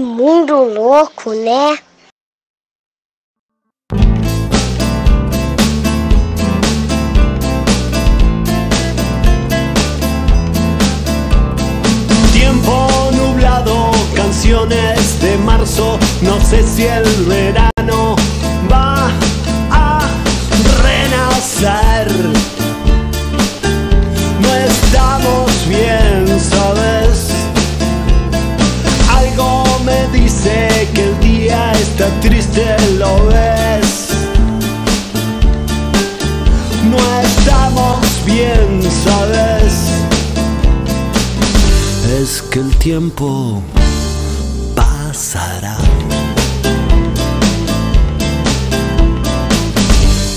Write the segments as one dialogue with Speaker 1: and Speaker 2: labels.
Speaker 1: Mundo louco, né?
Speaker 2: Tiempo nublado, canciones de marzo, no sé si el verano va a renacer. Está triste, ¿lo ves? No estamos bien, ¿sabes? Es que el tiempo pasará.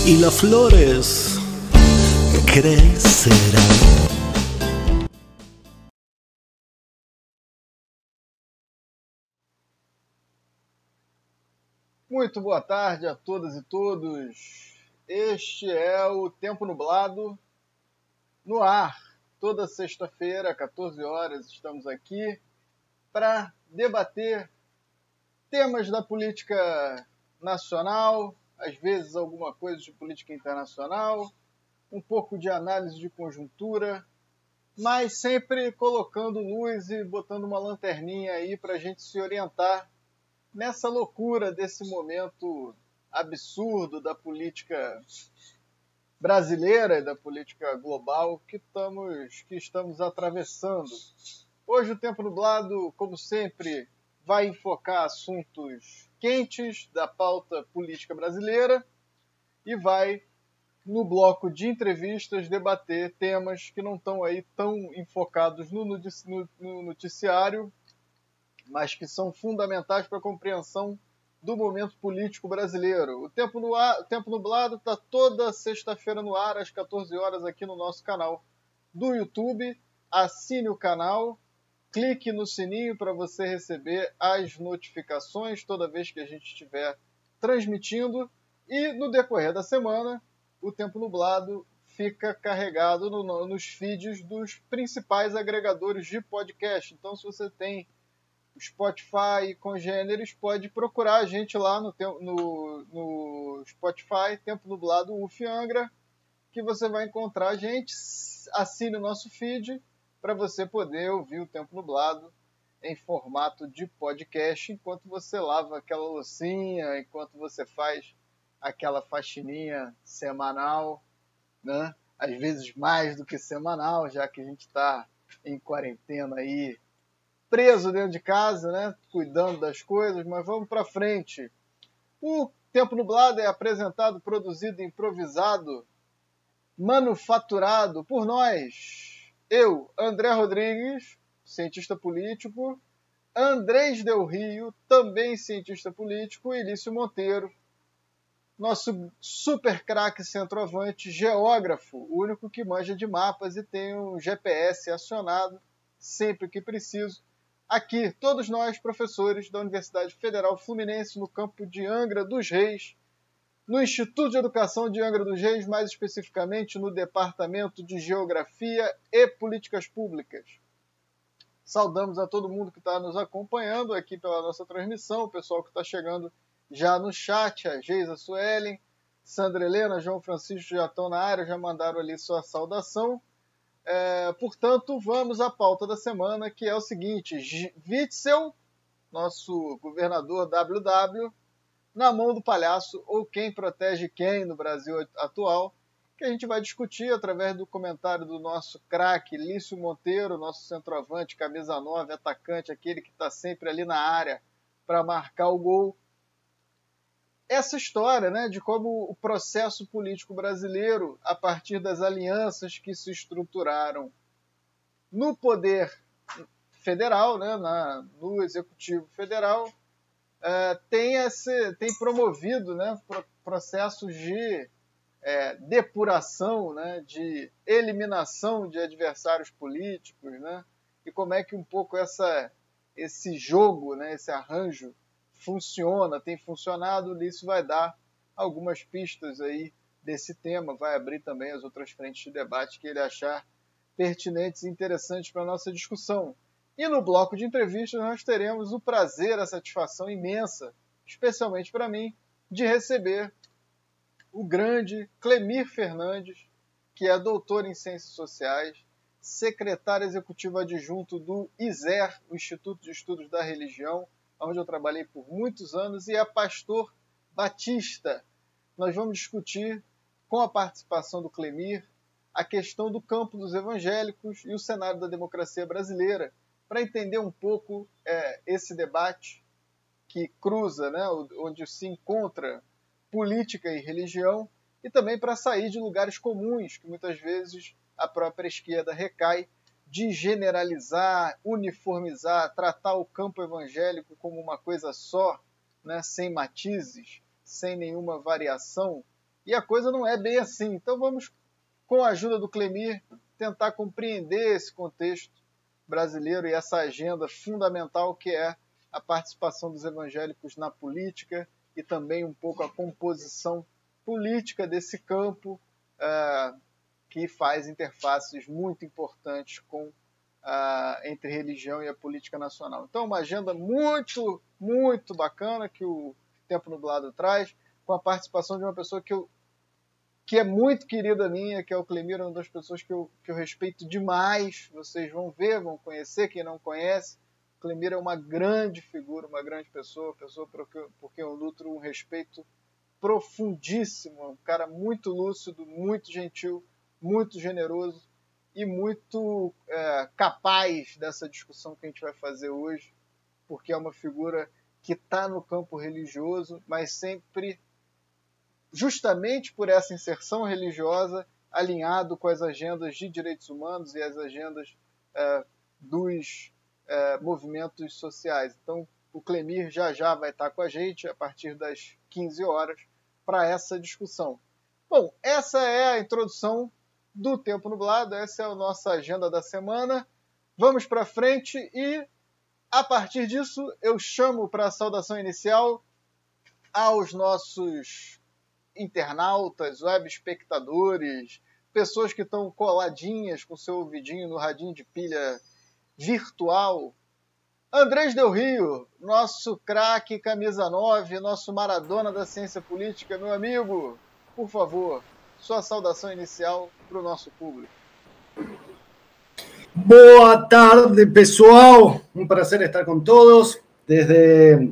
Speaker 2: Y las flores crecerán.
Speaker 3: Muito boa tarde a todas e todos. Este é o Tempo Nublado no ar. Toda sexta-feira, 14 horas, estamos aqui para debater temas da política nacional, às vezes alguma coisa de política internacional, um pouco de análise de conjuntura, mas sempre colocando luz e botando uma lanterninha aí para a gente se orientar nessa loucura desse momento absurdo da política brasileira e da política global que estamos, que estamos atravessando. Hoje o Tempo Nublado, como sempre, vai enfocar assuntos quentes da pauta política brasileira e vai, no bloco de entrevistas, debater temas que não estão aí tão enfocados no, no noticiário, mas que são fundamentais para a compreensão do momento político brasileiro. O Tempo, no ar, Tempo Nublado está toda sexta-feira no ar, às 14 horas, aqui no nosso canal do YouTube. Assine o canal, clique no sininho para você receber as notificações toda vez que a gente estiver transmitindo. E no decorrer da semana, o Tempo Nublado fica carregado no, nos feeds dos principais agregadores de podcast. Então, se você tem Spotify e congêneres, pode procurar a gente lá no, no, no Spotify, Tempo Nublado UF Angra, que você vai encontrar a gente. Assine o nosso feed para você poder ouvir o Tempo Nublado em formato de podcast enquanto você lava aquela loucinha, enquanto você faz aquela faxininha semanal, né? às vezes mais do que semanal, já que a gente está em quarentena aí preso dentro de casa, né, cuidando das coisas, mas vamos para frente. O Tempo Nublado é apresentado, produzido, improvisado, manufaturado por nós. Eu, André Rodrigues, cientista político, Andrés Del Rio, também cientista político, e Lício Monteiro, nosso super craque centroavante, geógrafo, o único que manja de mapas e tem um GPS acionado sempre que preciso aqui, todos nós, professores da Universidade Federal Fluminense, no campo de Angra dos Reis, no Instituto de Educação de Angra dos Reis, mais especificamente no Departamento de Geografia e Políticas Públicas. Saudamos a todo mundo que está nos acompanhando aqui pela nossa transmissão, o pessoal que está chegando já no chat, a Geisa Suelen, Sandra Helena, João Francisco já estão na área, já mandaram ali sua saudação. É, portanto, vamos à pauta da semana, que é o seguinte: Witzel, nosso governador WW, na mão do palhaço, ou quem protege quem no Brasil atual, que a gente vai discutir através do comentário do nosso craque Lício Monteiro, nosso centroavante, camisa 9, atacante, aquele que está sempre ali na área para marcar o gol essa história né, de como o processo político brasileiro, a partir das alianças que se estruturaram no poder federal, né, na, no executivo federal, é, tem, esse, tem promovido né, processos de é, depuração, né, de eliminação de adversários políticos, né, e como é que um pouco essa, esse jogo, né, esse arranjo funciona, tem funcionado, isso vai dar algumas pistas aí desse tema, vai abrir também as outras frentes de debate que ele achar pertinentes e interessantes para a nossa discussão. E no bloco de entrevistas nós teremos o prazer, a satisfação imensa, especialmente para mim, de receber o grande Clemir Fernandes, que é doutor em Ciências Sociais, secretário executivo adjunto do ISER, o Instituto de Estudos da Religião, onde eu trabalhei por muitos anos, e é pastor batista. Nós vamos discutir, com a participação do Clemir, a questão do campo dos evangélicos e o cenário da democracia brasileira, para entender um pouco é, esse debate que cruza, né, onde se encontra política e religião, e também para sair de lugares comuns que muitas vezes a própria esquerda recai de generalizar, uniformizar, tratar o campo evangélico como uma coisa só, né, sem matizes, sem nenhuma variação. E a coisa não é bem assim. Então vamos, com a ajuda do Clemir, tentar compreender esse contexto brasileiro e essa agenda fundamental que é a participação dos evangélicos na política e também um pouco a composição política desse campo uh, que faz interfaces muito importantes com entre religião e a política nacional. Então, uma agenda muito, muito bacana que o Tempo Nublado traz, com a participação de uma pessoa que, eu, que é muito querida minha, que é o Clemir, uma das pessoas que eu, que eu respeito demais. Vocês vão ver, vão conhecer, quem não conhece. Clemir é uma grande figura, uma grande pessoa, pessoa por, por quem eu nutro um respeito profundíssimo, um cara muito lúcido, muito gentil, muito generoso e muito é, capaz dessa discussão que a gente vai fazer hoje, porque é uma figura que está no campo religioso, mas sempre, justamente por essa inserção religiosa, alinhado com as agendas de direitos humanos e as agendas é, dos é, movimentos sociais. Então, o Clemir já já vai estar com a gente a partir das 15 horas para essa discussão. Bom, essa é a introdução do Tempo Nublado, essa é a nossa agenda da semana. Vamos para frente e, a partir disso, eu chamo para a saudação inicial aos nossos internautas, web espectadores, pessoas que estão coladinhas com seu ouvidinho no radinho de pilha virtual. Andrés Del Rio, nosso craque camisa 9, nosso Maradona da ciência política, meu amigo, por favor, sua saudação inicial para o nosso público.
Speaker 4: Boa tarde, pessoal. Um prazer estar com todos. Desde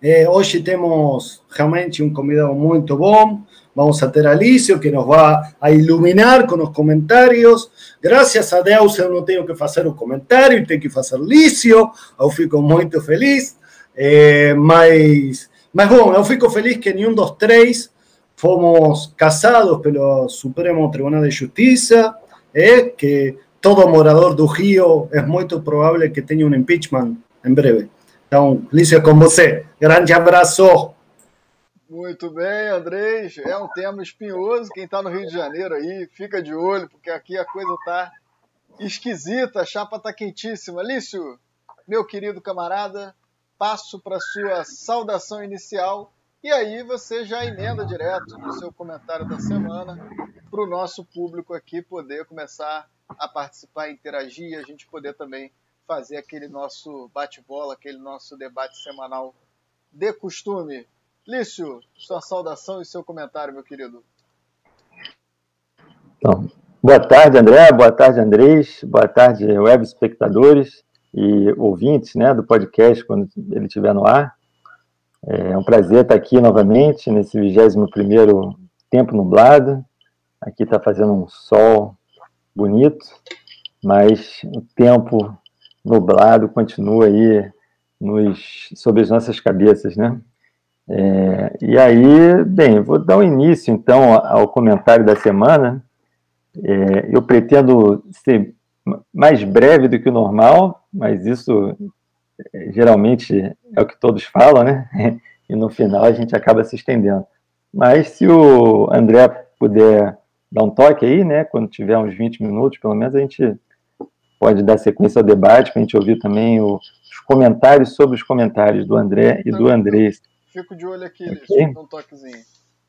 Speaker 4: eh, hoje temos realmente um convidado muito bom. Vamos a ter Alicio, que nos va a iluminar con los comentarios. Gracias a Deus eu não tenho que fazer o comentário, tenho que fazer Lício. Eu fico muito feliz. Eh, mas, mas bom, eu fico feliz que nenhum dos três fomos casados pelo Supremo Tribunal de Justiça, eh, que todo morador do Rio é muito provável que tenha um impeachment em breve. Então, Lício, é com você. Grande abraço.
Speaker 3: Muito bem, Andrés. É um tema espinhoso. Quem está no Rio de Janeiro aí, fica de olho, porque aqui a coisa está esquisita, a chapa está quentíssima. Lício, meu querido camarada, passo para sua saudação inicial e aí você já emenda direto no seu comentário da semana para o nosso público aqui poder começar a participar, interagir e a gente poder também fazer aquele nosso bate-bola, aquele nosso debate semanal de costume. Lício, sua saudação e seu comentário, meu querido.
Speaker 5: Então, boa tarde, André, boa tarde, Andrés, boa tarde, web espectadores e ouvintes né, do podcast quando ele estiver no ar. É um prazer estar aqui novamente nesse 21º Tempo Nublado. Aqui está fazendo um sol bonito, mas o tempo nublado continua aí nos, sobre as nossas cabeças, né? É, e aí, bem, vou dar um início então ao comentário da semana. É, eu pretendo ser mais breve do que o normal, mas isso geralmente é o que todos falam, né? E no final a gente acaba se estendendo. Mas se o André puder dar um toque aí, né? Quando tiver uns 20 minutos, pelo menos, a gente pode dar sequência ao debate, para a gente ouvir também o, os comentários sobre os comentários do André e do Andrés.
Speaker 3: Fico de olho aqui, okay. um toquezinho.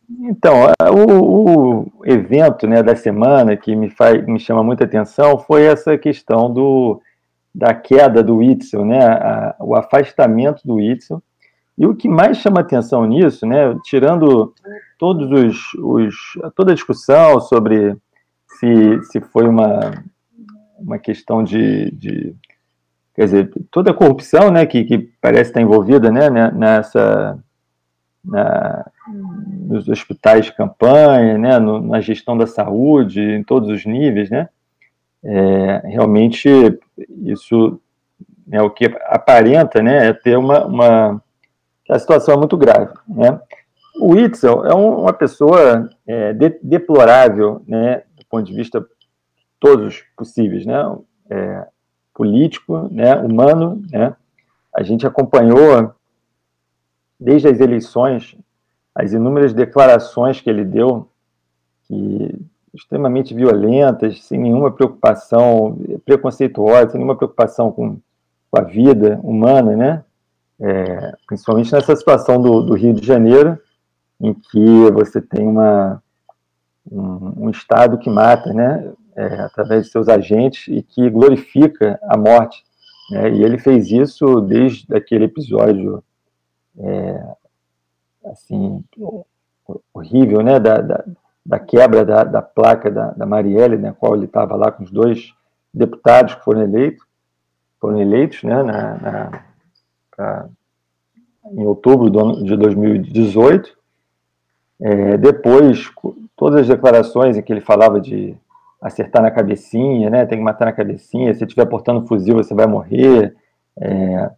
Speaker 5: Então, o, o, evento né, da semana que me, faz, me chama muita atenção foi essa questão do, da queda do Itzel, né, a, o afastamento do Itzel. E o que mais chama atenção nisso, né, tirando todos os, os toda a discussão sobre se, se foi uma, uma questão de, de quer dizer, toda a corrupção, né, que, que parece estar envolvida, né, nessa na, nos hospitais de campanha, né, no, na gestão da saúde, em todos os níveis, né, é, realmente isso é o que aparenta, né, é ter uma, uma a situação é muito grave, né. O Itzel é um, uma pessoa é, de, deplorável, né, do ponto de vista todos possíveis, né, é, político, né, humano, né. A gente acompanhou desde as eleições as inúmeras declarações que ele deu, que extremamente violentas, sem nenhuma preocupação, preconceituosas, sem nenhuma preocupação com, com a vida humana, né? É, principalmente nessa situação do, do, Rio de Janeiro, em que você tem uma, um, um Estado que mata, né? É, através de seus agentes e que glorifica a morte. Né? E ele fez isso desde aquele episódio é, assim, horrível, né, da, da, da quebra da, da, placa da, da Marielle, na né, qual ele estava lá com os dois deputados que foram eleitos, foram eleitos, né, na, na pra, em outubro de 2018. É, depois, todas as declarações em que ele falava de acertar na cabecinha, né, tem que matar na cabecinha, se estiver portando fuzil você vai morrer, é,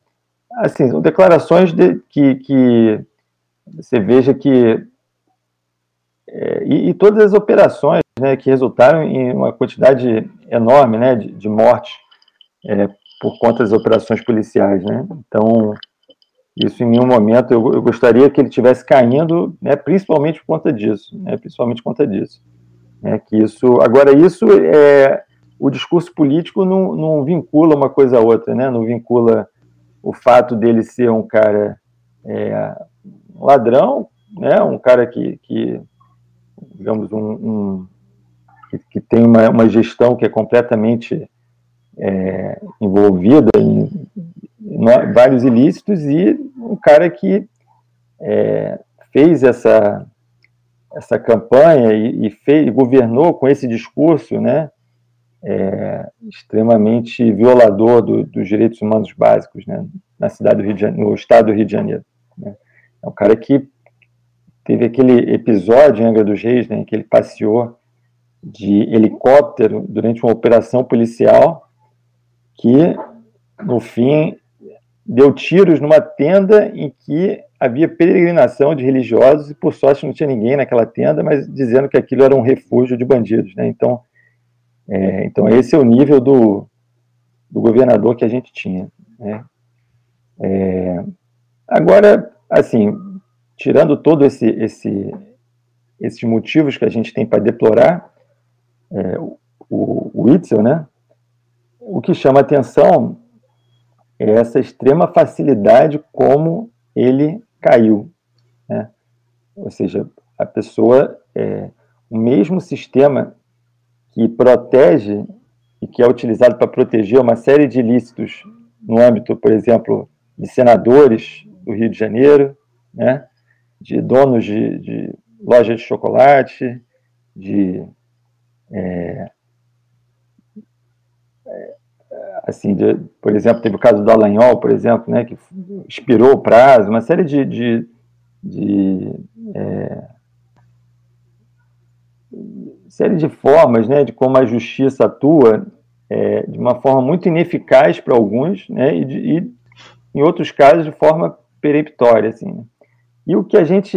Speaker 5: assim, são declarações de, que, que você veja que é, e, e, todas as operações né, que resultaram em uma quantidade enorme né, de, de mortes é, por conta das operações policiais. Né? Então, isso em nenhum momento eu, eu gostaria que ele tivesse caindo, né, principalmente por conta disso, né, principalmente por conta disso. Né, que isso, agora, isso é o discurso político não, não vincula uma coisa a outra, né, não vincula o fato dele ser um cara é, ladrão, né, um cara que, que digamos, um, um que, que, tem uma, uma gestão que é completamente é, envolvida em, vários ilícitos e um cara que é, fez essa essa campanha e, e fez, governou com esse discurso, né, é, extremamente violador do, dos direitos humanos básicos né, na cidade do Rio de Janeiro, no estado do Rio de Janeiro. Né. É um cara que teve aquele episódio em Angra dos Reis, né, que ele passeou de helicóptero durante uma operação policial que, no fim, deu tiros numa tenda em que havia peregrinação de religiosos e, por sorte, não tinha ninguém naquela tenda, mas dizendo que aquilo era um refúgio de bandidos. Né? Então, é, então, esse é o nível do, do governador que a gente tinha. Né? É, agora, assim, tirando todo esse, esse, esses motivos que a gente tem para deplorar é, o, o Itzel, né? O que chama atenção é essa extrema facilidade como ele caiu, né? Ou seja, a pessoa, é, o mesmo sistema que protege e que é utilizado para proteger uma série de ilícitos no âmbito, por exemplo, de senadores do Rio de Janeiro, né, de donos de, de loja de chocolate, de é, é, assim, de, por exemplo, teve o caso do Dallagnol, por exemplo, né, que expirou o prazo, uma série de, de, de é, série de formas né, de como a justiça atua é, de uma forma muito ineficaz para alguns, né, e, de, e, em outros casos de forma peremptória. Assim. E o que a gente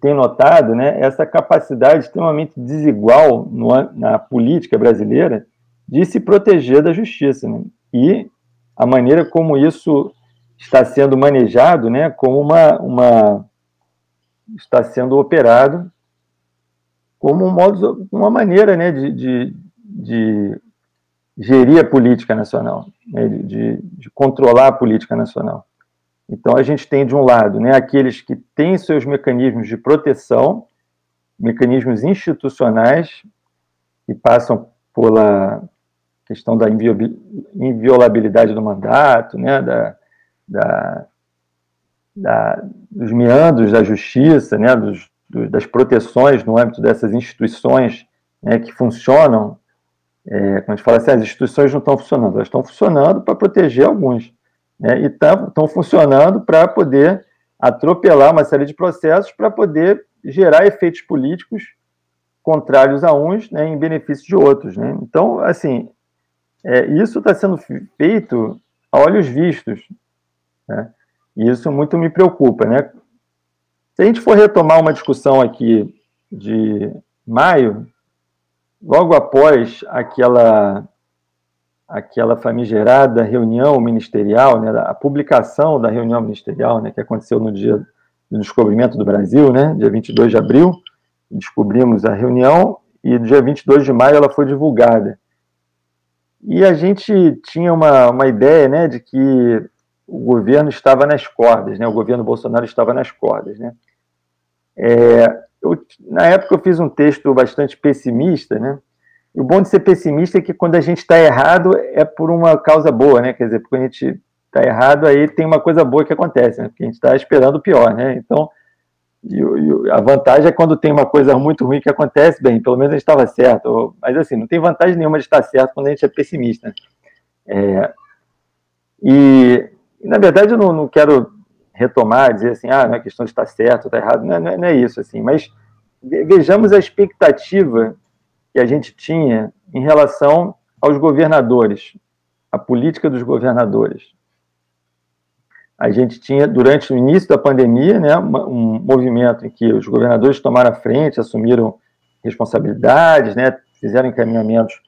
Speaker 5: tem notado né, é essa capacidade extremamente desigual no, na política brasileira de se proteger da justiça. Né? E a maneira como isso está sendo manejado, né, como uma, uma está sendo operado como um modo, uma maneira né, de, de, de gerir a política nacional, né, de, de, controlar a política nacional. Então, a gente tem, de um lado, né, aqueles que têm seus mecanismos de proteção, mecanismos institucionais, que passam pela, questão da inviolabilidade do mandato, né, da, da, da, dos meandros da justiça, né, dos, das proteções no âmbito dessas instituições né, que funcionam. É, quando a gente fala assim, as instituições não estão funcionando, elas estão funcionando para proteger alguns. Né, e estão funcionando para poder atropelar uma série de processos para poder gerar efeitos políticos contrários a uns né, em benefício de outros. Né? Então, assim, é, isso está sendo feito a olhos vistos. Né? E isso muito me preocupa. Né? Se a gente for retomar uma discussão aqui de maio, logo após aquela aquela famigerada reunião ministerial, né, a publicação da reunião ministerial, né, que aconteceu no dia do descobrimento do Brasil, né, dia 22 de abril, descobrimos a reunião e dia 22 de maio ela foi divulgada. E a gente tinha uma, uma ideia né, de que o governo estava nas cordas, né, o governo Bolsonaro estava nas cordas. Né. É, eu, na época eu fiz um texto bastante pessimista, né, e o bom de ser pessimista é que quando a gente está errado é por uma causa boa, né, quer dizer, porque a gente está errado aí tem uma coisa boa que acontece, né, porque a gente está esperando o pior, né, então e, e, a vantagem é quando tem uma coisa muito ruim que acontece, bem, pelo menos a gente estava certo. Mas assim, não tem vantagem nenhuma de estar certo quando a gente é pessimista. É, e, na verdade, eu não, não, quero retomar, dizer assim, ah, não é questão de estar certo, estar errado, é, não é, não é isso, assim. Mas vejamos a expectativa que a gente tinha em relação aos governadores, a política dos governadores. A gente tinha, durante o início da pandemia, né, um movimento em que os governadores tomaram a frente, assumiram responsabilidades, né, fizeram encaminhamentos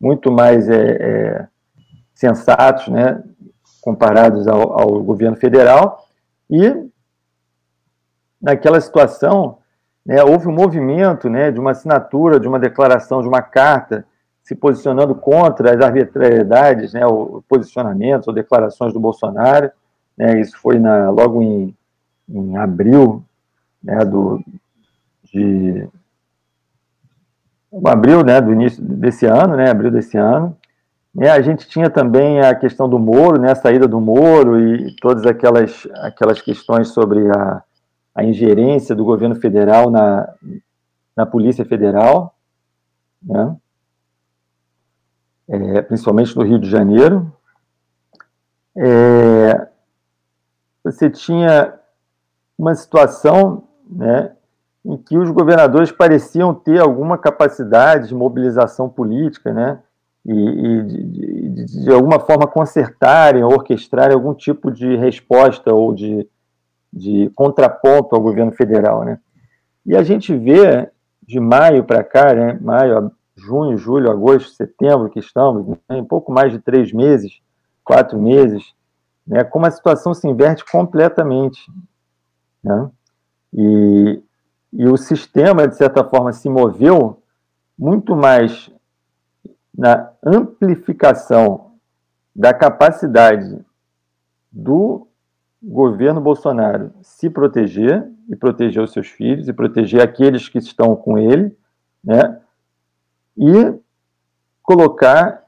Speaker 5: muito mais é, é, sensatos, né, comparados ao, ao, governo federal, e naquela situação né, houve um movimento né, de uma assinatura, de uma declaração, de uma carta, se posicionando contra as arbitrariedades, né, posicionamentos ou declarações do Bolsonaro, né, isso foi na, logo em, em abril né, do, de abril né, do início desse ano, né, abril desse ano. Né, a gente tinha também a questão do Moro, né, a saída do Moro e todas aquelas, aquelas questões sobre a, a ingerência do governo federal na, na Polícia Federal, né, é, principalmente no Rio de Janeiro. É, você tinha uma situação né, em que os governadores pareciam ter alguma capacidade de mobilização política, né, e, e de, de, de, alguma forma consertarem, orquestrarem algum tipo de resposta ou de, de contraponto ao governo federal, né. E a gente vê de maio para cá, né, maio, junho, julho, agosto, setembro, que estamos, né, em pouco mais de três meses, quatro meses, né, como a situação se inverte completamente. Né? E, e o sistema, de certa forma, se moveu muito mais na amplificação da capacidade do governo Bolsonaro se proteger e proteger os seus filhos e proteger aqueles que estão com ele, né? E colocar,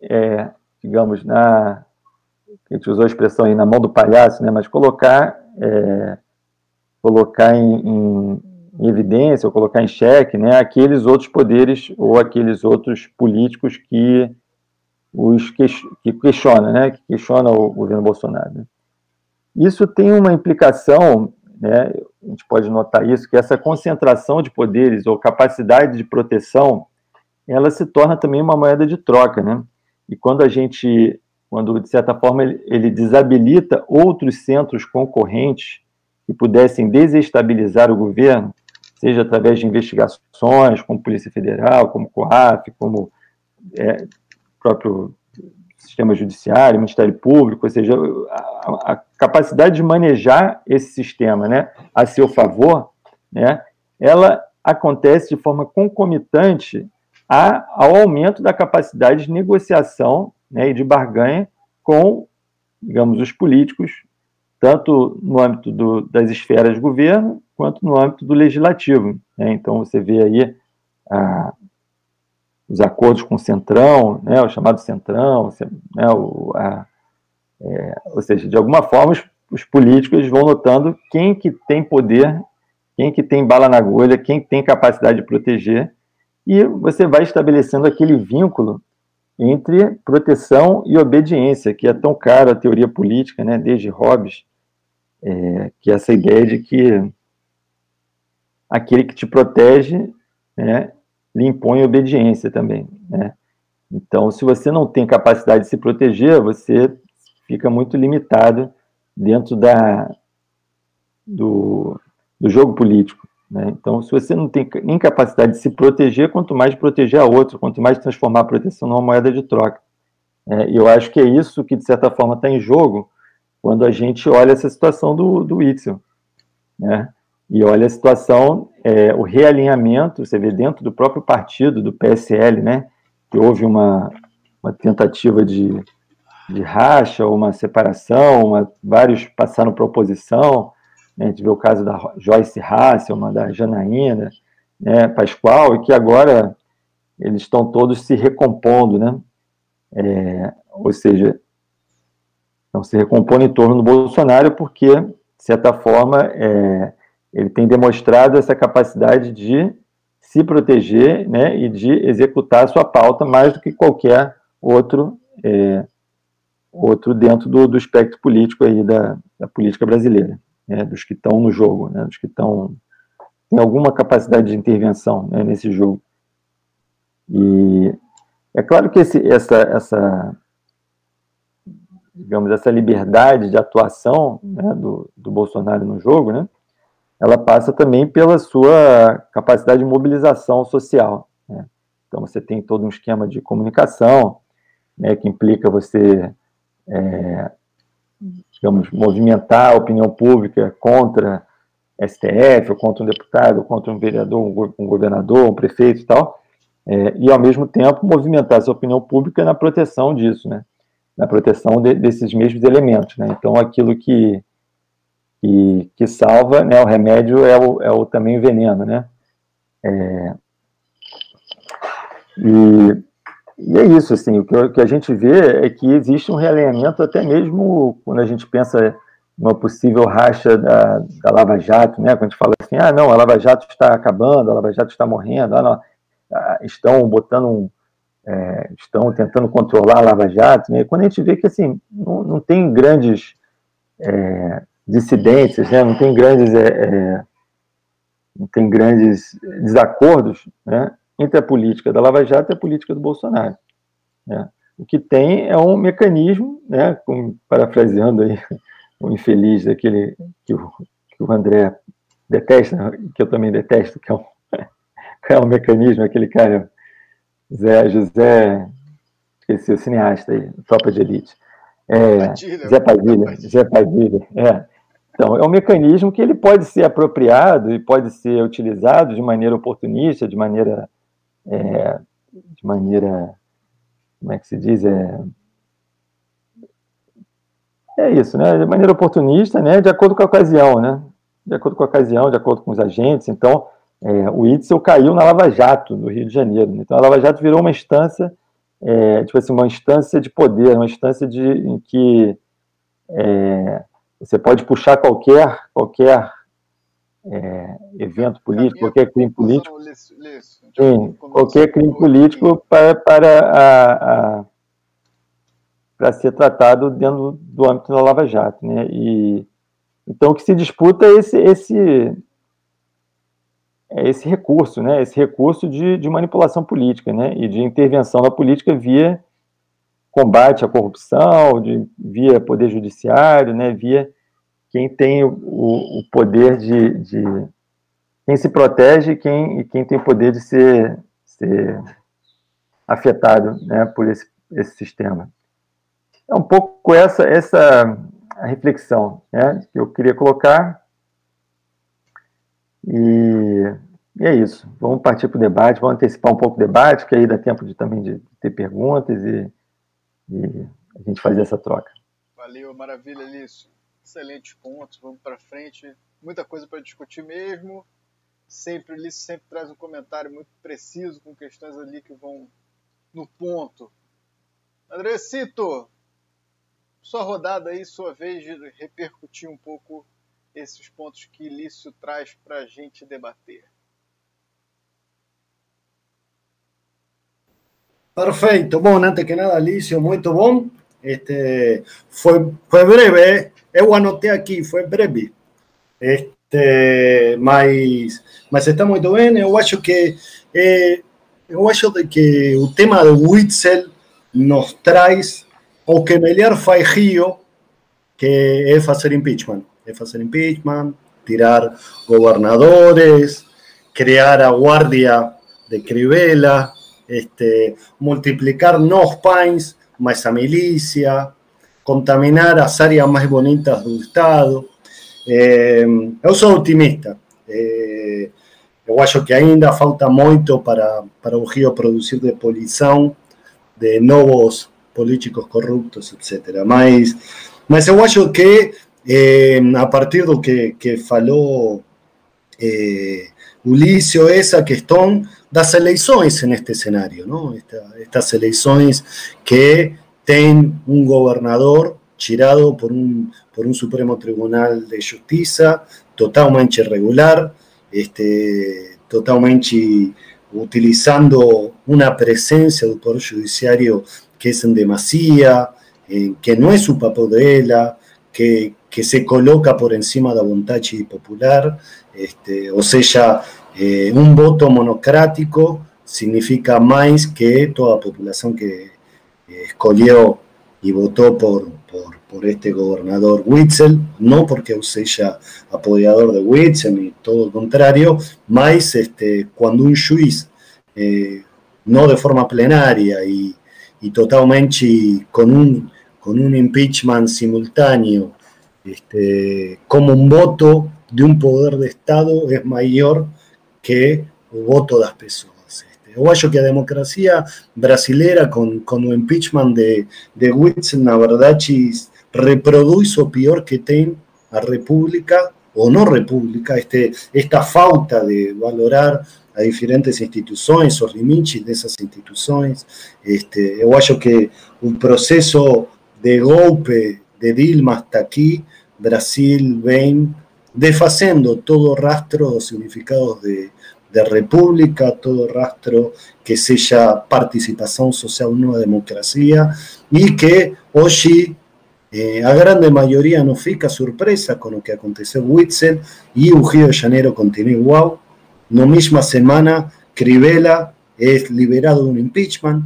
Speaker 5: é, digamos, na a gente usou a expressão aí na mão do palhaço, né, mas colocar, é, colocar em, em, em, evidência ou colocar em xeque né, aqueles outros poderes ou aqueles outros políticos que os que, que questionam, né, que questionam o governo Bolsonaro. Né. Isso tem uma implicação, né, a gente pode notar isso, que essa concentração de poderes ou capacidade de proteção, ela se torna também uma moeda de troca, né? E quando a gente quando, de certa forma, ele, desabilita outros centros concorrentes que pudessem desestabilizar o governo, seja através de investigações, como Polícia Federal, como COAF, como é, próprio sistema judiciário, Ministério Público, ou seja, a, a, capacidade de manejar esse sistema né, a seu favor, né, ela acontece de forma concomitante a, ao aumento da capacidade de negociação né, e de barganha com, digamos, os políticos, tanto no âmbito do, das esferas de governo, quanto no âmbito do legislativo. Né? Então, você vê aí a, os acordos com o Centrão, né, o chamado Centrão, né, o, a, é, ou seja, de alguma forma os, os, políticos vão notando quem que tem poder, quem que tem bala na agulha, quem tem capacidade de proteger, e você vai estabelecendo aquele vínculo entre proteção e obediência, que é tão caro a teoria política, né, desde Hobbes, é, que é essa ideia de que aquele que te protege né, lhe impõe obediência também. Né? Então, se você não tem capacidade de se proteger, você fica muito limitado dentro da, do, do jogo político. Né? Então, se você não tem nem capacidade de se proteger, quanto mais proteger a outro, quanto mais transformar a proteção numa moeda de troca. É, e eu acho que é isso que, de certa forma, está em jogo quando a gente olha essa situação do, do Itzel. Né? E olha a situação, é, o realinhamento, você vê dentro do próprio partido, do PSL, né, que houve uma, uma tentativa de, de racha, uma separação, uma, vários passaram para oposição, né, a gente vê o caso da Joyce uma da Janaína, né, Pascoal, e que agora eles estão todos se recompondo, né, é, ou seja, estão se recompondo em torno do Bolsonaro porque, de certa forma, é, ele tem demonstrado essa capacidade de se proteger né, e de executar a sua pauta mais do que qualquer outro é, outro dentro do, do, espectro político aí da, da política brasileira, né, dos que estão no jogo, né, dos que estão tem alguma capacidade de intervenção né, nesse jogo. E é claro que esse, essa, essa, digamos, essa liberdade de atuação né, do, do Bolsonaro no jogo, né, ela passa também pela sua capacidade de mobilização social. Né? Então, você tem todo um esquema de comunicação, né, que implica você, é, digamos, movimentar a opinião pública contra STF, ou contra um deputado, ou contra um vereador, um governador, um prefeito e tal, é, e, ao mesmo tempo, movimentar essa opinião pública na proteção disso, né? na proteção de, desses mesmos elementos. Né? Então, aquilo que que, que salva, né? O remédio é o, é o também o veneno, né? É, e, e, é isso, assim, o que, o que, a gente vê é que existe um realinhamento até mesmo quando a gente pensa numa possível racha da, da Lava Jato, né? Quando a gente fala assim, ah, não, a Lava Jato está acabando, a Lava Jato está morrendo, ah, não, estão botando um, é, estão tentando controlar a Lava Jato, né? Quando a gente vê que, assim, não, não tem grandes é, dissidências, né? não tem grandes é, é, não tem grandes desacordos né? entre a política da Lava Jato e a política do Bolsonaro. Né? O que tem é um mecanismo, né, como, parafraseando aí o infeliz daquele que o, que o André detesta, que eu também detesto, que é um, é um mecanismo, aquele cara, Zé, José, esqueci, o cineasta aí, Tropa de Elite. É, Zé Padilha, Zé Padilha, é. Então, é um mecanismo que ele pode ser apropriado e pode ser utilizado de maneira oportunista, de maneira, é, de maneira, como é que se diz, é, é isso, né? De maneira oportunista, né? De acordo com a ocasião, né? De acordo com a ocasião, de acordo com os agentes. Então, é, o Itzel caiu na Lava Jato, do Rio de Janeiro. Então, a Lava Jato virou uma instância, é, tipo assim, uma instância de poder, uma instância de, em que é, você pode puxar qualquer, qualquer é, evento político, qualquer crime político. Sim, qualquer crime político para, para, a, a, para ser tratado dentro do âmbito da Lava Jato. Né? E, então, o que se disputa é esse, esse, é esse recurso, né? esse recurso de, de manipulação política né? e de intervenção na política via combate à corrupção, de, via poder judiciário, né, via quem tem o, o poder de, de, quem se protege quem, e quem tem o poder de ser, ser afetado né, por esse, esse sistema. É um pouco essa, essa reflexão né, que eu queria colocar. E, e é isso. Vamos partir para o debate, vamos antecipar um pouco o debate, que aí dá tempo de, também de ter perguntas e e a gente fazer essa troca.
Speaker 3: Valeu, maravilha, Lício. Excelentes pontos, vamos para frente. Muita coisa para discutir mesmo. Sempre, o Lício sempre traz um comentário muito preciso, com questões ali que vão no ponto. Andrecito, sua rodada aí, sua vez de repercutir um pouco esses pontos que Lício traz para a gente debater.
Speaker 4: Perfeito. Bom, antes que nada, Lício, muito bom. Este, foi, foi breve, eu anotei aqui, foi breve. Este, mas, mas está muito bem. Eu acho que eh, eu que tema do Witzel nos traz o que melhor faz Rio, que é fazer impeachment. É fazer impeachment, tirar governadores, criar a guardia de Crivella, este, multiplicar nos pães, mais a milícia, contaminar as áreas mais bonitas do Estado. É, eu sou otimista. É, eu acho que ainda falta muito para, para o Rio produzir depolição de novos políticos corruptos, etc. Mas, mas eu acho que, eh, a partir do que, que falou eh, Ulisio, essa questão das eleições neste cenário, não? Esta, estas eleições que tem um governador tirado por um, por um Supremo Tribunal de Justiça totalmente irregular, este, totalmente utilizando una presencia del Poder Judiciario que es en demasía, eh, que no es su papodela, que, que se coloca por encima de la voluntad popular, este, o sea, eh, un voto monocrático significa más que toda la población que eh, escogió y votó por, por, por, este gobernador Witzel, no porque sea apoyador de Witzel ni todo lo contrario, más este, cuando un juiz, eh, no de forma plenaria y, y totalmente con un, con un impeachment simultáneo, este, como un voto de un poder de Estado es mayor que el voto das pessoas. Eu acho que a democracia brasileira, com, com o impeachment de, de Witzel, na verdade, reproduz o pior que tem a República, ou não República, este, esta falta de valorar a diferentes instituições, os limites dessas instituições. Este, eu acho que o processo de golpe de Dilma hasta aqui, Brasil vem desfazendo todo o rastro dos significados de, de república, todo rastro que sea participación social en una democracia y que hoy eh, a grande mayoría no fica sorpresa con lo que aconteceu Witzel y o Rio de Janeiro continúa igual. No misma semana, Crivella es liberado de un impeachment,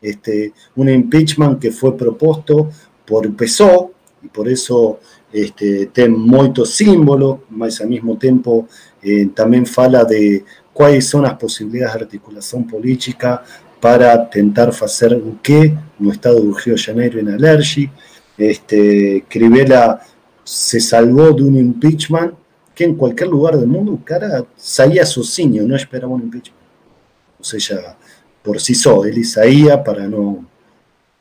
Speaker 4: este, un impeachment que fue propuesto por PSOE y por eso este, tem muchos símbolos, mas al mismo tiempo eh, también fala de cuáles son las posibilidades de articulación política para tentar hacer o que no estado do Rio de Janeiro en Alergi. Este, Crivella se salvó de un impeachment que en cualquier lugar del mundo, cara, saía sozinho, no esperaba un impeachment. O sea, por sí solo, él saía para no...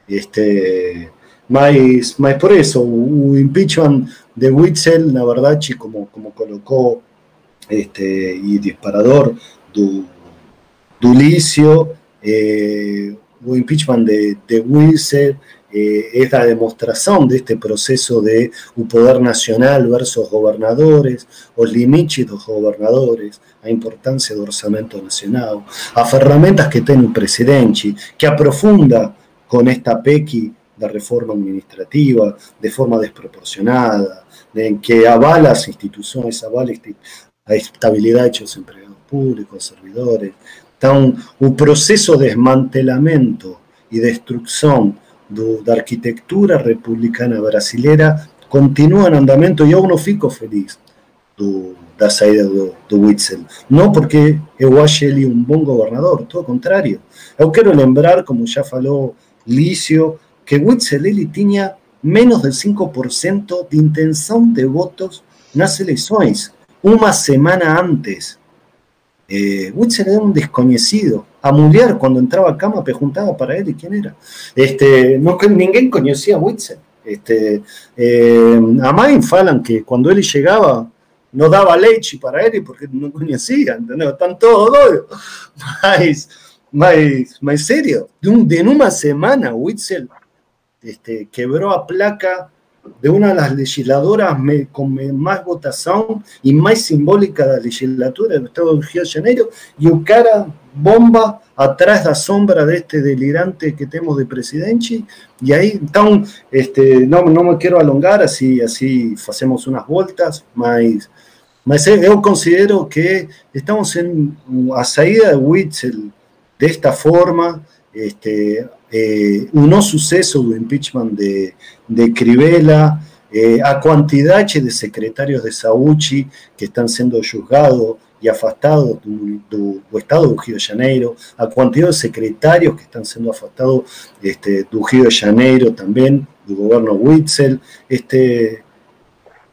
Speaker 4: Este, más, por eso, un impeachment de Witzel, la verdad, como, como colocó este, y disparador do, do eh, o impeachment de, de Wilson eh, es la demostración de este proceso de un poder nacional versus gobernadores, os limites dos gobernadores, a importancia do orçamento nacional, a ferramentas que tiene el presidente, que aprofunda con esta PEC de reforma administrativa de forma desproporcionada, de que avala las instituciones, avala a estabilidad de los empleados públicos, servidores. Então, o proceso de desmantelamento e destruição do, da arquitectura republicana brasileira continua em andamento e eu não fico feliz do, da saída do, do Witzel. Não porque eu acho ele um bom governador, todo o contrário. Eu quero lembrar, como já falou Lício, que Witzel ele tinha menos de 5% de intenção de votos nas eleições una semana antes. Eh, era un desconocido. A Mulier, cuando entraba a cama, preguntaba para él y quién era. Este, no, ninguém conocía a Witzel. Este, eh, a Main falan que cuando él llegaba, no daba leite para ele porque não conhecia, entendeu? Estão todos doidos. Mas, mas, mas sério, de, um, de uma semana, Witzel este, quebrou a placa de una de las legisladoras me, con más votación y más simbólica de la legislatura del Estado de Río de Janeiro y un cara bomba atrás da sombra de este delirante que tenemos de presidente y ahí então este, no, no me quiero alongar así así hacemos unas vueltas mas mas yo considero que estamos en a saída de Witzel de esta forma este, eh, un no suceso del impeachment de, de Crivella, eh, a cantidad de secretarios de Sauchi que están siendo juzgados y afastados del Estado de Río de Janeiro, a cantidad de secretarios que están siendo afastados este, del Río de Janeiro también, del gobierno Witzel. Este,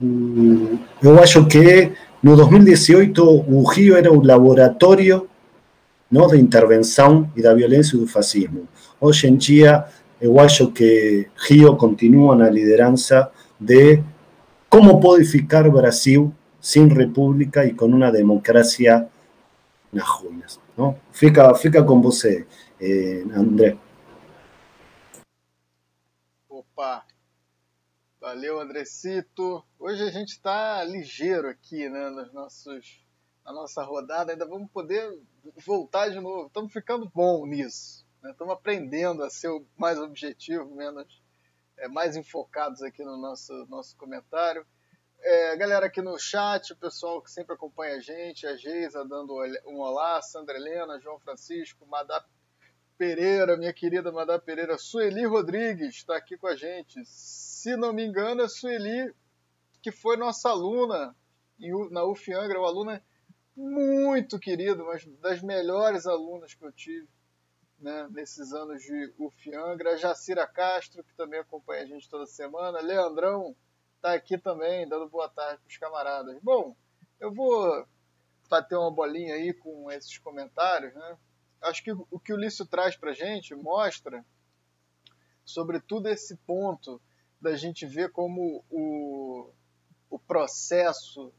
Speaker 4: yo acho que en 2018 o Río era un laboratorio ¿no? de intervención y de violencia y del fascismo. Hoy en día, yo que Río continúa la lideranza de cómo codificar Brasil sin república y con una democracia nas ruínas. ¿no? Fica, fica com você, eh, André.
Speaker 3: Opa! Valeu, Andrecito. Hoje a gente está ligeiro aqui, né, nos nossos, na nossa rodada. Ainda vamos poder voltar de novo. Estamos ficando bom nisso. Estamos né? aprendendo a ser mais objetivo, menos é, mais enfocados aqui no nosso, nosso comentário. É, galera aqui no chat, o pessoal que sempre acompanha a gente, a Geisa dando um olá, Sandra Helena, João Francisco, Madá Pereira, minha querida Madá Pereira, Sueli Rodrigues está aqui com a gente. Se não me engano, é Sueli, que foi nossa aluna na UFIANGRA, uma aluna muito querida, uma das melhores alunas que eu tive né, nesses anos de Ufiangra. Jacira Castro, que também acompanha a gente toda semana. Leandrão está aqui também, dando boa tarde para os camaradas. Bom, eu vou bater uma bolinha aí com esses comentários. Né? Acho que o que o Lício traz para a gente mostra, sobretudo, esse ponto da gente ver como o, o processo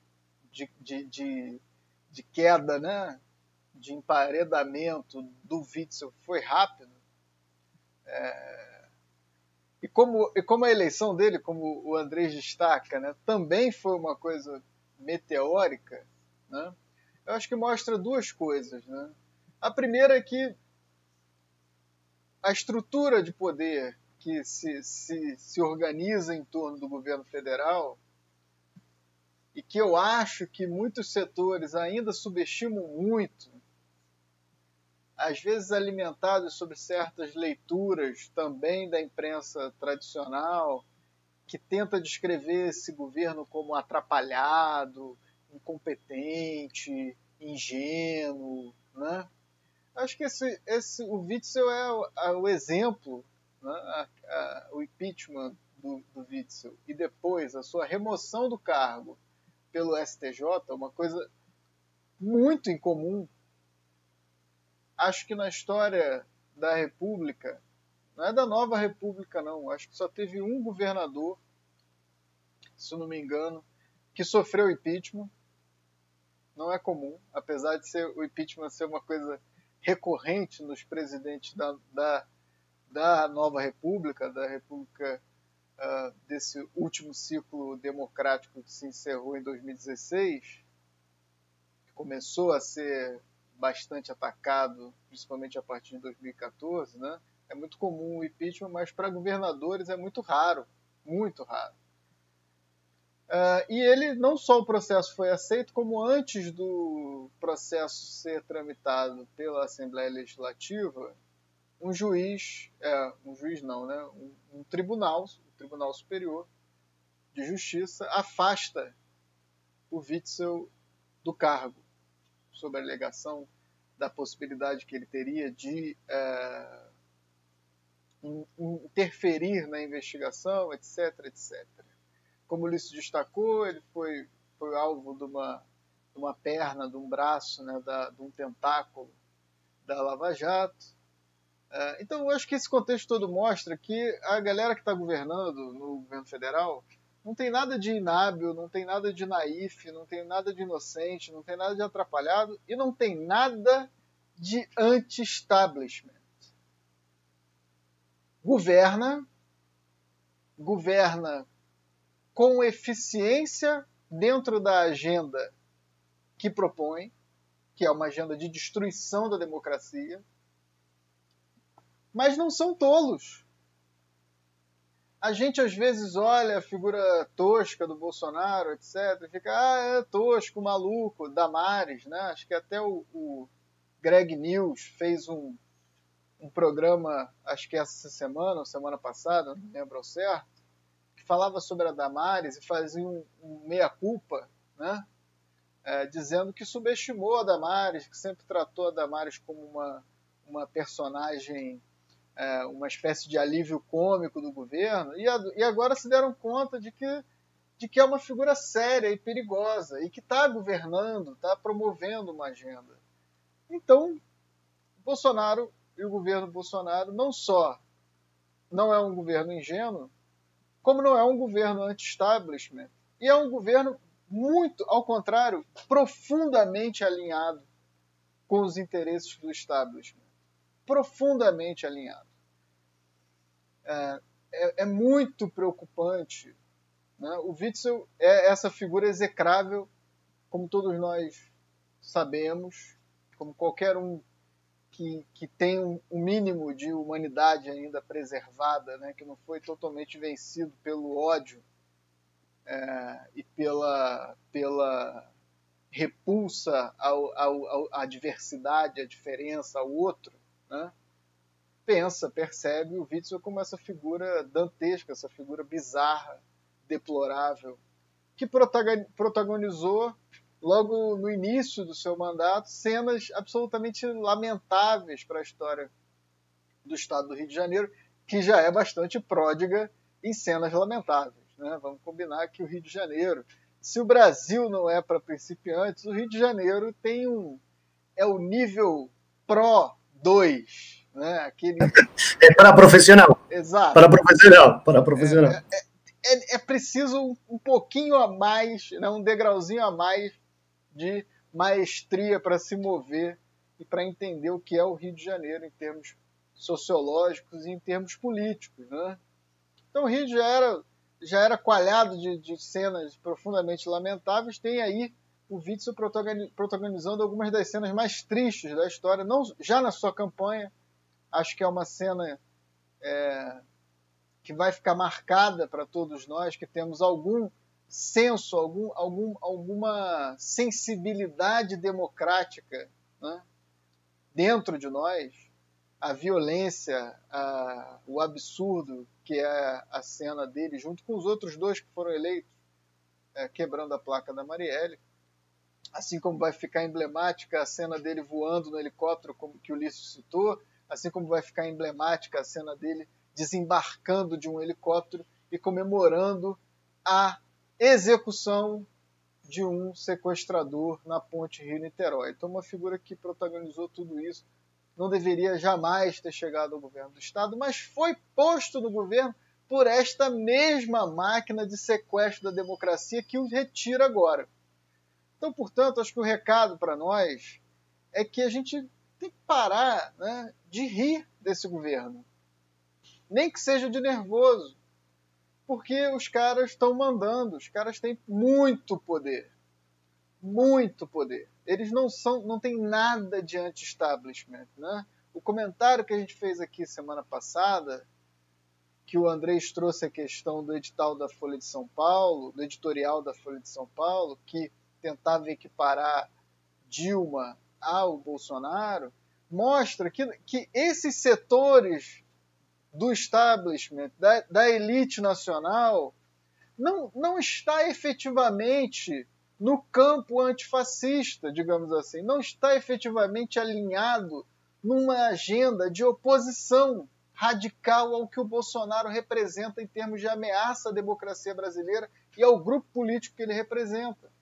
Speaker 3: de, de, de, de queda né, de emparedamento do Witzel foi rápido. É... E, como, e como a eleição dele, como o Andrés destaca, né, também foi uma coisa meteórica, né, eu acho que mostra duas coisas. Né? A primeira é que a estrutura de poder que se, se, se organiza em torno do governo federal e que eu acho que muitos setores ainda subestimam muito às vezes alimentados sobre certas leituras também da imprensa tradicional, que tenta descrever esse governo como atrapalhado, incompetente, ingênuo, né? Acho que esse, esse, o Witzel é o, é o exemplo, né? a, a, o impeachment do, do Witzel e depois a sua remoção do cargo pelo STJ, uma coisa muito incomum acho que na história da República, não é da nova República, não, acho que só teve um governador, se não me engano, que sofreu impeachment. Não é comum, apesar de ser o impeachment ser uma coisa recorrente nos presidentes da, da, da nova República, da República uh, desse último ciclo democrático que se encerrou em 2016, que começou a ser bastante atacado, principalmente a partir de 2014, né? É muito comum o impeachment, mas para governadores é muito raro, muito raro. Uh, e ele, não só o processo foi aceito, como antes do processo ser tramitado pela Assembleia Legislativa, um juiz, é, um juiz não, né? Um, um tribunal, Tribunal Superior de Justiça, afasta o Witzel do cargo sobre a alegação da possibilidade que ele teria de é, interferir na investigação, etc, etc. Como o Ulisses destacou, ele foi, foi alvo de uma, de uma perna, de um braço, né, da, de um tentáculo da Lava Jato. É, então, eu acho que esse contexto todo mostra que a galera que está governando no governo federal Não tem nada de inábil, não tem nada de naif, não tem nada de inocente, não tem nada de atrapalhado e não tem nada de anti-establishment. Governa, governa com eficiência dentro da agenda que propõe, que é uma agenda de destruição da democracia, mas não são tolos a gente às vezes olha a figura tosca do Bolsonaro, etc., e fica, ah, é tosco, maluco, Damares, né? Acho que até o, o Greg News fez um, um programa, acho que essa semana ou semana passada, não lembro ao certo, que falava sobre a Damares e fazia um, um meia-culpa, né? É, dizendo que subestimou a Damares, que sempre tratou a Damares como uma, uma personagem é, uma espécie de alívio cômico do governo, e, a, e agora se deram conta de que, de que é uma figura séria e perigosa, e que está governando, está promovendo uma agenda. Então, Bolsonaro e o governo Bolsonaro não só não é um governo ingênuo, como não é um governo anti-establishment, e é um governo muito, ao contrário, profundamente alinhado com os interesses do establishment profundamente alinhado. É, é, é muito preocupante. Né? O Witzel é essa figura execrável, como todos nós sabemos, como qualquer um que, que tem um, mínimo de humanidade ainda preservada, né? que não foi totalmente vencido pelo ódio é, e pela, pela repulsa ao, ao, ao, à diversidade, à diferença, ao outro, né? pensa, percebe o Witzel como essa figura dantesca, essa figura bizarra, deplorável, que protagonizou logo no início do seu mandato cenas absolutamente lamentáveis para a história do Estado do Rio de Janeiro, que já é bastante pródiga em cenas lamentáveis. Né? Vamos combinar que o Rio de Janeiro, se o Brasil não é para principiantes, o Rio de Janeiro tem um é o nível pró 2. Né? Aquele...
Speaker 4: É para profissional.
Speaker 3: Exato.
Speaker 4: Para profissional. Para profissional.
Speaker 3: É, é, é, é preciso um pouquinho a mais, né? um degrauzinho a mais de maestria para se mover e para entender o que é o Rio de Janeiro em termos sociológicos e em termos políticos. Né? Então o Rio já era, já era coalhado de, de cenas profundamente lamentáveis, tem aí o Witzel protagonizando algumas das cenas mais tristes da história, não já na sua campanha. Acho que é uma cena é, que vai ficar marcada para todos nós que temos algum senso, algum, algum, alguma sensibilidade democrática né, dentro de nós. A violência, a, o absurdo que é a cena dele, junto com os outros dois que foram eleitos, é, quebrando a placa da Marielle assim como vai ficar emblemática a cena dele voando no helicóptero, como que o Ulisses citou, assim como vai ficar emblemática a cena dele desembarcando de um helicóptero e comemorando a execução de um sequestrador na ponte Rio-Niterói. Então, uma figura que protagonizou tudo isso não deveria jamais ter chegado ao governo do Estado, mas foi posto no governo por esta mesma máquina de sequestro da democracia que o retira agora. Então, portanto, acho que o recado para nós é que a gente tem que parar né, de rir desse governo. Nem que seja de nervoso. Porque os caras estão mandando, os caras têm muito poder. Muito poder. Eles não são, não têm nada de anti-establishment. Né? O comentário que a gente fez aqui semana passada, que o Andrés trouxe a questão do edital da Folha de São Paulo, do editorial da Folha de São Paulo, que tentava equiparar Dilma ao Bolsonaro, mostra que, que esses setores do establishment, da, da elite nacional, não, não está efetivamente no campo antifascista, digamos assim, não está efetivamente alinhado numa agenda de oposição radical ao que o Bolsonaro representa em termos de ameaça à democracia brasileira e ao grupo político que ele representa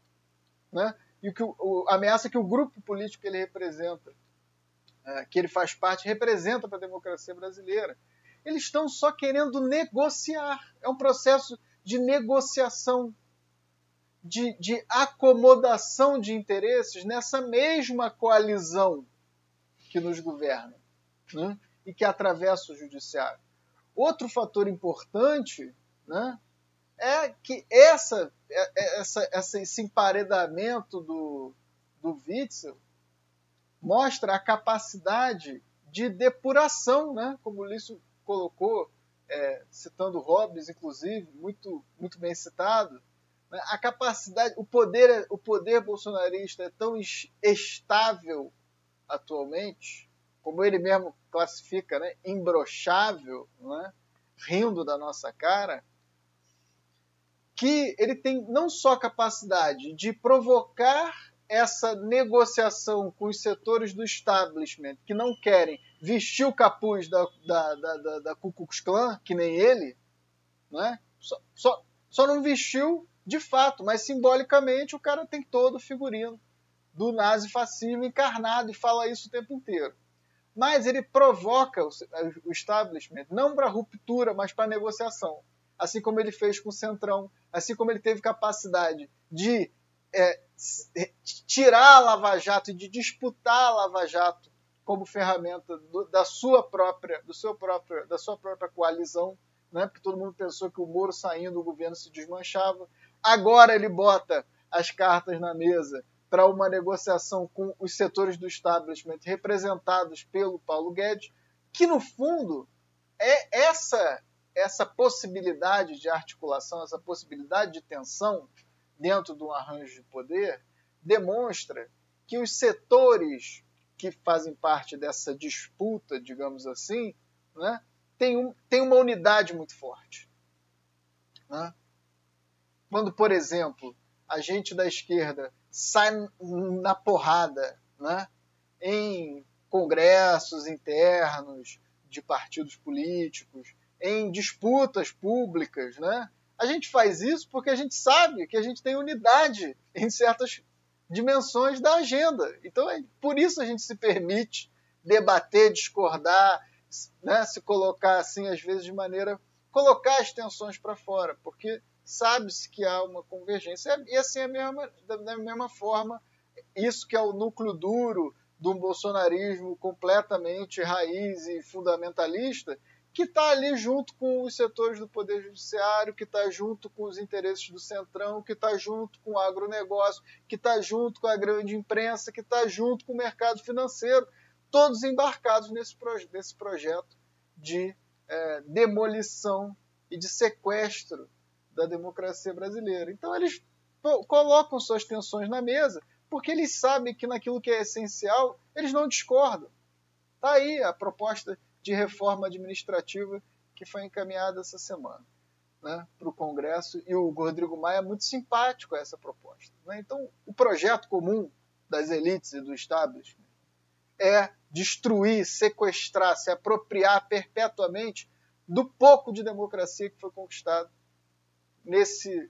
Speaker 3: né? e que o, a ameaça que o grupo político que ele representa, é, que ele faz parte, representa para a democracia brasileira. Eles estão só querendo negociar. É um processo de negociação, de, de acomodação de interesses nessa mesma coalizão que nos governa né? e que atravessa o judiciário. Outro fator importante né, é que é, é, essa, essa, esse emparedamento do, do Witzel mostra a capacidade de depuração, né? como o Lício colocou, é, citando Hobbes, inclusive, muito, muito bem citado, né? a capacidade, o poder, o poder bolsonarista é tão estável atualmente, como ele mesmo classifica, né? imbrochável, né? rindo da nossa cara, que ele tem não só capacidade de provocar essa negociação com os setores do establishment que não querem vestir o capuz da, da, da, da, da Ku Klux Klan, que nem ele, né? só, só, só não vestiu de fato, mas simbolicamente o cara tem todo o figurino do nazifascismo encarnado e fala isso o tempo inteiro. Mas ele provoca o establishment não para ruptura, mas para negociação. Assim como ele fez com o Centrão, assim como ele teve capacidade de é, tirar a Lava Jato e de disputar a Lava Jato como ferramenta do, da sua própria, do seu próprio, da sua própria coalizão, né? Porque todo mundo pensou que o Moro saindo do governo se desmanchava. Agora ele bota as cartas na mesa para uma negociação com os setores do establishment representados pelo Paulo Guedes, que no fundo é essa essa possibilidade de articulação, essa possibilidade de tensão dentro de um arranjo de poder, demonstra que os setores que fazem parte dessa disputa, digamos assim, né, tem, um, tem uma unidade muito forte. Né? Quando, por exemplo, a gente da esquerda sai na porrada né, em congressos internos de partidos políticos, em disputas públicas, né? A gente faz isso porque a gente sabe que a gente tem unidade em certas dimensões da agenda. Então, é por isso a gente se permite debater, discordar, né? se colocar assim, às vezes, de maneira. colocar as tensões para fora, porque sabe-se que há uma convergência. E assim, a mesma, da mesma forma, isso que é o núcleo duro um bolsonarismo completamente raiz e fundamentalista, que está ali junto com os setores do Poder Judiciário, que está junto com os interesses do Centrão, que está junto com o agronegócio, que está junto com a grande imprensa, que está junto com o mercado financeiro, todos embarcados nesse, proje nesse projeto de é, demolição e de sequestro da democracia brasileira. Então eles colocam suas tensões na mesa, porque eles sabem que naquilo que é essencial, eles não discordam. Está aí a proposta de reforma administrativa que foi encaminhada essa semana né, para o Congresso e o Rodrigo Maia é muito simpático a essa proposta. Né? Então, o projeto comum das elites e do establishment é destruir, sequestrar, se apropriar perpetuamente do pouco de democracia que foi conquistado nesse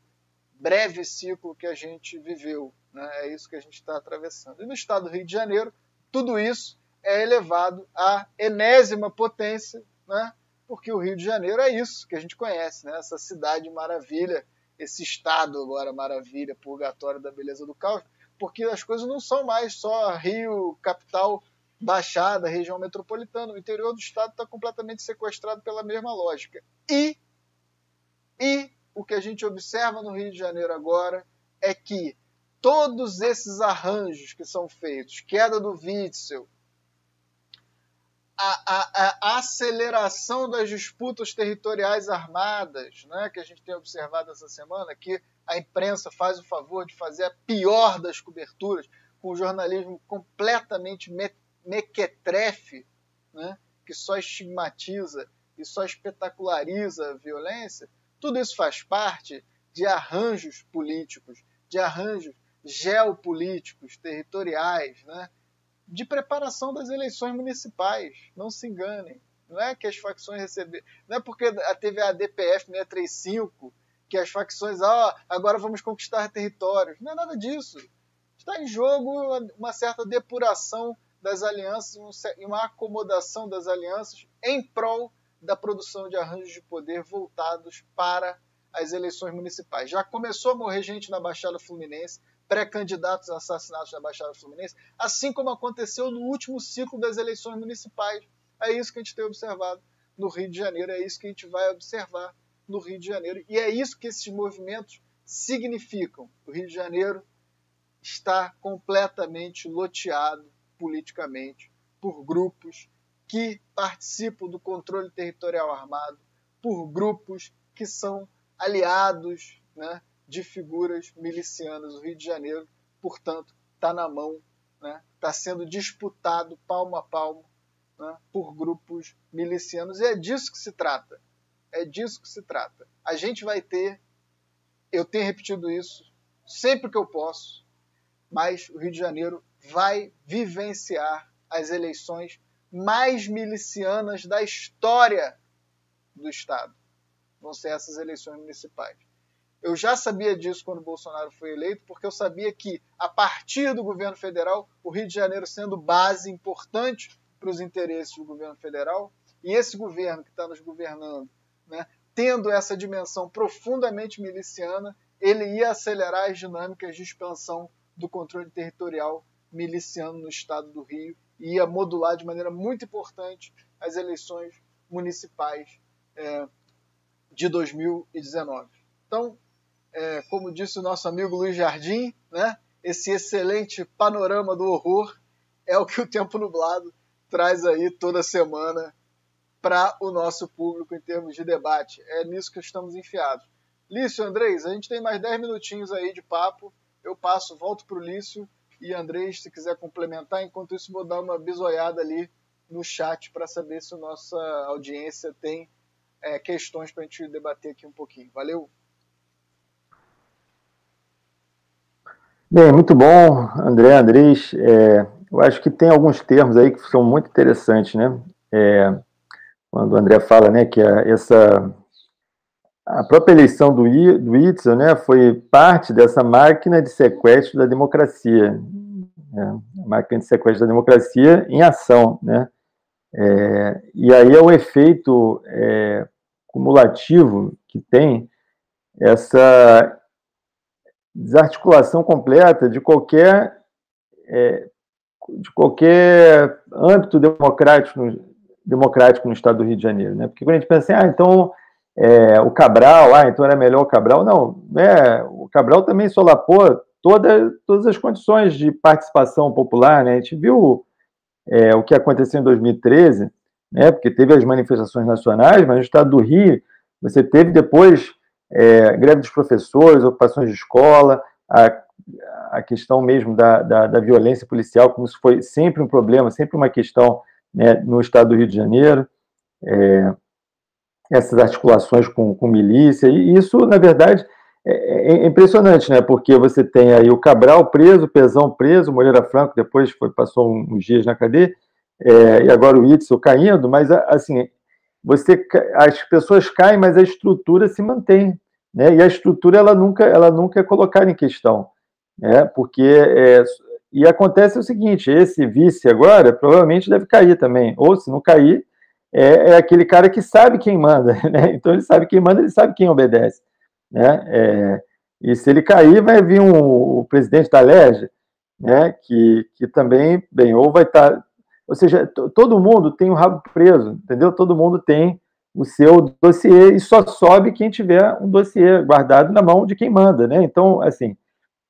Speaker 3: breve ciclo que a gente viveu. Né? É isso que a gente está atravessando. E no estado do Rio de Janeiro, tudo isso é elevado à enésima potência, né? porque o Rio de Janeiro é isso que a gente conhece, né? essa cidade maravilha, esse estado agora maravilha, purgatório da beleza do caos, porque as coisas não são mais só Rio, capital, Baixada, região metropolitana. O interior do estado está completamente sequestrado pela mesma lógica. E, e o que a gente observa no Rio de Janeiro agora é que todos esses arranjos que são feitos, queda do Witzel, a, a, a, aceleração das disputas territoriais armadas, né, que a gente tem observado essa semana, que a imprensa faz o favor de fazer a pior das coberturas, com o jornalismo completamente me, mequetrefe, né, que só estigmatiza e só espetaculariza a violência, tudo isso faz parte de arranjos políticos, de arranjos geopolíticos, territoriais, né, de preparação das eleições municipais. Não se enganem. Não é que as facções receberam. Não é porque teve a DPF 635 que as facções, ah, agora vamos conquistar territórios. Não é nada disso. Está em jogo uma certa depuração das alianças e uma acomodação das alianças em prol da produção de arranjos de poder voltados para as eleições municipais. Já começou a morrer gente na Baixada Fluminense, pré-candidatos assassinados na Baixada Fluminense, assim como aconteceu no último ciclo das eleições municipais. É isso que a gente tem observado no Rio de Janeiro, é isso que a gente vai observar no Rio de Janeiro. E é isso que esses movimentos significam. O Rio de Janeiro está completamente loteado politicamente por grupos que participam do controle territorial armado, por grupos que são aliados né, de figuras milicianas. O Rio de Janeiro, portanto, está na mão, está né, tá sendo disputado palmo a palmo né, por grupos milicianos. E é disso que se trata. É disso que se trata. A gente vai ter, eu tenho repetido isso sempre que eu posso, mas o Rio de Janeiro vai vivenciar as eleições mais milicianas da história do Estado. Vão ser essas eleições municipais. Eu já sabia disso quando Bolsonaro foi eleito, porque eu sabia que, a partir do governo federal, o Rio de Janeiro sendo base importante para os interesses do governo federal, e esse governo que está nos governando né, tendo essa dimensão profundamente miliciana, ele ia acelerar as dinâmicas de expansão do controle territorial miliciano no estado do Rio e ia modular de maneira muito importante as eleições municipais é, de 2019. Então, é, como disse o nosso amigo Luiz Jardim, né, esse excelente panorama do horror é o que o Tempo Nublado traz aí toda semana para o nosso público em termos de debate. É nisso que estamos enfiados. Lício, Andrés, a gente tem mais 10 minutinhos aí de papo. Eu passo, volto para o Lício e Andrés, se quiser complementar. Enquanto isso, vou dar uma bisoiada ali no chat para saber se nossa audiência tem é, questões para a gente debater aqui um pouquinho. Valeu!
Speaker 5: Bem, muito bom, André, Andrés. É, eu acho que tem alguns termos aí que são muito interessantes, né? É, quando o André fala né, que a, essa a própria eleição do, I, do Itzel né, foi parte dessa máquina de sequestro da democracia, né, a máquina de sequestro da democracia em ação. Né, é, e aí é o efeito é, cumulativo que tem essa desarticulação completa de qualquer é, de qualquer âmbito democrático democrático no estado do Rio de Janeiro, né? Porque quando a gente pensa assim, ah, então é, o Cabral, ah, então era melhor o Cabral, não, né? O Cabral também solapou toda, todas as condições de participação popular, né? A gente viu é, o que aconteceu em 2013, né? Porque teve as manifestações nacionais, mas no estado do Rio você teve depois é, greve dos professores, ocupações de escola, a, a questão mesmo da, da, da violência policial, como se foi sempre um problema, sempre uma questão né, no estado do Rio de Janeiro, é, essas articulações com, com milícia, e isso, na verdade, é, é, impressionante, né? Porque você tem aí o Cabral preso, o Pezão preso, Moreira Franco depois foi, passou uns dias na cadeia, é, e agora o Itzel caindo, mas assim, você, as pessoas caem, mas a estrutura se mantém, né? E a estrutura ela nunca, ela nunca é colocada em questão, né? Porque é, e acontece o seguinte: esse vice agora provavelmente deve cair também. Ou se não cair, é, é aquele cara que sabe quem manda, né? Então ele sabe quem manda, ele sabe quem obedece, né? É, e se ele cair, vai vir um, o presidente da LERJ, né? Que, que também, bem, ou vai estar. Tá, ou seja, todo mundo tem o rabo preso, entendeu? Todo mundo tem o seu dossiê e só sobe quem tiver um dossiê guardado na mão de quem manda, né? Então, assim,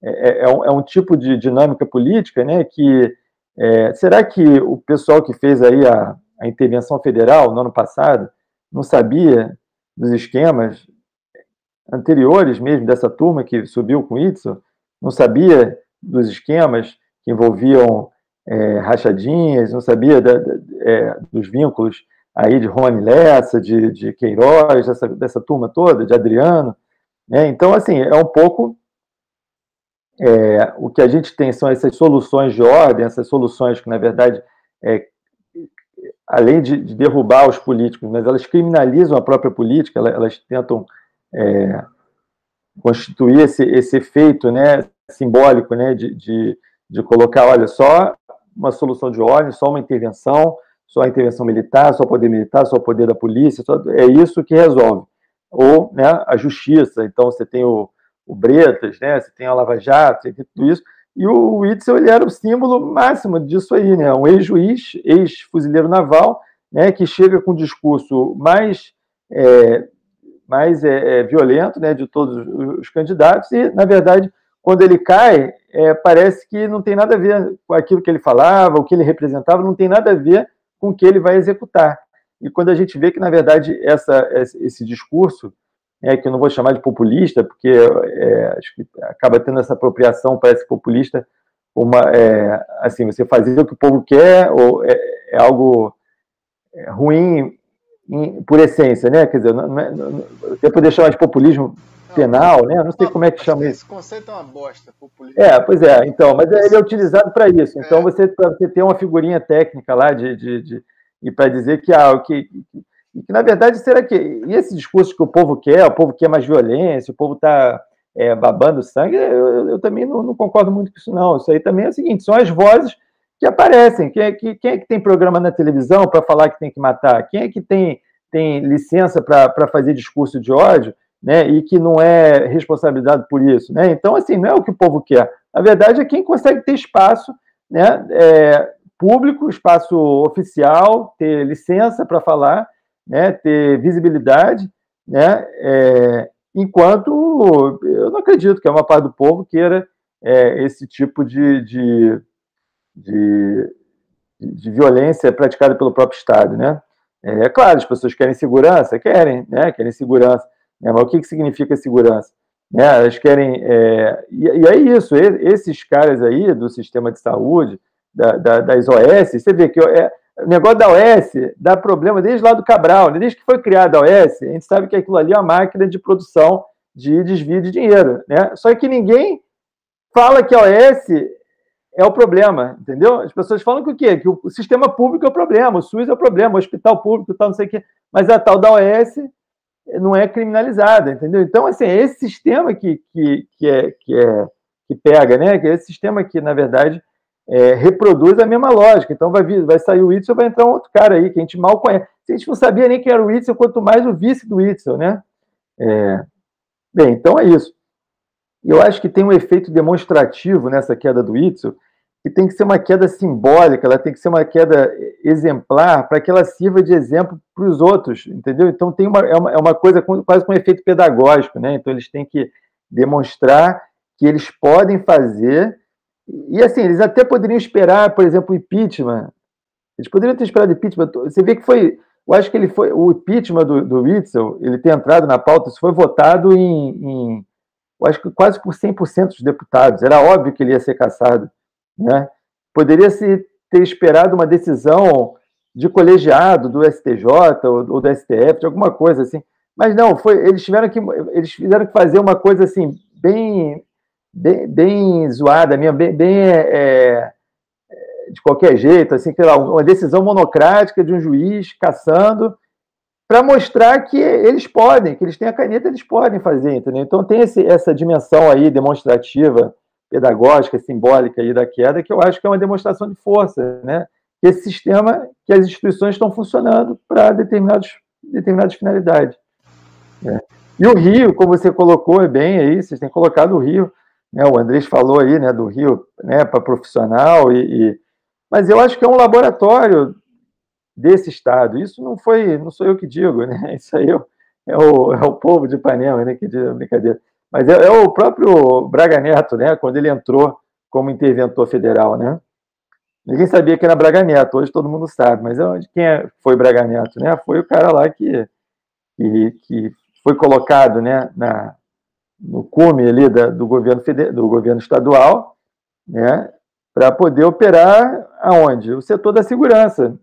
Speaker 5: é, é, é, um, é, um, tipo de dinâmica política, né, que é, será que o pessoal que fez aí a, a, intervenção federal no ano passado não sabia dos esquemas anteriores mesmo dessa turma que subiu com isso, não sabia dos esquemas que envolviam é, rachadinhas, não sabia da, da, é, dos vínculos aí de Rony Lessa, de, de Queiroz, dessa, dessa turma toda, de Adriano, né? Então, assim, é um pouco é, o que a gente tem são essas soluções de ordem, essas soluções que, na verdade, é, além de, de, derrubar os políticos, mas elas criminalizam a própria política, elas, elas tentam é, constituir esse, esse efeito né, simbólico né, de, de, de, colocar, olha, só uma solução de ordem, só uma intervenção, só a intervenção militar, só poder militar, só poder da polícia, só, é isso que resolve. ou né, a justiça. Então, você tem o, o Bretas, né, você tem a Lava Jato, você tem tudo isso. E o Witzel ele era o símbolo máximo disso aí, né? Um ex-juiz, ex-fuzileiro naval, né, que chega com um discurso mais, é, mais é, é, violento né, de todos os candidatos, e, na verdade, quando ele cai, é, parece que não tem nada a ver com aquilo que ele falava, o que ele representava, não tem nada a ver com o que ele vai executar. E quando a gente vê que, na verdade, essa, esse discurso, é, que eu não vou chamar de populista, porque é, acho que acaba tendo essa apropriação, parece populista, uma, é, assim, você fazer o que o povo quer, ou é, é algo é, ruim em, por essência, né? Quer dizer, não, não, não, poder chamar de populismo penal, né? Não sei como é que chama
Speaker 3: esse
Speaker 5: isso.
Speaker 3: Esse conceito é uma bosta.
Speaker 5: É, pois é, então, mas ele é utilizado para isso. Então, é. você, você tem uma figurinha técnica lá de, de, de e para dizer que, ah, que, que, que, na verdade, será que. E esse discurso que o povo quer, o povo quer mais violência, o povo está é, babando sangue, eu, eu também não, não, concordo muito com isso, não. Isso aí também é o seguinte: são as vozes que aparecem. Quem é que, quem é que tem programa na televisão para falar que tem que matar? Quem é que tem, tem licença para fazer discurso de ódio né, e que não é responsabilizado por isso? Né? Então, assim, não é o que o povo quer. A verdade é quem consegue ter espaço né, é, público, espaço oficial, ter licença para falar, né, ter visibilidade, né, é, enquanto eu não acredito que a maior parte do povo queira é, esse tipo de, de de, de violência praticada pelo próprio Estado, né? É, é, claro, as pessoas querem segurança, querem, né? Querem segurança. Né? Mas o que, que significa segurança? Né? Elas querem. É... E, e, é isso, esses caras aí do sistema de saúde, da, da, das OS, você vê que é, o negócio da OS dá problema desde lá do Cabral, né? desde que foi criada a OS, a gente sabe que aquilo ali é uma máquina de produção de desvio de dinheiro. Né? Só que ninguém fala que a OS é o problema, entendeu? As pessoas falam que o quê? Que o sistema público é o problema, o SUS é o problema, o hospital público, tal, não sei o quê. Mas a tal da OS não é criminalizada, entendeu? Então, assim, é esse sistema que, que, que, é, que, é, que pega, né? Que é esse sistema que, na verdade, é, reproduz a mesma lógica. Então, vai, vir, vai sair o Whitson, vai entrar um outro cara aí, que a gente mal conhece. A gente não sabia nem quem era o Whitson, quanto mais o vice do Whitson, né? É... Bem, então é isso. Eu acho que tem um efeito demonstrativo nessa queda do Itzel, que tem que ser uma queda simbólica, ela tem que ser uma queda exemplar para que ela sirva de exemplo para os outros, entendeu? Então tem uma, é, uma, é uma coisa com, quase com um efeito pedagógico, né? Então eles têm que demonstrar que eles podem fazer, e assim, eles até poderiam esperar, por exemplo, o impeachment, eles poderiam ter esperado o impeachment, você vê que foi, eu acho que ele foi, o impeachment do, do Witzel, ele ter entrado na pauta, isso foi votado em, em eu acho que quase por 100% dos deputados. Era óbvio que ele ia ser caçado. Né? Poderia-se ter esperado uma decisão de colegiado do STJ ou, do STF, de alguma coisa assim. Mas não, foi, eles tiveram que eles fizeram que fazer uma coisa assim bem bem, bem zoada, minha bem, bem é, é, de qualquer jeito, assim, lá, uma decisão monocrática de um juiz caçando para mostrar que eles podem, que eles têm a caneta, eles podem fazer, entendeu? Então tem esse, essa dimensão aí demonstrativa, pedagógica, simbólica aí da queda, que eu acho que é uma demonstração de força, né? Esse sistema, que as instituições estão funcionando para determinados, determinadas finalidades. Né? E o Rio, como você colocou é bem aí, vocês têm colocado o Rio, né? O Andrés falou aí, né, do Rio, né, para profissional e, e, mas eu acho que é um laboratório desse Estado. Isso não foi, não sou eu que digo, né? Isso aí é o, é o povo de Ipanema né, que diz brincadeira. Mas é, é, o próprio Braga Neto, né? Quando ele entrou como interventor federal, né? Ninguém sabia que era Braga Neto, hoje todo mundo sabe, mas onde quem é, foi Braga Neto, né? Foi o cara lá que, que, que foi colocado, né, na, no cume ali da, do governo federal, do governo estadual, né, para poder operar aonde? O setor da segurança,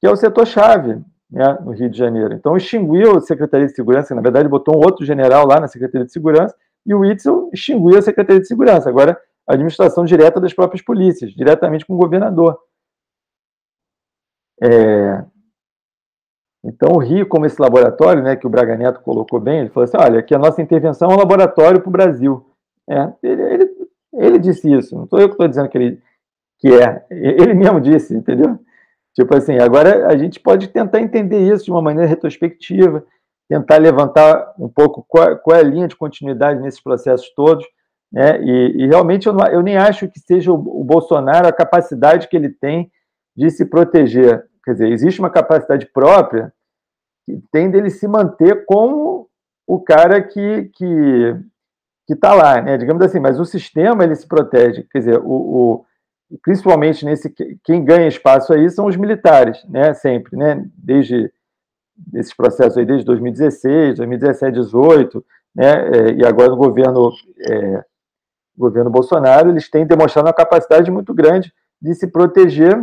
Speaker 5: que é o setor-chave né, no Rio de Janeiro. Então, extinguiu a Secretaria de Segurança, que, na verdade, botou um outro general lá na Secretaria de Segurança, e o Itzel extinguiu a Secretaria de Segurança. Agora, a administração direta das próprias polícias, diretamente com o governador. É... Então, o Rio, como esse laboratório, né, que o Braga Neto colocou bem, ele falou assim: olha, aqui a nossa intervenção é um laboratório para o Brasil. É, ele, ele, ele, disse isso, não sou eu que estou dizendo que ele que é, ele mesmo disse, entendeu? Tipo assim, agora a gente pode tentar entender isso de uma maneira retrospectiva, tentar levantar um pouco qual, qual, é a linha de continuidade nesses processos todos. Né? E, e realmente eu, não, eu, nem acho que seja o, o, Bolsonaro a capacidade que ele tem de se proteger. Quer dizer, existe uma capacidade própria que tem dele se manter como o cara que que que está lá, né? Digamos assim, mas o sistema ele se protege. Quer dizer, o, o principalmente nesse quem ganha espaço aí são os militares, né? Sempre, né? Desde esses processos aí desde 2016, 2017, 2018, né? É, e agora no governo é, governo Bolsonaro, eles têm demonstrado uma capacidade muito grande de se proteger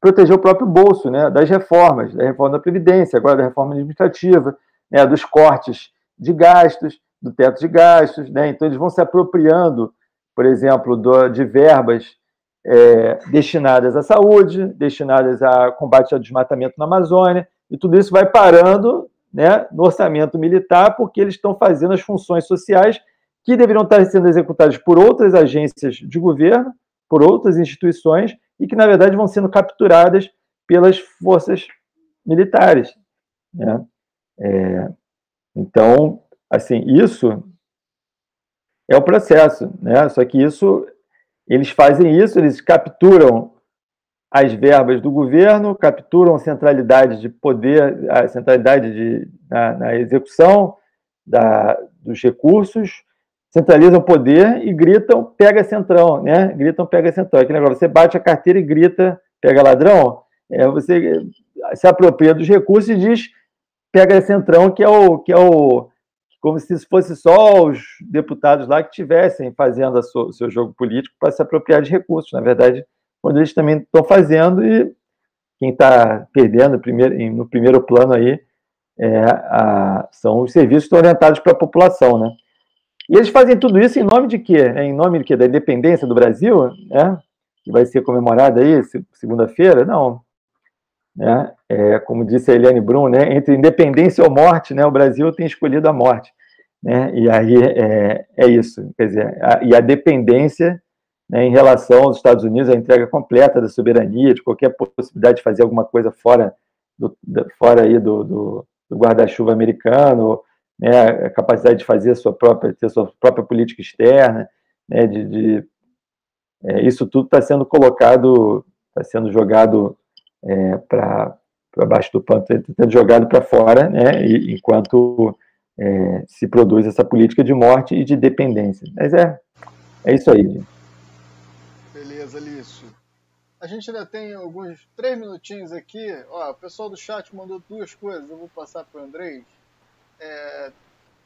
Speaker 5: proteger o próprio bolso, né, das reformas, da reforma da Previdência, agora da reforma administrativa, né, dos cortes de gastos, do teto de gastos. Né, então, eles vão se apropriando, por exemplo, do, de verbas é, destinadas à saúde, destinadas a combate ao desmatamento na Amazônia, e tudo isso vai parando né, no orçamento militar, porque eles estão fazendo as funções sociais que deveriam estar sendo executadas por outras agências de governo, por outras instituições, e que, na verdade, vão sendo capturadas pelas forças militares. Né? É, então, assim, isso é o processo, né? Só que isso, eles fazem isso, eles capturam as verbas do governo, capturam centralidade de poder, a centralidade de, na, na execução da, dos recursos, centralizam poder e gritam, pega centrão, né? Gritam, pega centrão. Aquele negócio, você bate a carteira e grita, pega ladrão, é, você se apropria dos recursos e diz, pega centrão, que é o, que é o, como se fosse só os deputados lá que estivessem fazendo o seu jogo político para se apropriar de recursos. Na verdade, quando eles também estão fazendo e quem está perdendo primeiro, no primeiro plano aí é, a, são os serviços orientados para a população, né? E eles fazem tudo isso em nome de quê? É em nome de quê? Da independência do Brasil, né? que vai ser comemorada aí segunda-feira? Não. Né? É, como disse a Eliane Brum, né? entre independência ou morte, né? o Brasil tem escolhido a morte. Né? E aí é, é isso. Quer dizer, a, e a dependência né, em relação aos Estados Unidos, a entrega completa da soberania, de qualquer possibilidade de fazer alguma coisa fora, do, fora aí do, do, do guarda-chuva americano, né, a capacidade de fazer sua própria, ter sua própria política externa, né, de, de é, isso tudo está sendo colocado, está sendo jogado é, para baixo do pano, está sendo jogado para fora, né, e, enquanto é, se produz essa política de morte e de dependência. Mas é, é isso aí, gente.
Speaker 3: Beleza, Lício. A gente ainda tem alguns três minutinhos aqui. Ó, o pessoal do chat mandou duas coisas, eu vou passar para o Andrei é,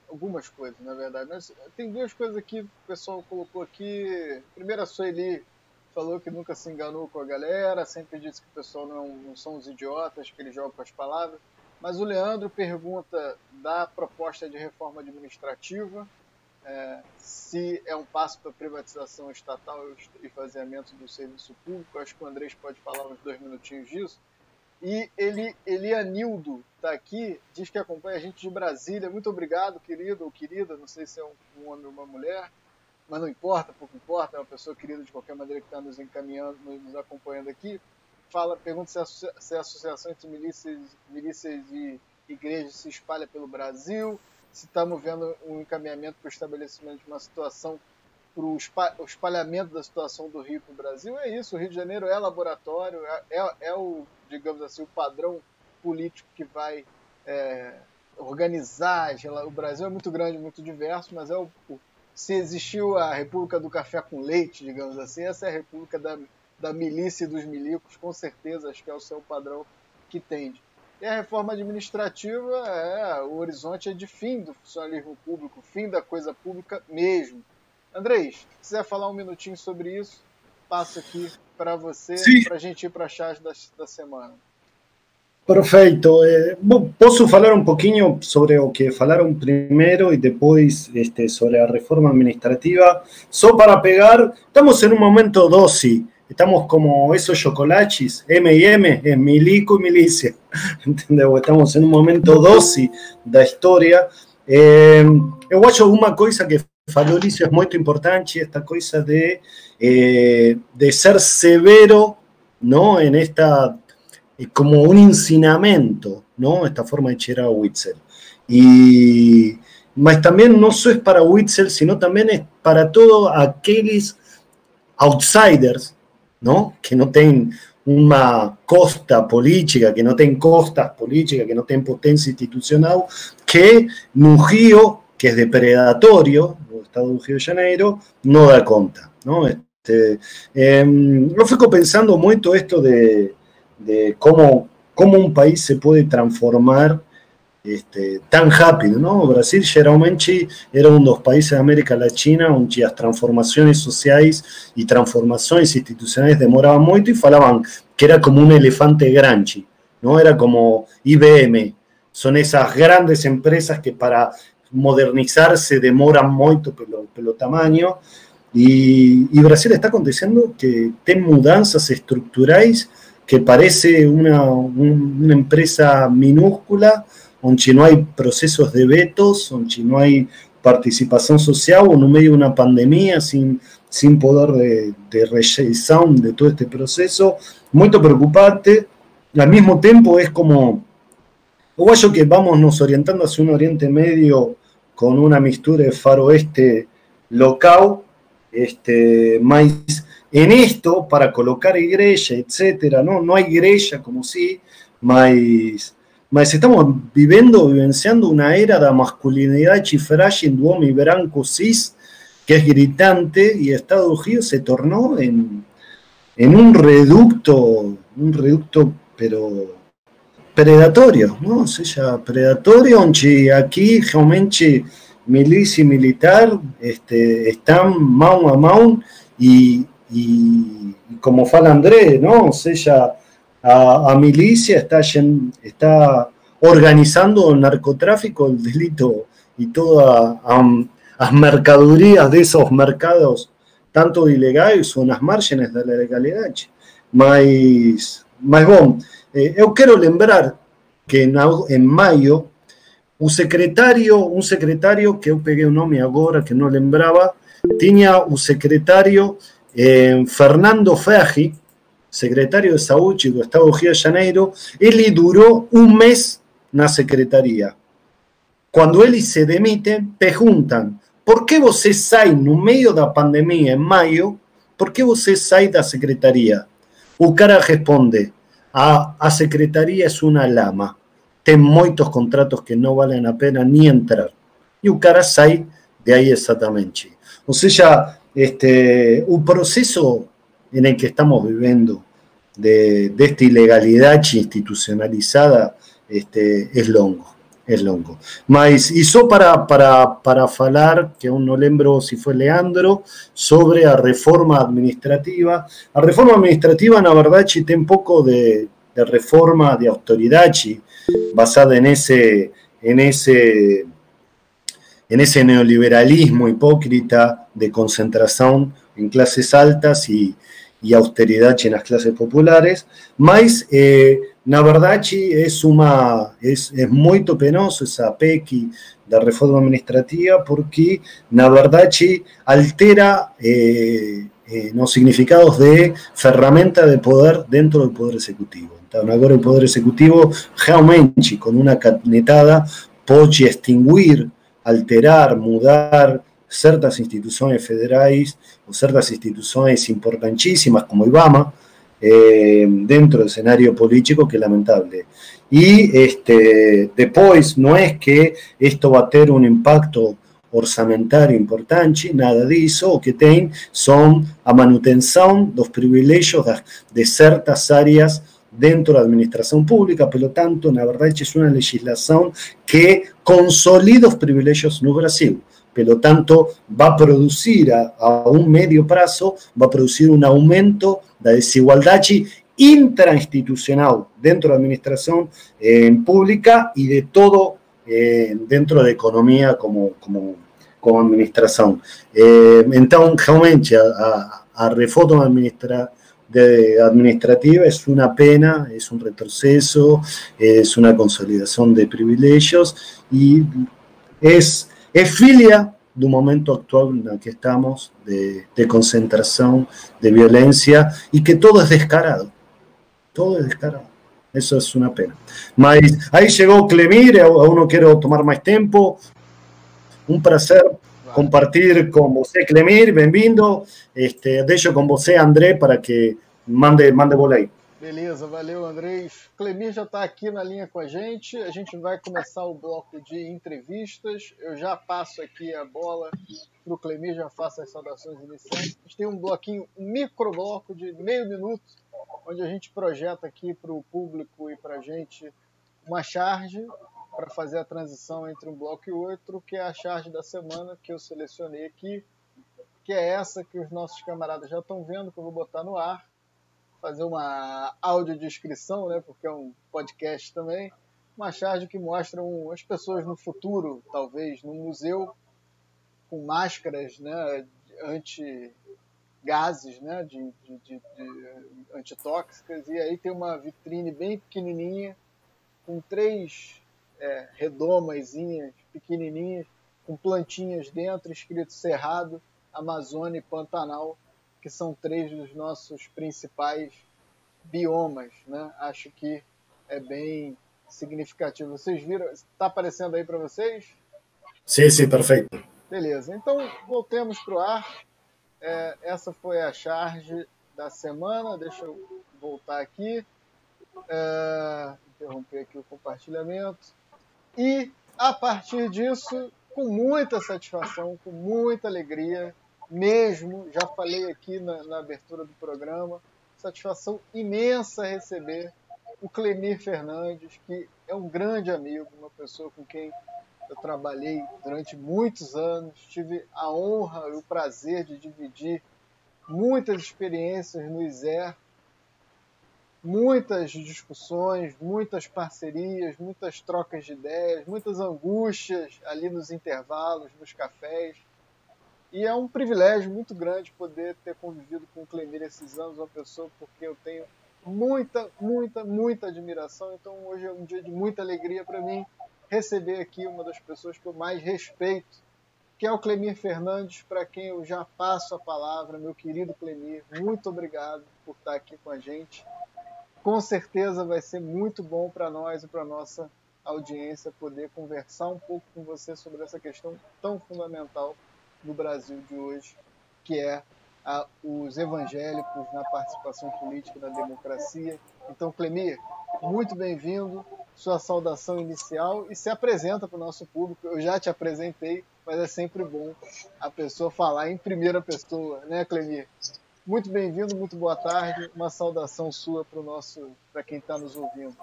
Speaker 3: algumas coisas, na verdade. Mas tem duas coisas aqui que o pessoal colocou aqui. Primeiro, a Sueli falou que nunca se enganou com a galera, sempre disse que o pessoal não, não são os idiotas, que eles jogam com as palavras. Mas o Leandro pergunta da proposta de reforma administrativa, é, se é um passo para privatização estatal e esvaziamento do serviço público. Acho que o Andrés pode falar uns dois minutinhos disso. E ele, Elianildo está aqui, diz que acompanha a gente de Brasília. Muito obrigado, querido ou querida. Não sei se é um, um homem ou uma mulher, mas não importa, pouco importa. É uma pessoa querida de qualquer maneira que está nos encaminhando, nos acompanhando aqui. Fala, pergunta se a, se a associação entre milícias, milícias e igrejas se espalha pelo Brasil, se estamos vendo um encaminhamento para o estabelecimento de uma situação para o espalhamento da situação do Rio para o Brasil. É isso, o Rio de Janeiro é laboratório, é, é, é o digamos assim, o padrão político que vai é, organizar. O Brasil é muito grande, muito diverso, mas é o, o, se existiu a República do Café com Leite, digamos assim, essa é a República da, da milícia e dos milicos, com certeza, acho que é o seu padrão que tende. E a reforma administrativa, é, o horizonte é de fim do funcionalismo público, fim da coisa pública mesmo. Andrés, se quiser falar um minutinho sobre isso, passo aqui para você, para a gente ir para a charge da, da semana.
Speaker 4: Perfeito. Eh, posso falar um pouquinho sobre o que falaram primeiro e depois este, sobre a reforma administrativa? Só para pegar, estamos em um momento doce, estamos como esos chocolates, M&M, é milico e milícia, entendeu? Estamos em um momento doce da história. Eh, eu acho uma coisa que falou Lício é muito importante, esta coisa de Eh, de ser severo, ¿no? En esta, eh, como un ensinamento, ¿no? Esta forma de echar a Witzel. E, mas também não só é para Witzel, sino também é para todos aqueles outsiders, não? que não têm uma costa política, que não tem costas políticas, que não tem potência institucional, que no Rio, que é depredatório, no estado do Rio de Janeiro, não dá conta. Não? Este, eh, eu fico pensando muito esto de, de como, como um país se pode transformar este, tan rápido, ¿no? Brasil geralmente era uno de los países de América Latina donde las transformaciones sociales y transformaciones institucionales demoraban mucho y falaban que era como un elefante grande, ¿no? Era como IBM, son esas grandes empresas que para modernizarse demoran mucho pelo, pelo tamaño y, y Brasil está aconteciendo que tiene mudanzas estructurales que parece una, un, una empresa minúscula onde não há processos de vetos, onde não há participação social, ou no meio de uma pandemia, sem, sem poder de, de de todo este processo, muito preocupante. Al mesmo tempo, é como. Eu acho que vamos nos orientando hacia um Oriente Médio com uma mistura de faroeste local, este, mas en esto, para colocar igreja, etc., no, no hay igreja como si, mas estamos vivendo, vivenciando una era de masculinidad frágil do homem branco cis, que es gritante, y Estados Unidos se tornó en, en un reducto, un reducto, pero predatorio, ¿no? O sea, predatorio, onde aquí realmente milicia y militar este, están mão a mão y, y como fala André, ¿no? O sea, a, a milicia está, está organizando narcotráfico, el delito y todas las mercaderías de esos mercados, tanto ilegales o las márgenes de la legalidad. Mas, mas bom, eh, eu quero lembrar que en, en maio o secretario, un secretario que eu peguei o nome agora, que não lembrava, tinha o secretario eh, Fernando Ferri, secretario de Estado do Rio de Janeiro, ele durou um mês na secretaria. Quando ele se demite, perguntam por que você sai no meio da pandemia, em maio, por que você sai da secretaria? O cara responde, a, a secretaria é uma lama, tem muitos contratos que não valem a pena nem entrar. E o cara sai de aí exatamente. Ou seja, este, o processo en el que estamos viviendo de, de esta ilegalidad institucionalizada este, es longo, es longo. Mas hizo para, para, para falar, que aún no lembro si fue Leandro, sobre la reforma administrativa. La reforma administrativa, na verdade, tem un poco de, de reforma de autoridad basada en ese, en ese en ese neoliberalismo hipócrita de concentración en clases altas y, y austeridad en las clases populares, mas, eh, na verdade, es, uma, es, es muito penoso esa PEC da reforma administrativa, porque, na verdade, altera eh, eh, los significados de ferramenta de poder dentro del Poder Ejecutivo. Então, agora o Poder Executivo, realmente, con una canetada, pode extinguir, alterar, mudar, ciertas instituciones federales o ciertas instituciones importantísimas como IBAMA eh, dentro del escenario político que es lamentable. Y este, después no es que esto va a tener un impacto orçamentário importante, nada disso, o que tem são a manutenção dos privilégios de certas áreas dentro da administração pública, pelo tanto, na verdade, é uma legislação que consolida os privilégios no Brasil. Pelo tanto, va a producir a, un medio plazo, va a producir un aumento de desigualdad intrainstitucional dentro de la administración eh, pública y de todo eh, dentro de economía como, como, como administración. Eh, entonces, realmente, a, a reforma administrativa es una pena, es un retroceso, es una consolidación de privilegios y es es filia do momento actual en el que estamos, de, de, concentración, de violencia, y que todo es descarado. Todo es descarado. Eso es una pena. Mas ahí llegó Clemir, aún no quiero tomar más tiempo. Un placer compartir con você, Clemir, bem-vindo. Este, deixo com você, André, para que mande, mande bola aí.
Speaker 3: Beleza, valeu, André. Clemir já está aqui na linha com a gente. A gente vai começar o bloco de entrevistas. Eu já passo aqui a bola para o Clemir, já faço as saudações iniciais. A gente tem um bloquinho, um microbloco de meio minuto, onde a gente projeta aqui para o público e para a gente uma charge para fazer a transição entre um bloco e outro, que é a charge da semana que eu selecionei aqui, que é essa que os nossos camaradas já estão vendo, que eu vou botar no ar, fazer uma audiodescrição, né, porque é um podcast também, uma charge que mostra as pessoas no futuro, talvez, no museu, com máscaras né, anti gases né, de, de, de, de antitóxicas, e aí tem uma vitrine bem pequenininha, com três é, redomazinhas, pequenininhas, com plantinhas dentro, escrito Cerrado, Amazônia e Pantanal, que são três dos nossos principais biomas. Né? Acho que é bem significativo. Vocês viram? Está aparecendo aí para vocês?
Speaker 4: Sim, sim, perfeito.
Speaker 3: Beleza, então voltemos para o ar. É, essa foi a charge da semana. Deixa eu voltar aqui. É, interromper aqui o compartilhamento. E a partir disso, com muita satisfação, com muita alegria, mesmo, já falei aqui na, na abertura do programa, satisfação imensa receber o Clemir Fernandes, que é um grande amigo, uma pessoa com quem eu trabalhei durante muitos anos, tive a honra e o prazer de dividir muitas experiências no ISER, muitas discussões, muitas parcerias, muitas trocas de ideias, muitas angústias ali nos intervalos, nos cafés. E é um privilégio muito grande poder ter convivido com o Clemir esses anos, uma pessoa porque eu tenho muita, muita, muita admiração. Então hoje é um dia de muita alegria para mim receber aqui uma das pessoas que eu mais respeito, que é o Clemir Fernandes, para quem eu já passo a palavra, meu querido Clemir. Muito obrigado por estar aqui com a gente com certeza vai ser muito bom para nós e para nossa audiência poder conversar um pouco com você sobre essa questão tão fundamental no Brasil de hoje, que é a, os evangélicos na participação política na democracia. Então, Clemir, muito bem-vindo, sua saudação inicial e se apresenta para o nosso público. Eu já te apresentei, mas é sempre bom a pessoa falar em primeira pessoa, né, Clemir? Muito bem-vindo, muito boa tarde. Uma saudação sua para o nosso, para quem está nos ouvindo.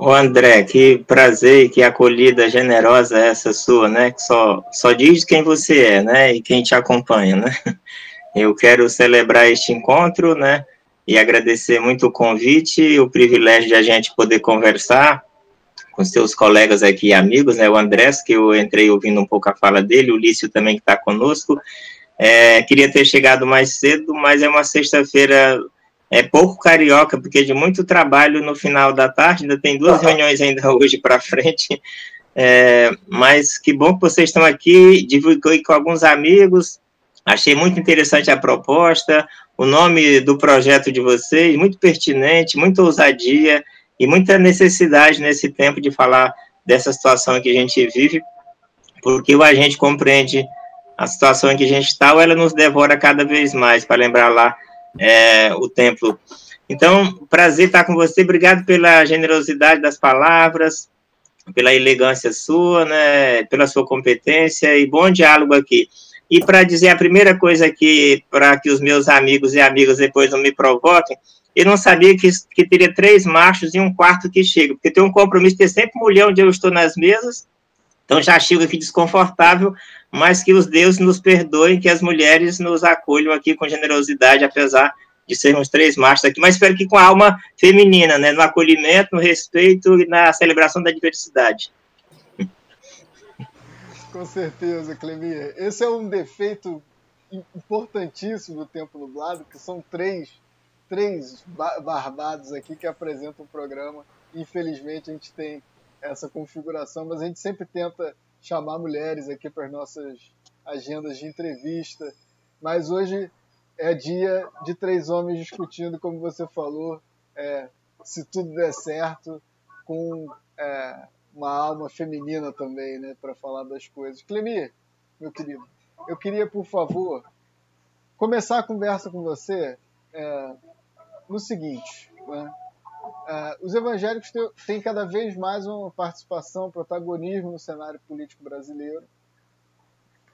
Speaker 6: Ô André, que prazer e que acolhida generosa é essa sua, né? Que só, só diz quem você é, né? E quem te acompanha, né? Eu quero celebrar este encontro, né? E agradecer muito o convite o privilégio de a gente poder conversar com seus colegas aqui e amigos, né? O Andrés, que eu entrei ouvindo um pouco a fala dele, o Lício também que está conosco, é, queria ter chegado mais cedo, mas é uma sexta-feira é pouco carioca, porque de muito trabalho no final da tarde, ainda tem duas reuniões ainda hoje para frente. É, mas que bom que vocês estão aqui, divulguei com alguns amigos, achei muito interessante a proposta, o nome do projeto de vocês, muito pertinente, muita ousadia e muita necessidade nesse tempo de falar dessa situação que a gente vive, porque o agente compreende a situação em que a gente está, ou ela nos devora cada vez mais, para lembrar lá é, o templo. Então, prazer estar com você, obrigado pela generosidade das palavras, pela elegância sua, né, pela sua competência e bom diálogo aqui. E para dizer a primeira coisa aqui, para que os meus amigos e amigas depois não me provoquem, eu não sabia que, que teria três machos e um quarto que chega, porque tem um compromisso de sempre mulher onde eu estou nas mesas, então já chego aqui desconfortável, mas que os deuses nos perdoem, que as mulheres nos acolham aqui com generosidade, apesar de sermos três machos aqui, mas espero que com a alma feminina, né, no acolhimento, no respeito e na celebração da diversidade.
Speaker 3: Com certeza, Clemir. Esse é um defeito importantíssimo do Tempo Nublado, que são três, três barbados aqui que apresentam o programa. Infelizmente, a gente tem essa configuração, mas a gente sempre tenta chamar mulheres aqui para as nossas agendas de entrevista. Mas hoje é dia de três homens discutindo, como você falou, é, se tudo der certo, com é, uma alma feminina também, né, para falar das coisas. Clemir, meu querido, eu queria, por favor, começar a conversa com você é, no seguinte, né? É, os evangélicos têm cada vez mais uma participação, protagonismo no cenário político brasileiro,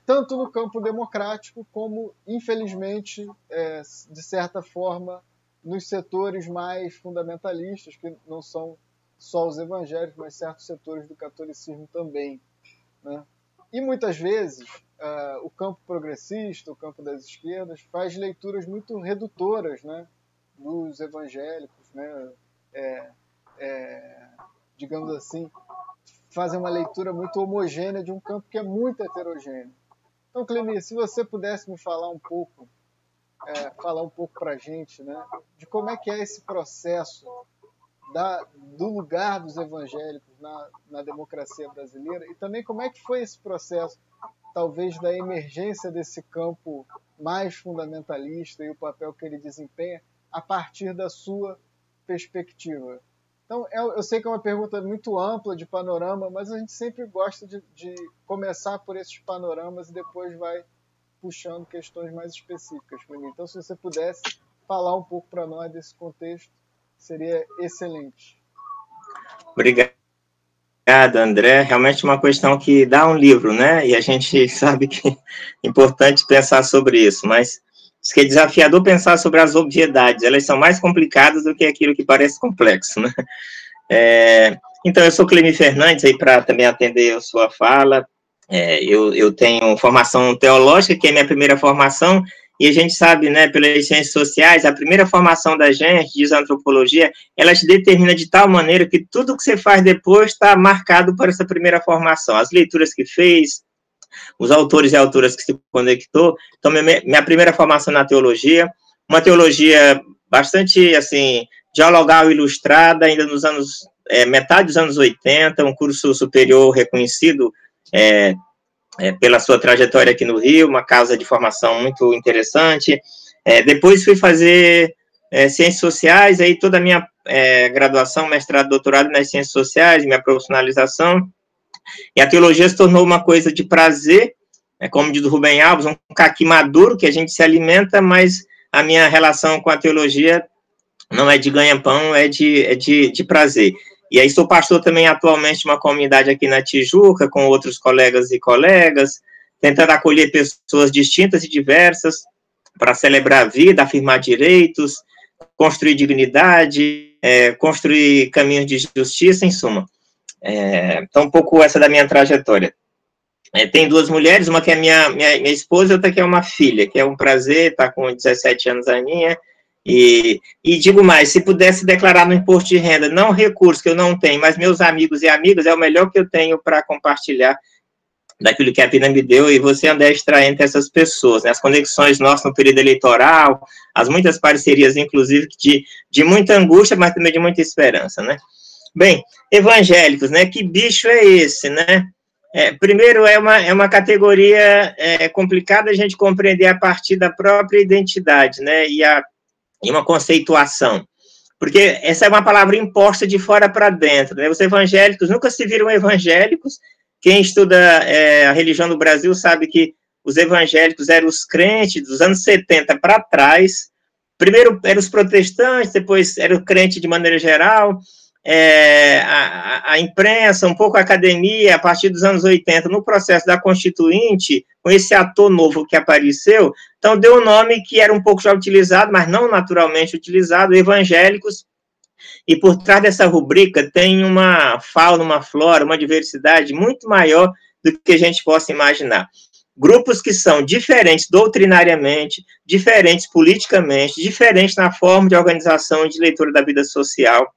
Speaker 3: tanto no campo democrático como, infelizmente, é, de certa forma, nos setores mais fundamentalistas, que não são só os evangélicos, mas certos setores do catolicismo também. Né? E muitas vezes uh, o campo progressista, o campo das esquerdas, faz leituras muito redutoras né, dos evangélicos, né? É, é, digamos assim, fazem uma leitura muito homogênea de um campo que é muito heterogêneo. Então, Clemir, se você pudesse me falar um pouco, é, falar um pouco para a gente, né, de como é que é esse processo da, do lugar dos evangélicos na, na democracia brasileira e também como é que foi esse processo, talvez, da emergência desse campo mais fundamentalista e o papel que ele desempenha a partir da sua perspectiva. Então, eu, eu sei que é uma pergunta muito ampla de panorama, mas a gente sempre gosta de, de começar por esses panoramas e depois vai puxando questões mais específicas. Então, se você pudesse falar um pouco para nós desse contexto, seria excelente.
Speaker 6: Obrigado, André. Realmente uma questão que dá um livro, né? E a gente sabe que é importante pensar sobre isso, mas que é desafiador pensar sobre as obviedades. Elas são mais complicadas do que aquilo que parece complexo, né? É, então, eu sou Clemi Fernandes, aí para também atender a sua fala. É, eu, eu tenho formação teológica, que é minha primeira formação, e a gente sabe, né, pelas ciências sociais, a primeira formação da gente, diz a antropologia, ela te determina de tal maneira que tudo que você faz depois está marcado por essa primeira formação. As leituras que fez, os autores e autoras que se conectou. Então, minha, primeira formação na teologia, uma teologia bastante, assim, dialogal ilustrada, ainda nos anos, é, metade dos anos 80, um curso superior reconhecido é, é, pela sua trajetória aqui no Rio, uma casa de formação muito interessante. É, depois fui fazer é, ciências sociais, aí toda a minha é, graduação, mestrado, doutorado nas ciências sociais, minha profissionalização. E a teologia se tornou uma coisa de prazer, é, como diz o Rubem Alves, um caqui maduro que a gente se alimenta, mas a minha relação com a teologia não é de ganha-pão, é, de, é de, de prazer. E aí sou pastor também atualmente de uma comunidade aqui na Tijuca, com outros colegas e colegas, tentando acolher pessoas distintas e diversas para celebrar a vida, afirmar direitos, construir dignidade, é, construir caminhos de justiça, em suma. É, então, um pouco essa da minha trajetória. É, tem duas mulheres, uma que é minha, minha, minha esposa e outra que é uma filha, que é um prazer, está com 17 anos a minha, e, e, digo mais, se pudesse declarar no imposto de renda, não recurso que eu não tenho, mas meus amigos e amigas, é o melhor que eu tenho para compartilhar daquilo que a vida me deu, e você, André, extrair entre essas pessoas, né? as conexões nossas no período eleitoral, as muitas parcerias, inclusive, de, de muita angústia, mas também de muita esperança, né? Bem, evangélicos, né? Que bicho é esse, né? É, primeiro, é uma, é uma categoria é, complicada a gente compreender a partir da própria identidade, né? E a e uma conceituação. Porque essa é uma palavra imposta de fora para dentro. Né? Os evangélicos nunca se viram evangélicos. Quem estuda é, a religião no Brasil sabe que os evangélicos eram os crentes dos anos 70 para trás. Primeiro eram os protestantes, depois era o crente de maneira geral, é, a, a, imprensa, um pouco a academia, a partir dos anos 80, no processo da Constituinte, com esse ator novo que apareceu, então deu um nome que era um pouco já utilizado, mas não naturalmente utilizado, evangélicos, e por trás dessa rubrica tem uma fauna, uma flora, uma diversidade muito maior do que a gente possa imaginar. Grupos que são diferentes doutrinariamente, diferentes politicamente, diferentes na forma de organização e de leitura da vida social,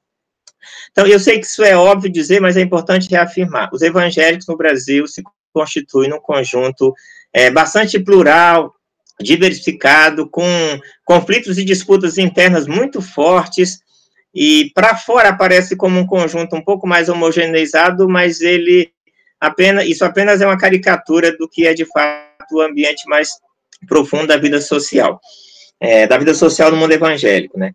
Speaker 6: então, eu sei que isso é óbvio dizer, mas é importante reafirmar. Os evangélicos no Brasil se constituem num conjunto é, bastante plural, diversificado, com conflitos e disputas internas muito fortes, e para fora aparece como um conjunto um pouco mais homogeneizado, mas ele apenas, isso apenas é uma caricatura do que é de fato o ambiente mais profundo da vida social, é, da vida social no mundo evangélico, né?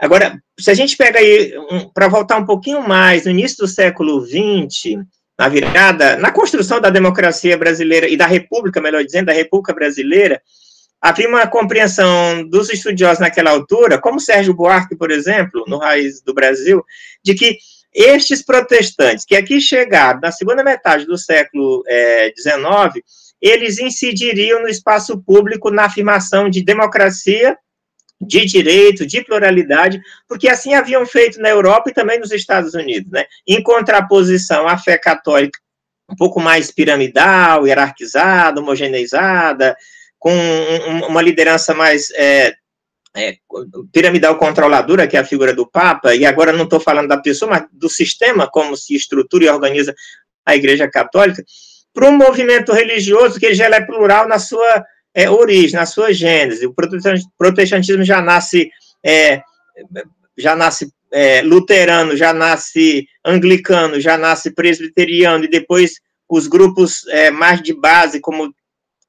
Speaker 6: Agora, se a gente pega aí, um, para voltar um pouquinho mais, no início do século XX, na virada, na construção da democracia brasileira e da República, melhor dizendo, da República Brasileira, havia uma compreensão dos estudiosos naquela altura, como Sérgio Buarque, por exemplo, no Raiz do Brasil, de que estes protestantes que aqui chegaram na segunda metade do século XIX, é, eles incidiriam no espaço público na afirmação de democracia, de direito, de pluralidade, porque assim haviam feito na Europa e também nos Estados Unidos, né? Em contraposição à fé católica um pouco mais piramidal, hierarquizada, homogeneizada, com uma liderança mais é, é, piramidal controladora, que é a figura do Papa, e agora não estou falando da pessoa, mas do sistema, como se estrutura e organiza a Igreja Católica, para um movimento religioso que já é plural na sua é, origem, na sua gênese. O protestantismo já nasce, é, já nasce é, luterano, já nasce anglicano, já nasce presbiteriano, e depois os grupos é, mais de base, como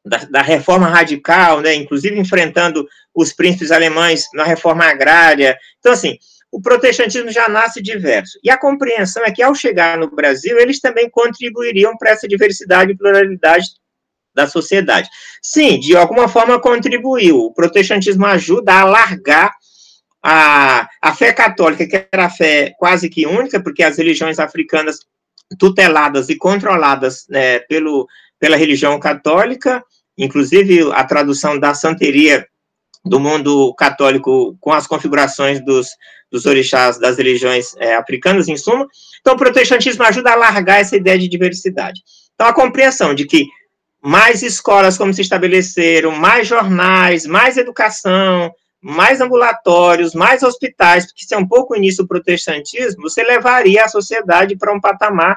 Speaker 6: da, da, reforma radical, né, inclusive enfrentando os príncipes alemães na reforma agrária. Então, assim, o protestantismo já nasce diverso. E a compreensão é que, ao chegar no Brasil, eles também contribuiriam para essa diversidade e pluralidade da sociedade. Sim, de alguma forma contribuiu. O protestantismo ajuda a alargar a, a fé católica, que era a fé quase que única, porque as religiões africanas tuteladas e controladas né, pelo, pela religião católica, inclusive a tradução da santeria do mundo católico com as configurações dos, dos orixás das religiões é, africanas, em suma. Então, o protestantismo ajuda a alargar essa ideia de diversidade. Então, a compreensão de que mais escolas como se estabeleceram, mais jornais, mais educação, mais ambulatórios, mais hospitais, porque se é um pouco o início do protestantismo, você levaria a sociedade para um patamar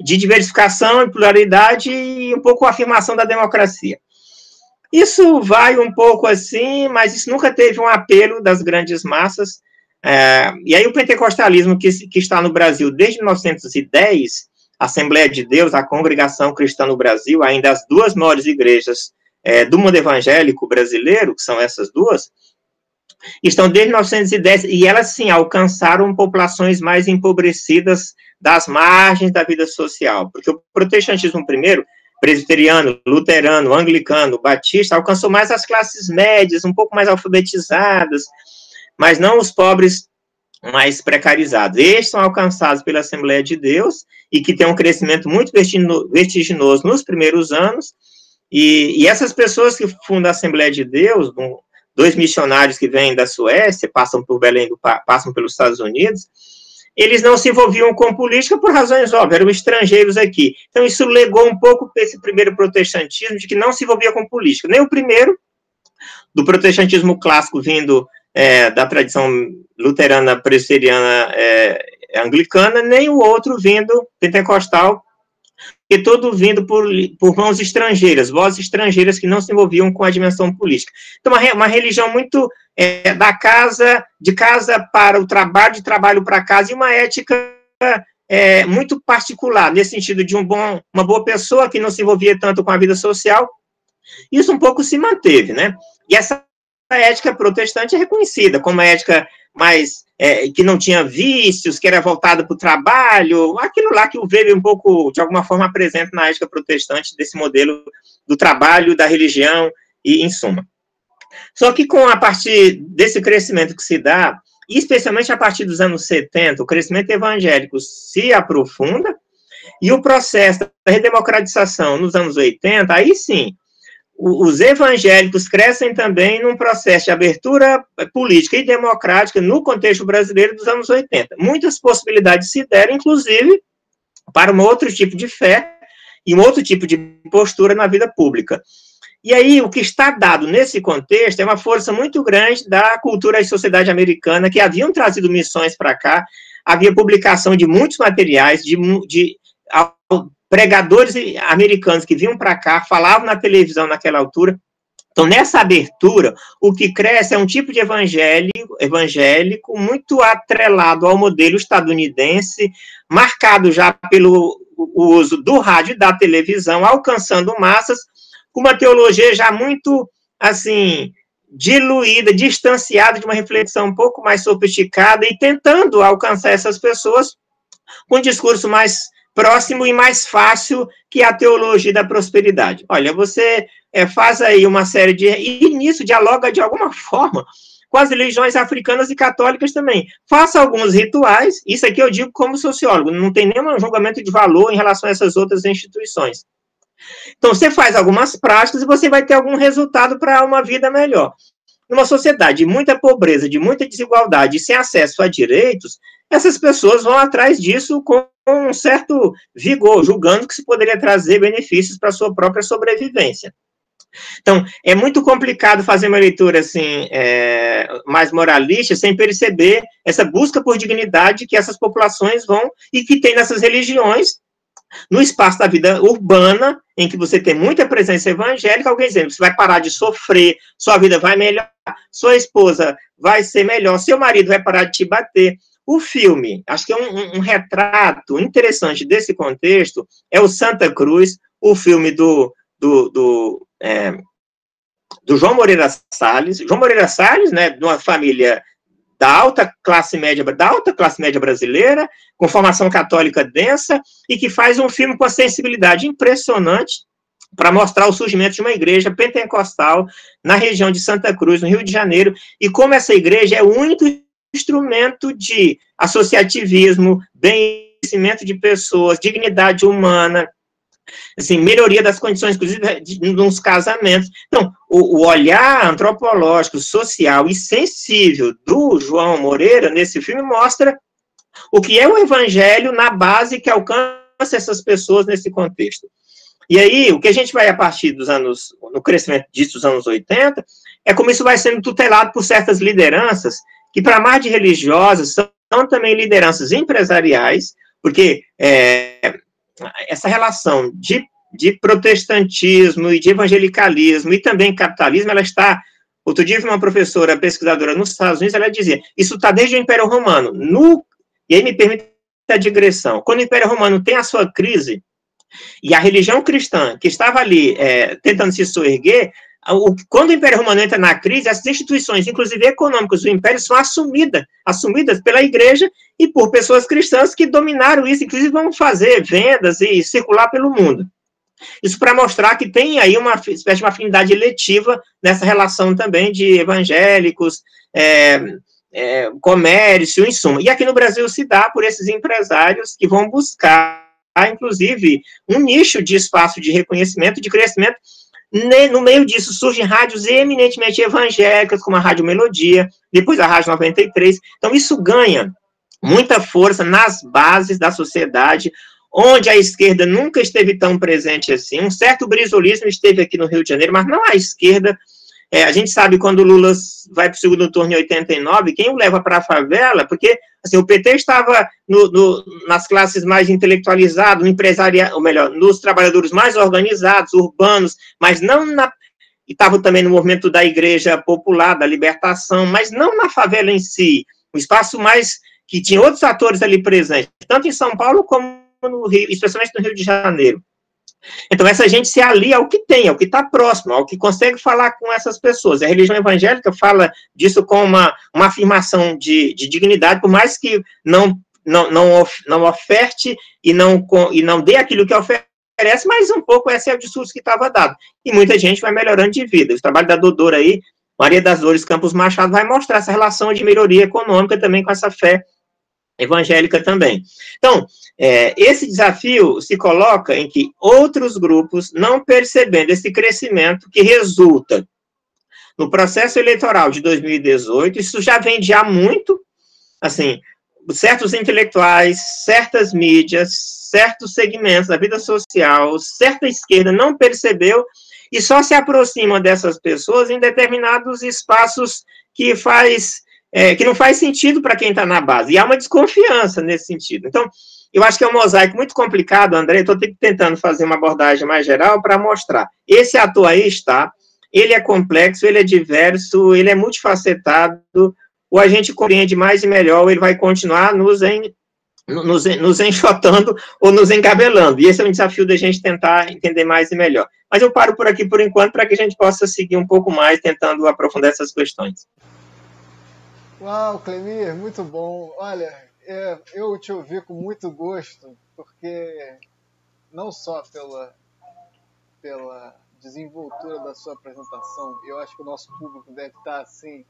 Speaker 6: de diversificação e pluralidade e um pouco a afirmação da democracia. Isso vai um pouco assim, mas isso nunca teve um apelo das grandes massas. É, e aí o pentecostalismo que, que está no Brasil desde 1910, a Assembleia de Deus, a Congregação Cristã no Brasil, ainda as duas maiores igrejas é, do mundo evangélico brasileiro, que são essas duas, estão desde 1910 e elas sim alcançaram populações mais empobrecidas das margens da vida social, porque o protestantismo primeiro, presbiteriano, luterano, anglicano, batista, alcançou mais as classes médias, um pouco mais alfabetizadas, mas não os pobres mais precarizados. Estes são alcançados pela Assembleia de Deus e que tem um crescimento muito vertiginoso nos primeiros anos, e, e essas pessoas que fundam a Assembleia de Deus, dois missionários que vêm da Suécia, passam por Belém, passam pelos Estados Unidos, eles não se envolviam com política por razões óbvias, eram estrangeiros aqui. Então, isso legou um pouco para esse primeiro protestantismo, de que não se envolvia com política. Nem o primeiro, do protestantismo clássico vindo é, da tradição luterana, presbiteriana, é, anglicana, nem o outro vindo pentecostal, e todo vindo por, por mãos estrangeiras, vozes estrangeiras que não se envolviam com a dimensão política. Então, uma, uma religião muito é, da casa, de casa para o trabalho, de trabalho para casa, e uma ética é, muito particular, nesse sentido de um bom, uma boa pessoa que não se envolvia tanto com a vida social. Isso um pouco se manteve, né? E essa ética protestante é reconhecida como uma ética mais é, que não tinha vícios, que era voltado para o trabalho, aquilo lá que o Weber um pouco, de alguma forma, apresenta na ética protestante desse modelo do trabalho, da religião e em suma. Só que com a partir desse crescimento que se dá, especialmente a partir dos anos 70, o crescimento evangélico se aprofunda e o processo da redemocratização nos anos 80, aí sim, os evangélicos crescem também num processo de abertura política e democrática no contexto brasileiro dos anos 80. Muitas possibilidades se deram, inclusive, para um outro tipo de fé e um outro tipo de postura na vida pública. E aí, o que está dado nesse contexto é uma força muito grande da cultura e sociedade americana, que haviam trazido missões para cá, havia publicação de muitos materiais, de, de pregadores americanos que vinham para cá, falavam na televisão naquela altura. Então, nessa abertura, o que cresce é um tipo de evangélico, evangélico muito atrelado ao modelo estadunidense, marcado já pelo uso do rádio e da televisão, alcançando massas, com uma teologia já muito, assim, diluída, distanciada de uma reflexão um pouco mais sofisticada e tentando alcançar essas pessoas com um discurso mais próximo e mais fácil que a teologia da prosperidade. Olha, você é, faz aí uma série de. E nisso dialoga de alguma forma com as religiões africanas e católicas também. Faça alguns rituais, isso aqui eu digo como sociólogo, não tem nenhum julgamento de valor em relação a essas outras instituições. Então, você faz algumas práticas e você vai ter algum resultado para uma vida melhor. Numa sociedade de muita pobreza, de muita desigualdade sem acesso a direitos, essas pessoas vão atrás disso com um certo vigor, julgando que se poderia trazer benefícios para a sua própria sobrevivência. Então, é muito complicado fazer uma leitura assim, é, mais moralista, sem perceber essa busca por dignidade que essas populações vão e que tem nessas religiões, no espaço da vida urbana, em que você tem muita presença evangélica, alguém dizendo, você vai parar de sofrer, sua vida vai melhorar, sua esposa vai ser melhor, seu marido vai parar de te bater. O filme, acho que é um, um, um retrato interessante desse contexto, é o Santa Cruz, o filme do, do, do, é, do João Moreira Salles. João Moreira Salles, né, de uma família da alta classe média, da alta classe média brasileira, com formação católica densa, e que faz um filme com a sensibilidade impressionante para mostrar o surgimento de uma igreja pentecostal na região de Santa Cruz, no Rio de Janeiro, e como essa igreja é o único instrumento de associativismo, bem-conhecimento de pessoas, dignidade humana, assim, melhoria das condições, inclusive, de, de, nos casamentos. Então, o, o, olhar antropológico, social e sensível do João Moreira nesse filme mostra o que é o evangelho na base que alcança essas pessoas nesse contexto. E aí, o que a gente vai a partir dos anos, no crescimento disso dos anos 80, é como isso vai sendo tutelado por certas lideranças que, para mais de religiosas, são, são também lideranças empresariais, porque é, essa relação de, de protestantismo e de evangelicalismo e também capitalismo, ela está. Outro dia, uma professora pesquisadora nos Estados Unidos, ela dizia: isso está desde o Império Romano. No, e aí me permite a digressão. Quando o Império Romano tem a sua crise, e a religião cristã, que estava ali é, tentando se soerguer, quando o Império Romano entra na crise, as instituições, inclusive econômicas do Império, são assumidas, assumidas pela Igreja e por pessoas cristãs que dominaram isso, inclusive vão fazer vendas e circular pelo mundo. Isso para mostrar que tem aí uma espécie de afinidade eletiva nessa relação também de evangélicos, é, é, comércio, em suma. E aqui no Brasil se dá por esses empresários que vão buscar, inclusive, um nicho de espaço de reconhecimento, de crescimento, no meio disso surgem rádios eminentemente evangélicas, como a Rádio Melodia, depois a Rádio 93. Então, isso ganha muita força nas bases da sociedade, onde a esquerda nunca esteve tão presente assim. Um certo brisolismo esteve aqui no Rio de Janeiro, mas não a esquerda é, a gente sabe quando o Lula vai para o segundo turno em 89, quem o leva para a favela, porque assim, o PT estava no, no, nas classes mais intelectualizadas, no empresariado, ou melhor, nos trabalhadores mais organizados, urbanos, mas não na. E estava também no movimento da igreja popular, da libertação, mas não na favela em si. Um espaço mais. que tinha outros atores ali presentes, tanto em São Paulo como no Rio, especialmente no Rio de Janeiro. Então, essa gente se alia ao que tem, ao que está próximo, ao que consegue falar com essas pessoas. A religião evangélica fala disso com uma, uma afirmação de, de dignidade, por mais que não, não, não, of, não oferte e não, e não dê aquilo que oferece, mas um pouco esse é o discurso que estava dado. E muita gente vai melhorando de vida. O trabalho da Dodora aí, Maria das Dores Campos Machado, vai mostrar essa relação de melhoria econômica também com essa fé evangélica também. Então, é, esse desafio se coloca em que outros grupos, não percebendo esse crescimento que resulta no processo eleitoral de 2018, isso já vem de há muito, assim, certos intelectuais, certas mídias, certos segmentos da vida social, certa esquerda não percebeu e só se aproxima dessas pessoas em determinados espaços que faz é, que não faz sentido para quem está na base. E há uma desconfiança nesse sentido. Então, eu acho que é um mosaico muito complicado, André. Estou tentando fazer uma abordagem mais geral para mostrar. Esse ator aí está, ele é complexo, ele é diverso, ele é multifacetado. Ou a gente compreende mais e melhor, ou ele vai continuar nos nos, nos enxotando ou nos encabelando. E esse é um desafio da gente tentar entender mais e melhor. Mas eu paro por aqui por enquanto para que a gente possa seguir um pouco mais tentando aprofundar essas questões.
Speaker 3: Uau, Clemir, muito bom. Olha, é, eu te ouvi com muito gosto, porque não só pela, pela desenvoltura da sua apresentação, eu acho que o nosso público deve estar assim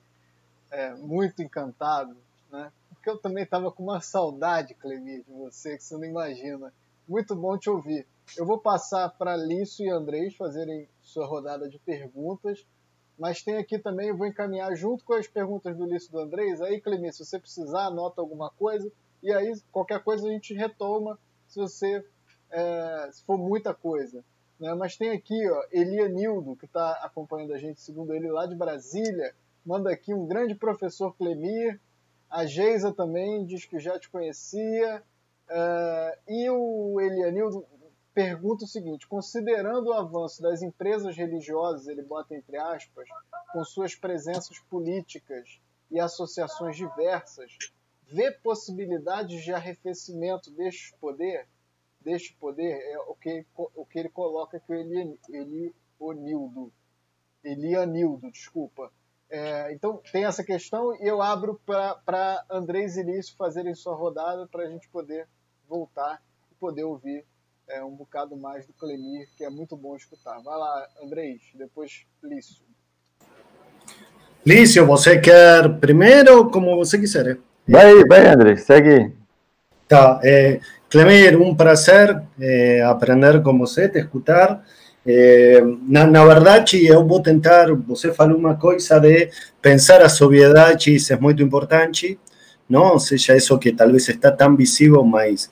Speaker 3: é, muito encantado, né? Porque eu também estava com uma saudade, Clemir, de você, que você não imagina. Muito bom te ouvir. Eu vou passar para Lício e Andrés fazerem sua rodada de perguntas, mas tem aqui também, eu vou encaminhar junto com as perguntas do e do Andrés. Aí, Clemir, se você precisar, anota alguma coisa, e aí qualquer coisa a gente retoma se você é, se for muita coisa. Né? Mas tem aqui ó, Elianildo, que está acompanhando a gente, segundo ele, lá de Brasília, manda aqui um grande professor Clemir, a Geisa também diz que já te conhecia, uh, e o Elianildo pergunta o seguinte: considerando o avanço das empresas religiosas, ele bota entre aspas, com suas presenças políticas e associações diversas, vê possibilidades de arrefecimento deste poder? Deste poder é o que, o que ele coloca que o Eli, Elionildo, Elianildo, desculpa. É, então tem essa questão e eu abro para Andrés e Lício fazerem sua rodada para a gente poder voltar e poder ouvir é, um bocado mais do Clemir, que é muito bom escutar. Vai lá, Andrés, depois Lício.
Speaker 4: Lício, você quer primeiro como você quiser?
Speaker 5: Vai, vai, Andrés, segue.
Speaker 4: Tá, é, Clemir, um prazer é, aprender com você, te escutar. É, na, na, verdade, eu vou tentar. Você falou uma coisa de pensar a sobriedade, isso é muito importante, não? Ou seja, isso que talvez está tão visível, mas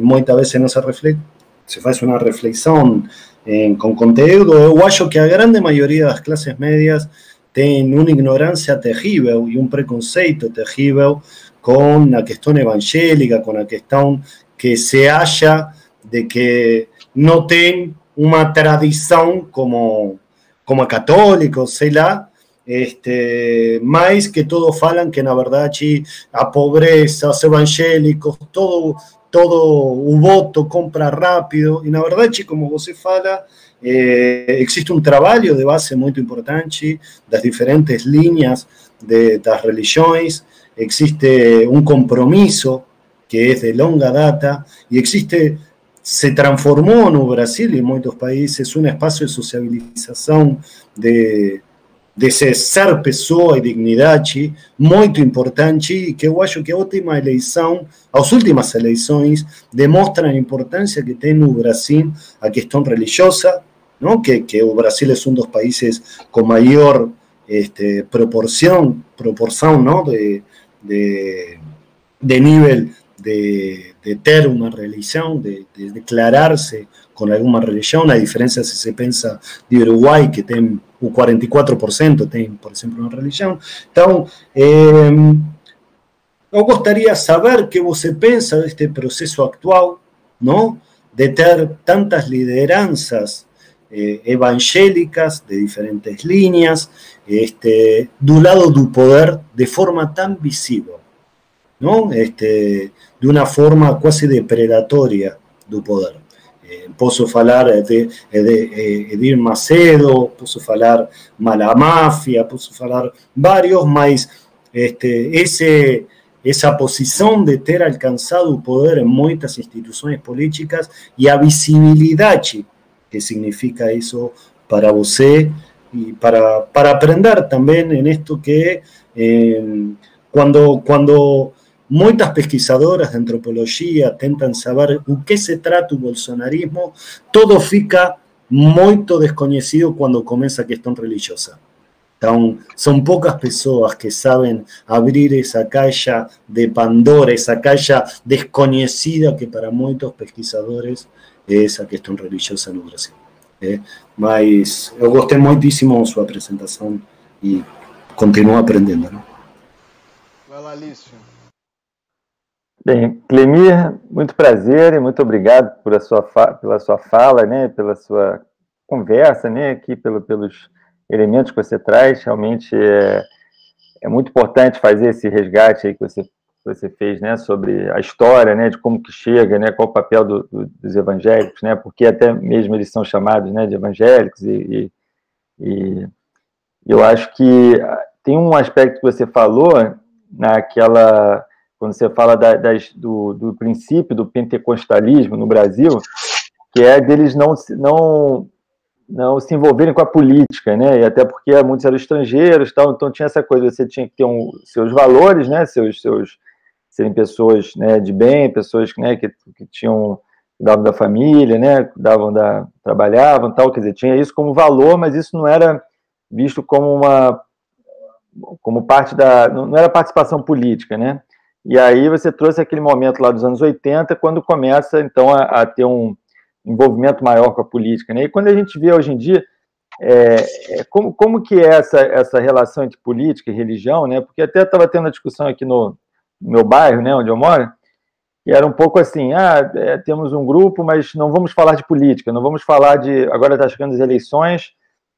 Speaker 4: muitas vezes não se reflete, se faz uma reflexão em, com conteúdo. Eu acho que a grande maioria das classes médias tem uma ignorância terrível e um preconceito terrível com a questão evangélica, com a questão que se acha de que não tem uma tradição como, como católico, sei lá, este, mais que todos falam que na verdade a pobreza, os evangélicos, todo, todo o voto compra rápido, e na verdade, como você fala, eh, existe um trabalho de base muito importante das diferentes linhas de, das religiões, existe um compromisso que é de longa data, e existe se transformou no Brasil e em muitos países um espaço de socialização de, de ser pessoa e dignidade muito importante e que eu acho que a última eleição, as últimas eleições demonstram a importância que tem no Brasil a questão religiosa, não? Que, que o Brasil é um dos países com maior este, proporção, proporção não? De, de, de nível de, de ter uma religião, de, de, declararse com alguma religião, a diferença se se pensa de Uruguai, que tem o 44% tem, por exemplo, uma religião. Então, eh, eu gostaria saber o que você pensa deste processo atual, não? de ter tantas lideranças eh, evangélicas de diferentes linhas, este, do lado do poder de forma tão visível. ¿no? Este, de una forma quase depredatoria do poder. Eh, posso falar de, Edir Macedo, posso falar Mala Máfia, posso falar vários, mas este, esse, essa posição de ter alcançado o poder em muitas instituições políticas e a visibilidade que significa isso para você e para, para aprender também em isto que eh, quando, quando Muchas pesquisadoras de antropología tentan saber o que se trata el bolsonarismo, todo fica muy desconocido cuando comienza a cuestión religiosa. son pocas personas que saben abrir esa caja de Pandora, esa caja desconocida que para muchos pesquisadores es a cuestión religiosa en Brasil. ¿eh? Mas eu gostei muitíssimo de sua apresentação e continuo aprendendo.
Speaker 5: Bem, Clemir, muito prazer e muito obrigado por sua pela sua fala, né, pela sua conversa, né, aqui pelo, pelos elementos que você traz. Realmente é, é muito importante fazer esse resgate aí que você você fez, né, sobre a história, né, de como que chega, né, qual o papel do, do, dos evangélicos, né, porque até mesmo eles são chamados, né, de evangélicos e, e, e eu acho que tem um aspecto que você falou naquela quando você fala da, das, do, do princípio do pentecostalismo no Brasil, que é deles não não não se envolverem com a política, né? E até porque muitos eram estrangeiros, tal, então tinha essa coisa, você tinha que ter um, seus valores, né? Seus seus serem pessoas, né, de bem, pessoas, né, que, que tinham cuidavam da família, né, cuidavam da trabalhavam, tal, quer dizer, tinha isso como valor, mas isso não era visto como uma como parte da não era participação política, né? E aí você trouxe aquele momento lá dos anos 80, quando começa então a, a ter um envolvimento maior com a política. Né? E quando a gente vê hoje em dia, é, é, como, como que é essa, essa relação entre política e religião, né? porque até estava tendo uma discussão aqui no, no, meu bairro, né, onde eu moro, que era um pouco assim, ah, é, temos um grupo, mas não vamos falar de política, não vamos falar de, agora está chegando as eleições,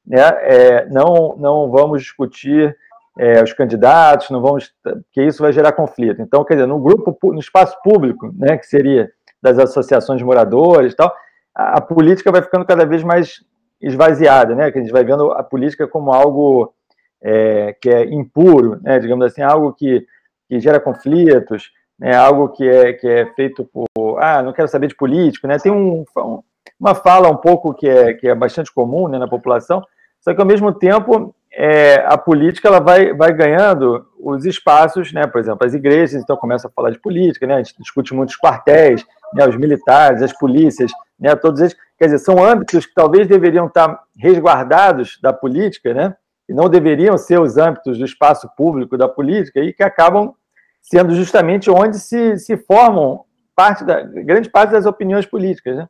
Speaker 5: né, é, não, não vamos discutir é, os candidatos, não vamos, porque isso vai gerar conflito. Então, quer dizer, no grupo, no espaço público, né, que seria das associações de moradores e tal, a, política vai ficando cada vez mais esvaziada, né? Que a gente vai vendo a política como algo é, que é impuro, né? Digamos assim, algo que, que gera conflitos, né? Algo que é que é feito por ah, não quero saber de político, né? Tem um, uma fala um pouco que é que é bastante comum né, na população, só que ao mesmo tempo é, a política ela vai, vai ganhando os espaços, né? Por exemplo, as igrejas então começam a falar de política, né? A gente discute muitos quartéis, né? Os militares, as polícias né, todos eles, quer dizer, são âmbitos que talvez deveriam estar resguardados da política, né, e não deveriam ser os âmbitos do espaço público da política, e que acabam sendo justamente onde se, se formam parte da, grande parte das opiniões políticas, né?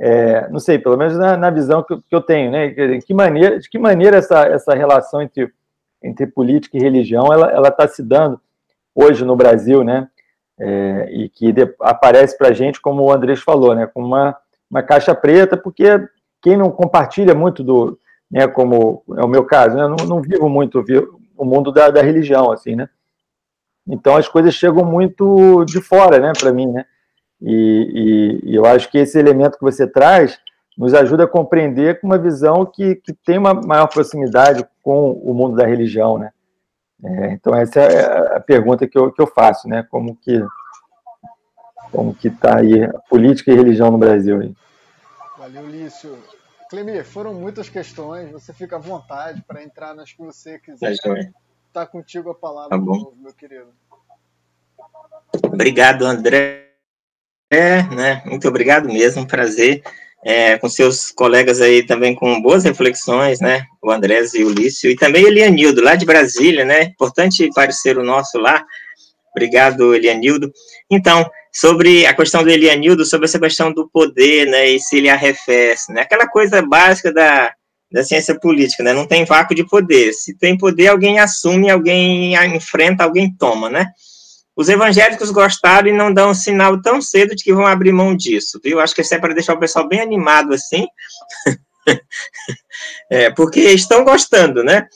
Speaker 5: É, não sei, pelo menos na, na visão que, que, eu tenho, né? De que maneira, de que maneira essa, essa relação entre, entre política e religião ela está se dando hoje no Brasil, né? É, e que de, aparece para a gente, como o Andrés falou, né? Com uma uma caixa preta, porque quem não compartilha muito do, né, como é o meu caso, né, não, não vivo muito o mundo da, da religião, assim, né? Então as coisas chegam muito de fora, né, para mim, né? E, e, e, eu acho que esse elemento que você traz nos ajuda a compreender com uma visão que, que tem uma maior proximidade com o mundo da religião, né? É, então essa é a pergunta que eu, que eu faço, né? Como que como que está aí a política e religião no Brasil. Aí.
Speaker 3: Valeu, Lício. Clemir, foram muitas questões, você fica à vontade para entrar nas que você quiser. Está tá contigo a palavra, tá bom. Novo, meu querido.
Speaker 6: Obrigado, André. É, né? Muito obrigado mesmo, prazer. É, com seus colegas aí também com boas reflexões, né? O Andrés e o Lício, e também Elianildo, lá de Brasília, né? Importante parceiro nosso lá. Obrigado, Elianildo. Então, sobre a questão do Elianildo, sobre essa questão do poder, né, e se ele arrefece, né, aquela coisa básica da, da ciência política, né, não tem vácuo de poder, se tem poder, alguém assume, alguém enfrenta, alguém toma, né, os evangélicos gostaram e não dão um sinal tão cedo de que vão abrir mão disso, viu, acho que isso é para deixar o pessoal bem animado, assim, é, porque estão gostando, né,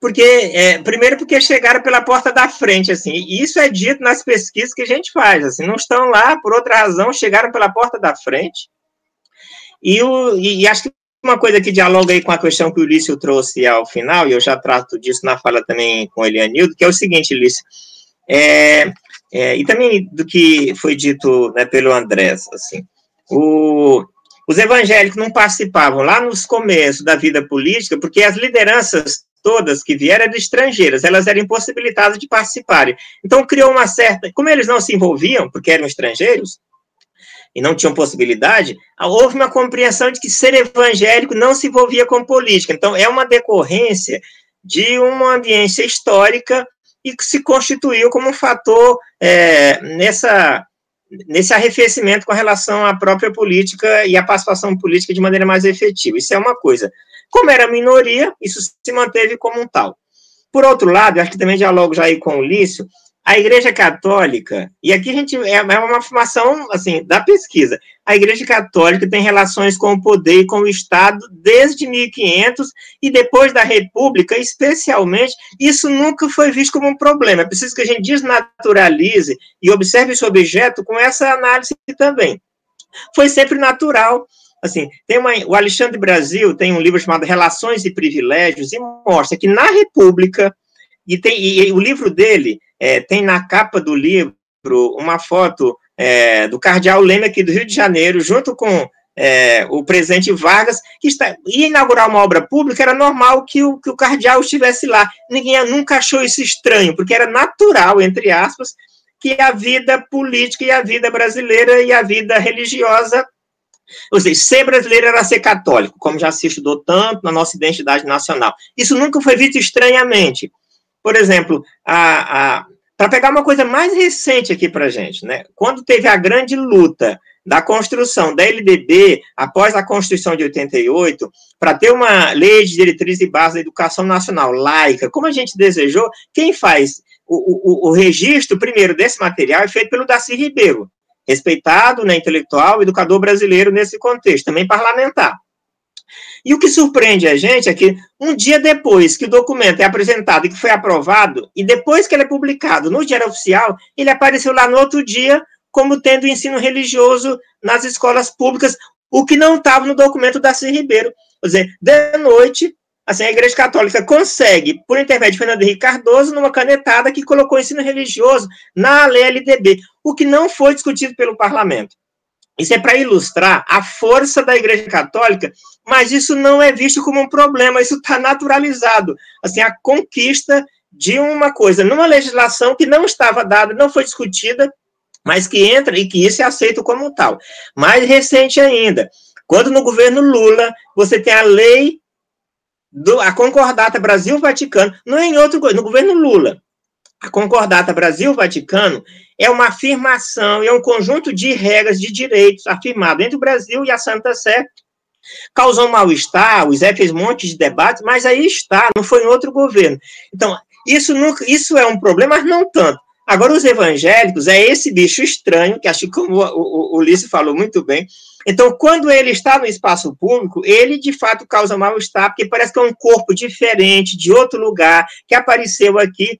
Speaker 6: porque é, primeiro porque chegaram pela porta da frente, assim, e isso é dito nas pesquisas que a gente faz, assim, não estão lá por outra razão, chegaram pela porta da frente, e, o, e, e acho que uma coisa que dialoga aí com a questão que o Lício trouxe ao final, e eu já trato disso na fala também com o Elianildo, que é o seguinte, Lício, é, é, e também do que foi dito né, pelo Andrés, assim, o, os evangélicos não participavam lá nos começos da vida política, porque as lideranças todas que vieram eram estrangeiras, elas eram impossibilitadas de participarem. Então criou uma certa, como eles não se envolviam, porque eram estrangeiros, e não tinham possibilidade, houve uma compreensão de que ser evangélico não se envolvia com política. Então, é uma decorrência de uma ambiência histórica e que se constituiu como um fator é, nessa, nesse arrefecimento com relação à própria política e à participação política de maneira mais efetiva. Isso é uma coisa. Como era minoria, isso se manteve como um tal. Por outro lado, acho que também dialogo já aí com o Lício, a Igreja Católica, e aqui a gente é, é uma afirmação assim da pesquisa, a Igreja Católica tem relações com o poder e com o Estado desde 1500 e depois da República, especialmente, isso nunca foi visto como um problema. É preciso que a gente desnaturalize e observe esse objeto com essa análise também. Foi sempre natural. Assim, tem uma, o Alexandre Brasil tem um livro chamado Relações e Privilégios e mostra que na República e, tem, e, e o livro dele é, tem na capa do livro uma foto é, do cardeal Leme aqui do Rio de Janeiro, junto com é, o presidente Vargas, que está, ia inaugurar uma obra pública, era normal que o, que o cardeal estivesse lá. Ninguém nunca achou isso estranho, porque era natural, entre aspas, que a vida política e a vida brasileira e a vida religiosa ou seja, ser brasileiro era ser católico, como já se estudou tanto na nossa identidade nacional. Isso nunca foi visto estranhamente. Por exemplo, a, a para pegar uma coisa mais recente aqui para gente, né? Quando teve a grande luta da construção da LDB após a Constituição de 88, para ter uma lei de diretriz e base da educação nacional laica, como a gente desejou, quem faz o, o, o registro primeiro desse material é feito pelo Darcy Ribeiro, respeitado, né, intelectual, educador brasileiro nesse contexto, também parlamentar. E o que surpreende a gente é que um dia depois que o documento é apresentado e que foi aprovado, e depois que ele é publicado no Diário Oficial, ele apareceu lá no outro dia como tendo ensino religioso nas escolas públicas, o que não estava no documento da Cir Ribeiro. Quer dizer, de noite, assim, a Igreja Católica consegue, por intermédio de Fernando Henrique Cardoso, numa canetada que colocou ensino religioso na lei LDB, o que não foi discutido pelo parlamento. Isso é para ilustrar a força da Igreja Católica, mas isso não é visto como um problema, isso está naturalizado. Assim, a conquista de uma coisa numa legislação que não estava dada, não foi discutida, mas que entra e que isso é aceito como tal. Mais recente ainda, quando no governo Lula você tem a lei do, a concordata Brasil-Vaticano, não é em outro no governo Lula. A concordata Brasil-Vaticano é uma afirmação, é um conjunto de regras de direitos afirmado entre o Brasil e a Santa Sé. Causou mal-estar, o Zé fez um monte de debates, mas aí está, não foi em outro governo. Então, isso, nunca, isso é um problema, mas não tanto. Agora, os evangélicos é esse bicho estranho, que acho que como o, o Ulisses falou muito bem. Então, quando ele está no espaço público, ele de fato causa mal-estar, porque parece que é um corpo diferente, de outro lugar, que apareceu aqui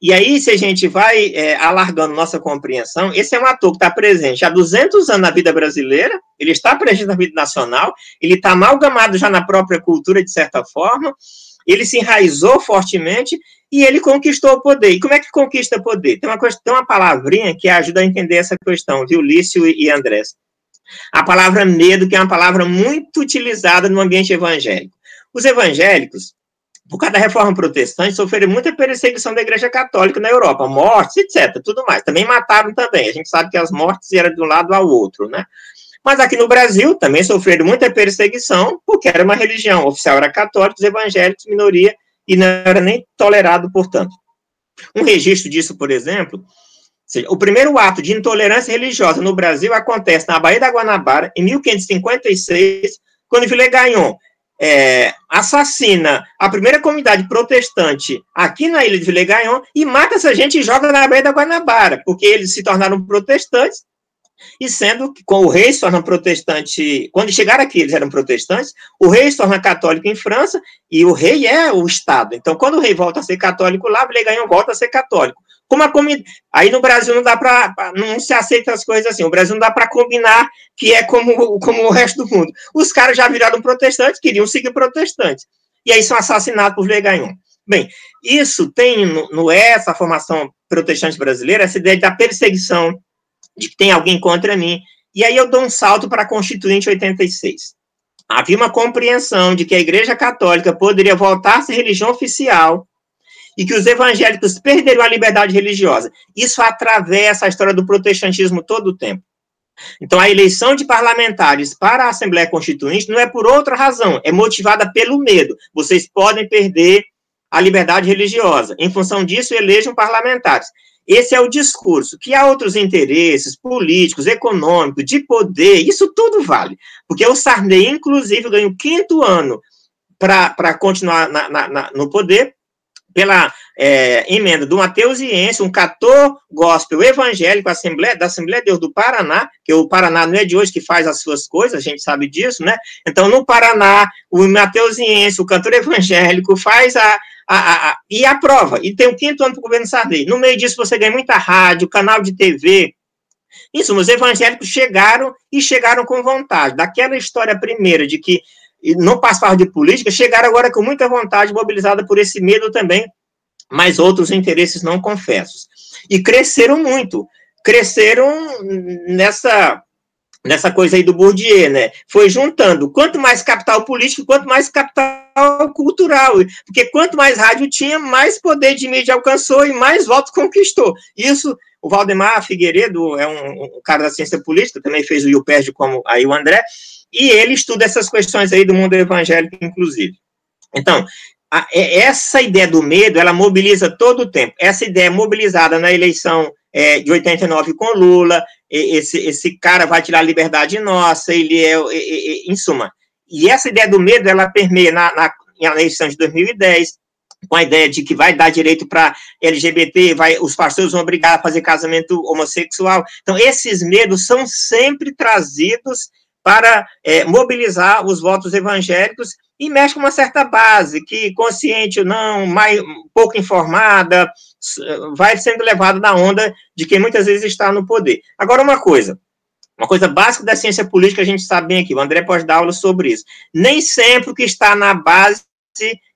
Speaker 6: e aí, se a gente vai é, alargando nossa compreensão, esse é um ator que está presente há 200 anos na vida brasileira, ele está presente na vida nacional, ele está amalgamado já na própria cultura, de certa forma, ele se enraizou fortemente e ele conquistou o poder. E como é que conquista poder? Tem uma, tem uma palavrinha que ajuda a entender essa questão, viu, Lício e Andrés? A palavra medo, que é uma palavra muito utilizada no ambiente evangélico. Os evangélicos, por causa da reforma protestante, sofreram muita perseguição da igreja católica na Europa, mortes, etc, tudo mais. Também mataram também, a gente sabe que as mortes eram de um lado ao outro, né? Mas aqui no Brasil também sofreram muita perseguição, porque era uma religião, oficial era católico, evangélicos, minoria, e não era nem tolerado, portanto. Um registro disso, por exemplo, seja, o primeiro ato de intolerância religiosa no Brasil acontece na Baía da Guanabara, em 1556, quando Villegagnon é, assassina a primeira comunidade protestante aqui na ilha de Villegagnon e mata essa gente e joga na Baía da Guanabara, porque eles se tornaram protestantes, e sendo que com o rei se torna protestante, quando chegaram aqui eles eram protestantes, o rei se torna católico em França, e o rei é o Estado. Então, quando o rei volta a ser católico lá, Villegagnon volta a ser católico. Como a comunidade. Aí no Brasil não dá para. Não se aceita as coisas assim. O Brasil não dá para combinar que é como, como o resto do mundo. Os caras já viraram protestantes, queriam seguir protestantes. E aí são assassinados por Leganhon. Bem, isso tem no, no essa formação protestante brasileira, essa ideia da perseguição, de que tem alguém contra mim. E aí eu dou um salto para a Constituinte 86. Havia uma compreensão de que a Igreja Católica poderia voltar a ser religião oficial e que os evangélicos perderam a liberdade religiosa. Isso atravessa a história do protestantismo todo o tempo. Então, a eleição de parlamentares para a Assembleia Constituinte não é por outra razão, é motivada pelo medo. Vocês podem perder a liberdade religiosa. Em função disso, elejam parlamentares. Esse é o discurso. Que há outros interesses políticos, econômicos, de poder, isso tudo vale. Porque o Sarney, inclusive, ganha o quinto ano para continuar na, na, na, no poder, pela é, emenda do Mateusiense, um cantor gospel evangélico Assembleia, da Assembleia de Deus do Paraná, que o Paraná não é de hoje que faz as suas coisas, a gente sabe disso, né? Então, no Paraná, o Mateusiense, o cantor evangélico, faz a, a, a, a e aprova, e tem o quinto ano para o governo Sarney. No meio disso, você ganha muita rádio, canal de TV, isso, os evangélicos chegaram e chegaram com vontade. Daquela história primeira de que não passavam de política, chegaram agora com muita vontade, mobilizada por esse medo também, mas outros interesses não confessos. E cresceram muito. Cresceram nessa nessa coisa aí do Bourdieu, né? Foi juntando quanto mais capital político, quanto mais capital cultural, porque quanto mais rádio tinha, mais poder de mídia alcançou e mais votos conquistou. Isso, o Valdemar Figueiredo é um, um cara da ciência política, também fez o IUPERJ como aí o André, e ele estuda essas questões aí do mundo evangélico, inclusive. Então, a, é, essa ideia do medo, ela mobiliza todo o tempo. Essa ideia é mobilizada na eleição é, de 89 com Lula, esse, esse cara vai tirar a liberdade nossa, ele é, é, em suma. E essa ideia do medo, ela permeia na, na, na eleição de 2010, com a ideia de que vai dar direito para LGBT, vai, os pastores vão obrigar a fazer casamento homossexual. Então, esses medos são sempre trazidos para é, mobilizar os votos evangélicos e mexe com uma certa base, que consciente ou não, mais, pouco informada, vai sendo levado na onda de quem muitas vezes está no poder. Agora, uma coisa, uma coisa básica da ciência política, a gente sabe bem aqui, o André pode dar aula sobre isso. Nem sempre o que está na base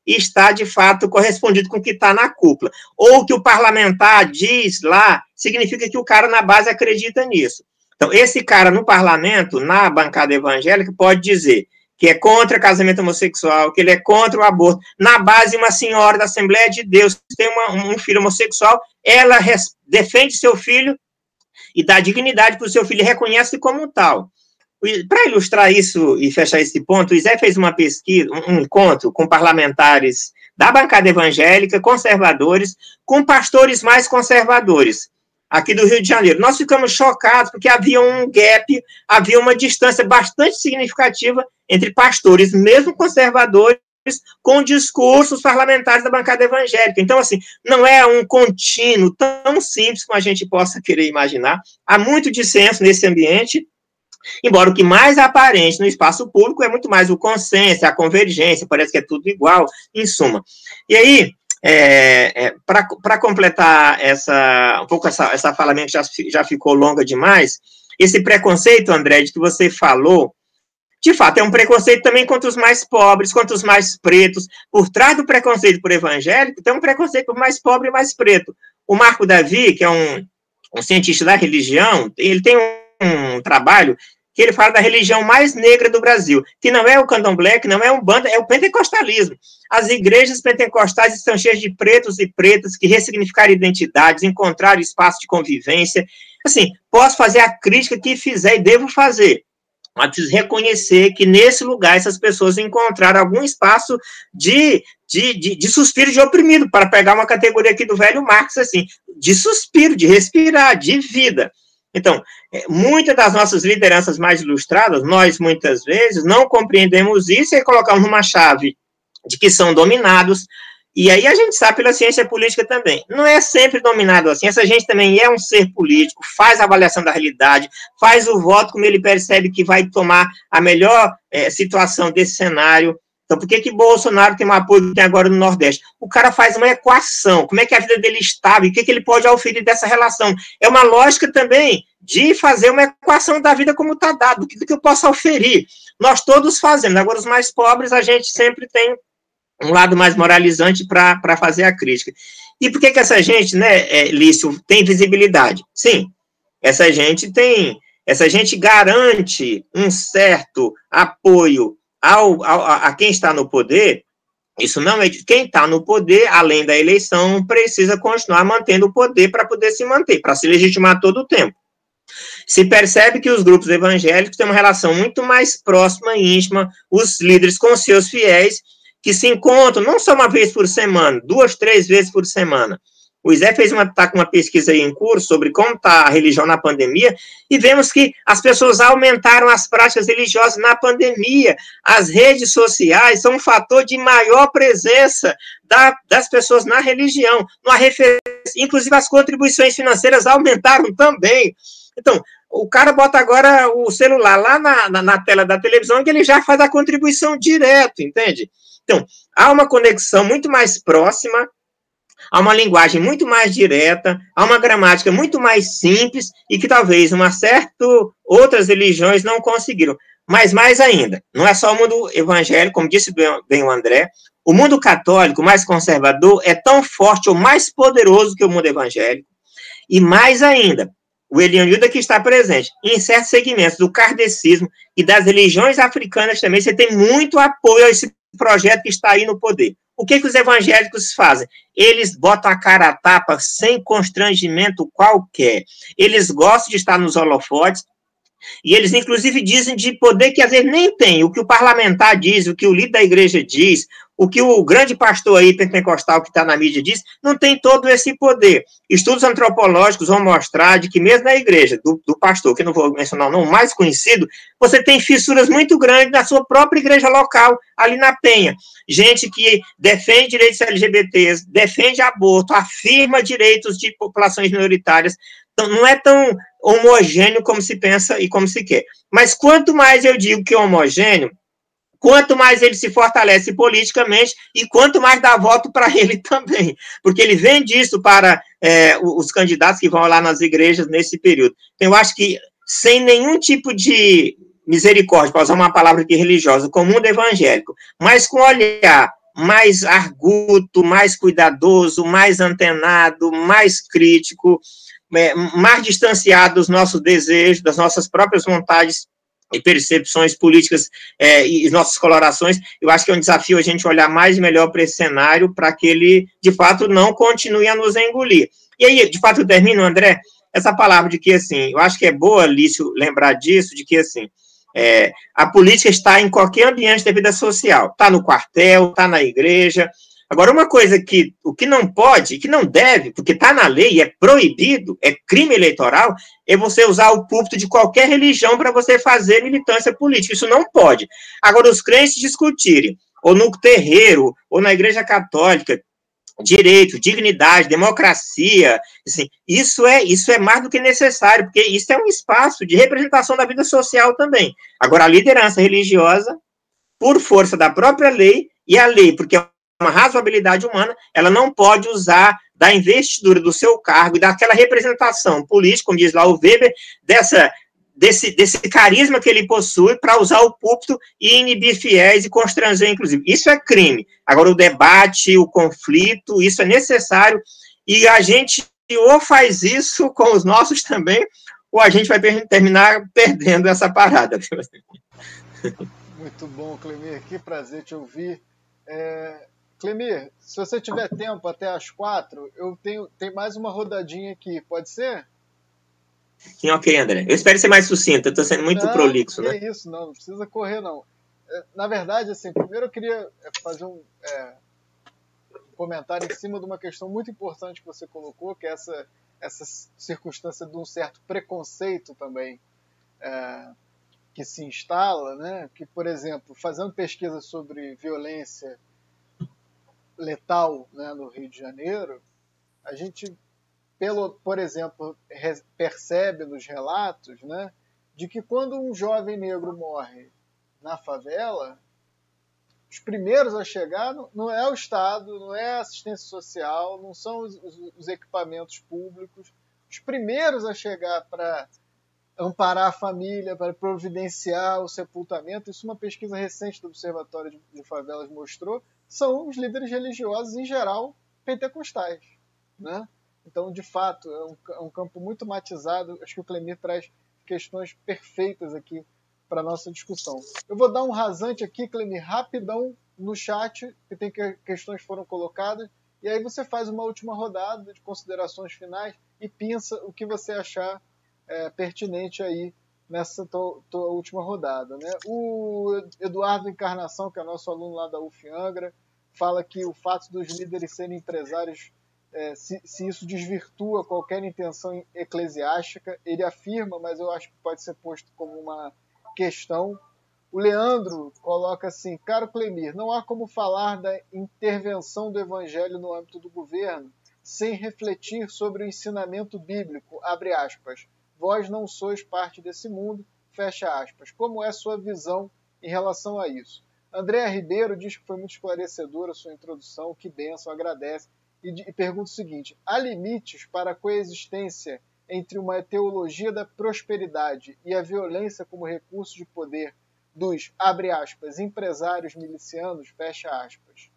Speaker 6: está, de fato, correspondido com o que está na cúpula. Ou o que o parlamentar diz lá, significa que o cara na base acredita nisso. Então, esse cara no parlamento, na bancada evangélica, pode dizer que é contra casamento homossexual, que ele é contra o aborto. Na base, uma senhora da Assembleia de Deus que tem uma, um filho homossexual, ela res, defende seu filho e dá dignidade para o seu filho e reconhece como tal. Para ilustrar isso e fechar esse ponto, o Isé fez uma pesquisa, um encontro com parlamentares da bancada evangélica, conservadores, com pastores mais conservadores aqui do Rio de Janeiro. Nós ficamos chocados porque havia um gap, havia uma distância bastante significativa entre pastores, mesmo conservadores, com discursos parlamentares da bancada evangélica. Então, assim, não é um contínuo tão simples como a gente possa querer imaginar. Há muito dissenso nesse ambiente, embora o que mais aparente no espaço público é muito mais o consenso, a convergência, parece que é tudo igual, em suma. E aí, é, é, Para completar essa, um pouco essa, essa fala minha que já, já ficou longa demais, esse preconceito, André, de que você falou, de fato, é um preconceito também contra os mais pobres, contra os mais pretos. Por trás do preconceito por evangélico, tem um preconceito por mais pobre e mais preto. O Marco Davi, que é um, um cientista da religião, ele tem um, um trabalho que ele fala da religião mais negra do Brasil, que não é o candomblé, que não é um banda, é o pentecostalismo. As igrejas pentecostais estão cheias de pretos e pretas que ressignificaram identidades, encontraram espaço de convivência. Assim, posso fazer a crítica que fizer e devo fazer, mas preciso reconhecer que nesse lugar essas pessoas encontraram algum espaço de, de, de, de, suspiro de oprimido, para pegar uma categoria aqui do velho Marx, assim, de suspiro, de respirar, de vida. Então, é, muitas das nossas lideranças mais ilustradas, nós muitas vezes não compreendemos isso e colocamos numa chave de que são dominados. E aí a gente sabe pela ciência política também. Não é sempre dominado assim. Essa gente também é um ser político, faz a avaliação da realidade, faz o voto como ele percebe que vai tomar a melhor é, situação desse cenário. Então, por que, que Bolsonaro tem um apoio que tem agora no Nordeste? O cara faz uma equação, como é que a vida dele está, e o que, que ele pode oferir dessa relação. É uma lógica também de fazer uma equação da vida como está dado, o que, que eu posso oferir. Nós todos fazemos, agora os mais pobres, a gente sempre tem um lado mais moralizante para fazer a crítica. E por que, que essa gente, né, é, Lício, tem visibilidade? Sim, essa gente tem, essa gente garante um certo apoio ao, ao, a quem está no poder, isso não é quem está no poder, além da eleição, precisa continuar mantendo o poder para poder se manter, para se legitimar todo o tempo. Se percebe que os grupos evangélicos têm uma relação muito mais próxima e íntima, os líderes com seus fiéis, que se encontram não só uma vez por semana, duas, três vezes por semana, O Zé fez uma, tá com uma pesquisa aí em curso sobre como está a religião na pandemia, e vemos que as pessoas aumentaram as práticas religiosas na pandemia. As redes sociais são um fator de maior presença da, das pessoas na religião. Referência, inclusive as contribuições financeiras aumentaram também. Então, o cara bota agora o celular lá na, na, na tela da televisão que ele já faz a contribuição direto, entende? Então, há uma conexão muito mais próxima há uma linguagem muito mais direta, há uma gramática muito mais simples e que talvez uma certa outras religiões não conseguiram. Mas mais ainda, não é só o mundo evangélico, como disse bem o André, o mundo católico mais conservador é tão forte ou mais poderoso que o mundo evangélico. E mais ainda, o Elianilda que está presente em certos segmentos do kardecismo e das religiões africanas também, você tem muito apoio a esse projeto que está aí no poder. O que, que os evangélicos fazem? Eles botam a cara a tapa sem constrangimento qualquer. Eles gostam de estar nos holofotes, e eles, inclusive, dizem de poder que às vezes nem tem. O que o parlamentar diz, o que o líder da igreja diz, o que o grande pastor aí pentecostal que está na mídia diz, não tem todo esse poder. Estudos antropológicos vão mostrar de que mesmo na igreja do, do pastor, que não vou mencionar o nome mais conhecido, você tem fissuras muito grandes na sua própria igreja local, ali na Penha. Gente que defende direitos LGBTs, defende aborto, afirma direitos de populações minoritárias, então, não é tão homogêneo como se pensa e como se quer. Mas quanto mais eu digo que é homogêneo, quanto mais ele se fortalece politicamente e quanto mais dá voto para ele também, porque ele vende isso para é, os candidatos que vão lá nas igrejas nesse período. Então, eu acho que sem nenhum tipo de misericórdia, para usar uma palavra aqui religiosa, com o mundo evangélico, mas com olhar mais arguto, mais cuidadoso, mais antenado, mais crítico, é, mais distanciado dos nossos desejos, das nossas próprias vontades e percepções políticas é, e nossas colorações, eu acho que é um desafio a gente olhar mais e melhor para esse cenário, para que ele, de fato, não continue a nos engolir. E aí, de fato, eu termino, André, essa palavra de que, assim, eu acho que é boa, Lício, lembrar disso, de que, assim, é, a política está em qualquer ambiente da vida social, está no quartel, está na igreja, Agora, uma coisa que o que não pode, que não deve, porque está na lei, é proibido, é crime eleitoral, é você usar o púlpito de qualquer religião para você fazer militância política. Isso não pode. Agora, os crentes discutirem, ou no terreiro, ou na igreja católica, direito, dignidade, democracia, assim, isso é isso é mais do que necessário, porque isso é um espaço de representação da vida social também. Agora, a liderança religiosa, por força da própria lei, e a lei, porque é uma razoabilidade humana, ela não pode usar da investidura do seu cargo e daquela representação política, como diz lá o Weber, dessa, desse, desse carisma que ele possui para usar o púlpito e inibir fiéis e constranger, inclusive. Isso é crime. Agora, o debate, o conflito, isso é necessário e a gente ou faz isso com os nossos também, ou a gente vai terminar perdendo essa parada.
Speaker 3: Muito bom, Clemir, que prazer te ouvir. É, Clemir, se você tiver tempo até as quatro, eu tenho tem mais uma rodadinha aqui, pode ser?
Speaker 6: Sim, ok, André. Eu espero ser mais sucinto, eu estou sendo muito não, prolixo, né?
Speaker 3: É isso, não, não precisa correr, não. É, na verdade, assim, primeiro eu queria é, fazer um, é, um comentário em cima de uma questão muito importante que você colocou, que é essa, essa circunstância de um certo preconceito também é, que se instala, né? Que, por exemplo, fazendo pesquisa sobre violência letal né, no Rio de Janeiro, a gente, pelo, por exemplo, percebe nos relatos né, de que quando um jovem negro morre na favela, os primeiros a chegar não é o Estado, não é a assistência social, não são os, os equipamentos públicos. Os primeiros a chegar para amparar a família, para providenciar o sepultamento, isso uma pesquisa recente do Observatório de, de Favelas mostrou, são os líderes religiosos, em geral, pentecostais. Né? Então, de fato, é um, é um campo muito matizado. Acho que o Clemir traz questões perfeitas aqui para nossa discussão. Eu vou dar um rasante aqui, Clemir, rapidão no chat, que tem que questões foram colocadas, e aí você faz uma última rodada de considerações finais e pensa o que você achar é, pertinente aí nessa última rodada. Né? O Eduardo Encarnação, que é nosso aluno lá da UF Angra, fala que o fato dos líderes serem empresários é, se, se, isso desvirtua qualquer intenção eclesiástica. Ele afirma, mas eu acho que pode ser posto como uma questão. O Leandro coloca assim: Caro Clemir, não há como falar da intervenção do evangelho no âmbito do governo sem refletir sobre o ensinamento bíblico. Abre aspas. Vós não sois parte desse mundo. Fecha aspas. Como é sua visão em relação a isso? André Ribeiro diz que foi muito esclarecedora a sua introdução, que benção, agradece e, e pergunta o seguinte: há limites para a coexistência entre uma teologia da prosperidade e a violência como recurso de poder dos, abre aspas, empresários milicianos, fecha aspas.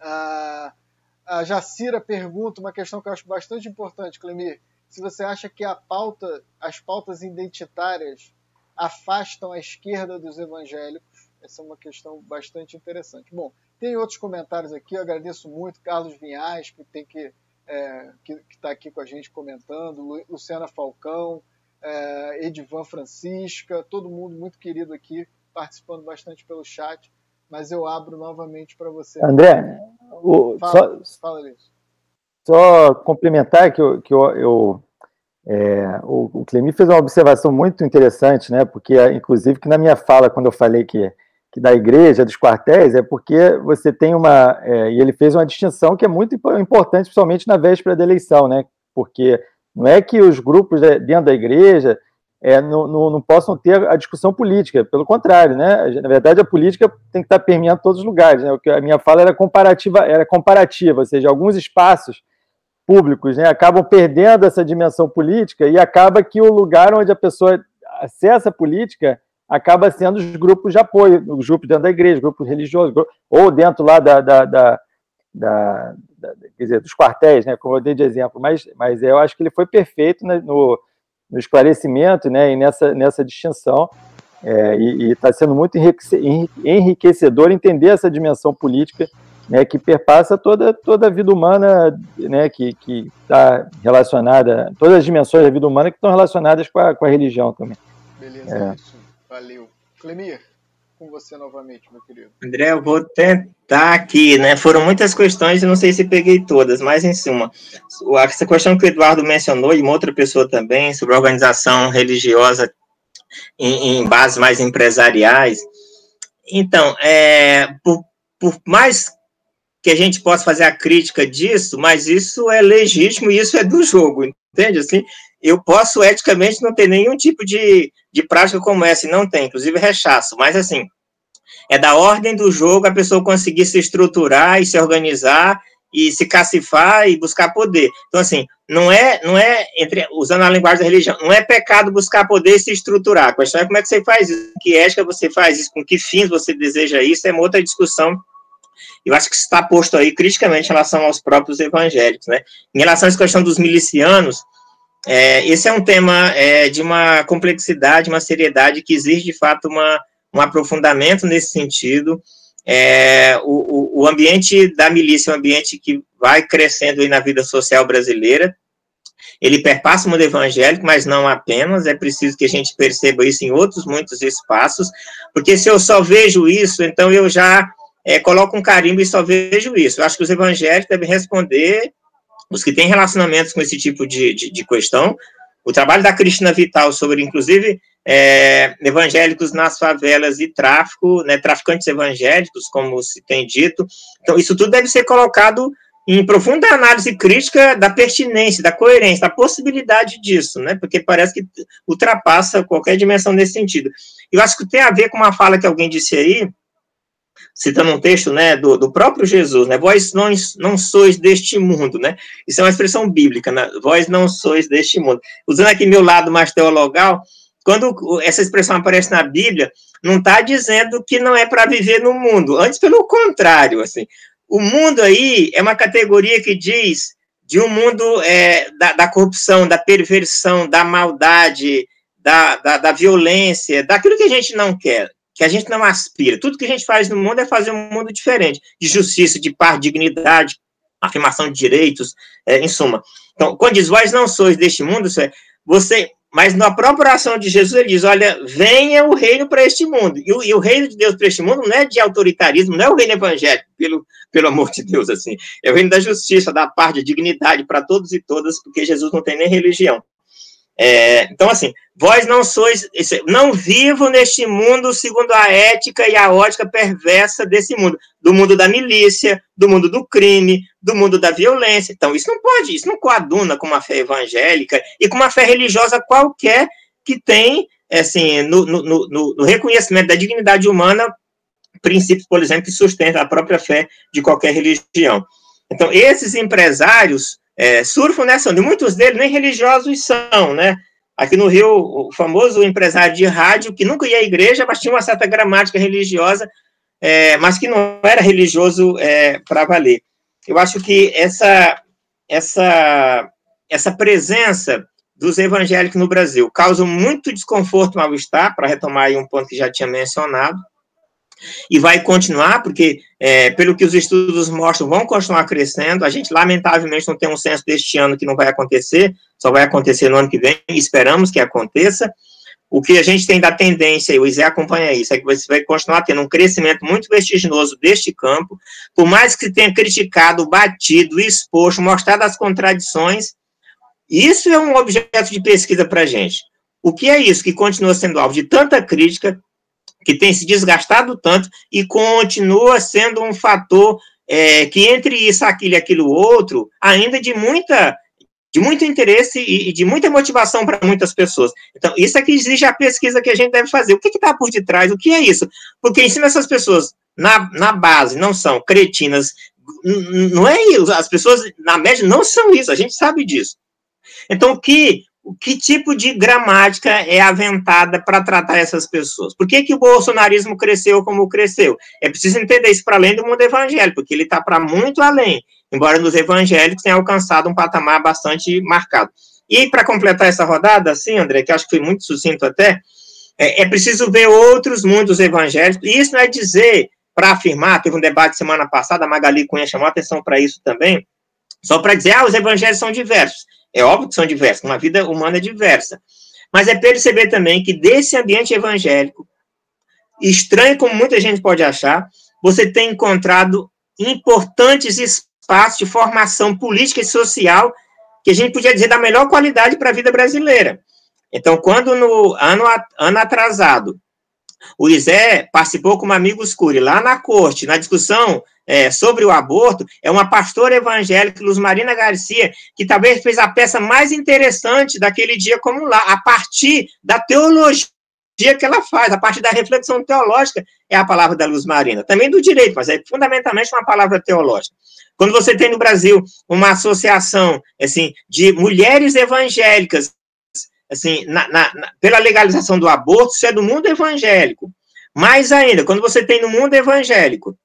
Speaker 3: Ah, a Jacira pergunta uma questão que eu acho bastante importante, Clemir. Se você acha que a pauta, as pautas identitárias afastam a esquerda dos evangélicos, essa é uma questão bastante interessante. Bom, tem outros comentários aqui, eu agradeço muito. Carlos Vinhais, que tem que é, está aqui com a gente comentando, Luciana Falcão, é, Edivan Francisca, todo mundo muito querido aqui, participando bastante pelo chat. Mas eu abro novamente para você.
Speaker 5: André, o, fala, só, fala isso. Só complementar que eu, que eu, eu é, o, o Clemi fez uma observação muito interessante, né? Porque, inclusive, que na minha fala, quando eu falei que que da igreja, dos quartéis, é porque você tem uma. É, e ele fez uma distinção que é muito importante, principalmente na véspera da eleição, né? Porque não é que os grupos dentro da igreja é, não, não, não, possam ter a discussão política, pelo contrário, né? Na verdade, a política tem que estar permeando todos os lugares. Né? A minha fala era comparativa, era comparativa, ou seja, alguns espaços públicos né, acabam perdendo essa dimensão política e acaba que o lugar onde a pessoa acessa a política acaba sendo os grupos de apoio, os grupos dentro da igreja, grupos religiosos, ou dentro lá da, da, da, da, quer dizer, dos quartéis, né, como eu dei de exemplo, mas, mas eu acho que ele foi perfeito no, no esclarecimento né, e nessa, nessa distinção, é, e está sendo muito enriquecedor entender essa dimensão política né, que perpassa toda, toda a vida humana, né, que está relacionada, todas as dimensões da vida humana que estão relacionadas com a, com a religião também.
Speaker 3: Beleza, é. isso. Valeu. Clemir, com você novamente, meu querido.
Speaker 6: André, eu vou tentar aqui, né? Foram muitas questões e não sei se peguei todas, mas em suma, essa questão que o Eduardo mencionou e uma outra pessoa também sobre a organização religiosa em, em bases mais empresariais. Então, é, por, por mais que a gente possa fazer a crítica disso, mas isso é legítimo e isso é do jogo, entende? Assim, eu posso eticamente não ter nenhum tipo de, de prática como essa, e não tem, inclusive rechaço, mas assim, é da ordem do jogo a pessoa conseguir se estruturar e se organizar e se cacifar e buscar poder. Então, assim, não é, não é entre, usando a linguagem da religião, não é pecado buscar poder e se estruturar. A questão é como é que você faz isso, que ética você faz isso, com que fins você deseja isso, é uma outra discussão. Eu acho que está posto aí criticamente em relação aos próprios evangélicos, né? Em relação à questão dos milicianos, é, esse é um tema é, de uma complexidade, uma seriedade que exige, de fato, uma, um aprofundamento nesse sentido. É, o, o, ambiente da milícia é um ambiente que vai crescendo aí na vida social brasileira. Ele perpassa o mundo evangélico, mas não apenas. É preciso que a gente perceba isso em outros muitos espaços, porque se eu só vejo isso, então eu já é, coloco um carimbo e só vejo isso. Eu acho que os evangélicos devem responder os que têm relacionamentos com esse tipo de, de, de questão. O trabalho da Cristina Vital sobre, inclusive, é, evangélicos nas favelas e tráfico, né, traficantes evangélicos, como se tem dito. Então, isso tudo deve ser colocado em profunda análise crítica da pertinência, da coerência, da possibilidade disso, né, porque parece que ultrapassa qualquer dimensão nesse sentido. Eu acho que tem a ver com uma fala que alguém disse aí, citando um texto né, do, do próprio Jesus, né, vós não, não sois deste mundo, né, isso é uma expressão bíblica, né, vós não sois deste mundo. Usando aqui meu lado mais teologal, quando essa expressão aparece na Bíblia, não está dizendo que não é para viver no mundo, antes pelo contrário, assim, o mundo aí é uma categoria que diz de um mundo é, da, da, corrupção, da perversão, da maldade, da, da, da violência, daquilo que a gente não quer que a gente não aspira. Tudo que a gente faz no mundo é fazer um mundo diferente, de justiça, de paz, dignidade, afirmação de direitos, é, em suma. Então, quando diz, vós não sois deste mundo, você mas na própria oração de Jesus, ele diz: Olha, venha o reino para este mundo. E o, e o, reino de Deus para este mundo não é de autoritarismo, não é o reino evangélico, pelo, pelo amor de Deus, assim. É o reino da justiça, da paz, de dignidade para todos e todas, porque Jesus não tem nem religião. É, então, assim, vós não sois, não vivo neste mundo segundo a ética e a ótica perversa desse mundo, do mundo da milícia, do mundo do crime, do mundo da violência. Então, isso não pode, isso não coaduna com uma fé evangélica e com uma fé religiosa qualquer que tem, assim, no, no, no, no reconhecimento da dignidade humana, princípios, por exemplo, que sustentam a própria fé de qualquer religião. Então, esses empresários é, surfam nessa onda. E muitos deles nem religiosos são, né? Aqui no Rio, o famoso empresário de rádio, que nunca ia à igreja, mas tinha uma certa gramática religiosa, é, mas que não era religioso é, para valer. Eu acho que essa, essa, essa presença dos evangélicos no Brasil causa muito desconforto mal-estar, para retomar aí um ponto que já tinha mencionado, e vai continuar, porque, é, pelo que os estudos mostram, vão continuar crescendo. A gente, lamentavelmente, não tem um censo deste ano que não vai acontecer, só vai acontecer no ano que vem, esperamos que aconteça. O que a gente tem da tendência, e o Isé acompanha isso, é que você vai continuar tendo um crescimento muito vertiginoso deste campo, por mais que tenha criticado, batido, exposto, mostrado as contradições, isso é um objeto de pesquisa para a gente. O que é isso que continua sendo alvo de tanta crítica, que tem se desgastado tanto e continua sendo um fator é, que entre isso, aquilo e aquilo outro, ainda de muita de muito interesse e de muita motivação para muitas pessoas. Então, isso é que exige a pesquisa que a gente deve fazer. O que está por detrás? O que é isso? Porque ensina essas pessoas, na, na base, não são cretinas, não é isso. As pessoas, na média, não são isso, a gente sabe disso. Então, o que que tipo de gramática é aventada para tratar essas pessoas? Por que, que o bolsonarismo cresceu como cresceu? É preciso entender isso para além do mundo evangélico, porque ele está para muito além, embora nos evangélicos tenha alcançado um patamar bastante marcado. E para completar essa rodada, assim, André, que acho que foi muito sucinto até, é, é preciso ver outros mundos evangélicos, e isso não é dizer, para afirmar, teve um debate semana passada, a Magali Cunha chamou atenção para isso também, só para dizer, ah, os evangelhos são diversos. É óbvio que são diversos, uma vida humana é diversa. Mas é perceber também que desse ambiente evangélico, estranho como muita gente pode achar, você tem encontrado importantes espaços de formação política e social que a gente podia dizer da melhor qualidade para a vida brasileira. Então, quando no ano, ano atrasado, o Isé participou como amigo escuro lá na corte, na discussão é, sobre o aborto, é uma pastora evangélica, Luz Marina Garcia, que talvez fez a peça mais interessante daquele dia como lá, a partir da teologia que ela faz, a partir da reflexão teológica, é a palavra da Luz Marina. Também do direito, mas é fundamentalmente uma palavra teológica. Quando você tem no Brasil uma associação, assim, de mulheres evangélicas, assim, na, na, na, pela legalização do aborto, isso é do mundo evangélico. Mais ainda, quando você tem no mundo evangélico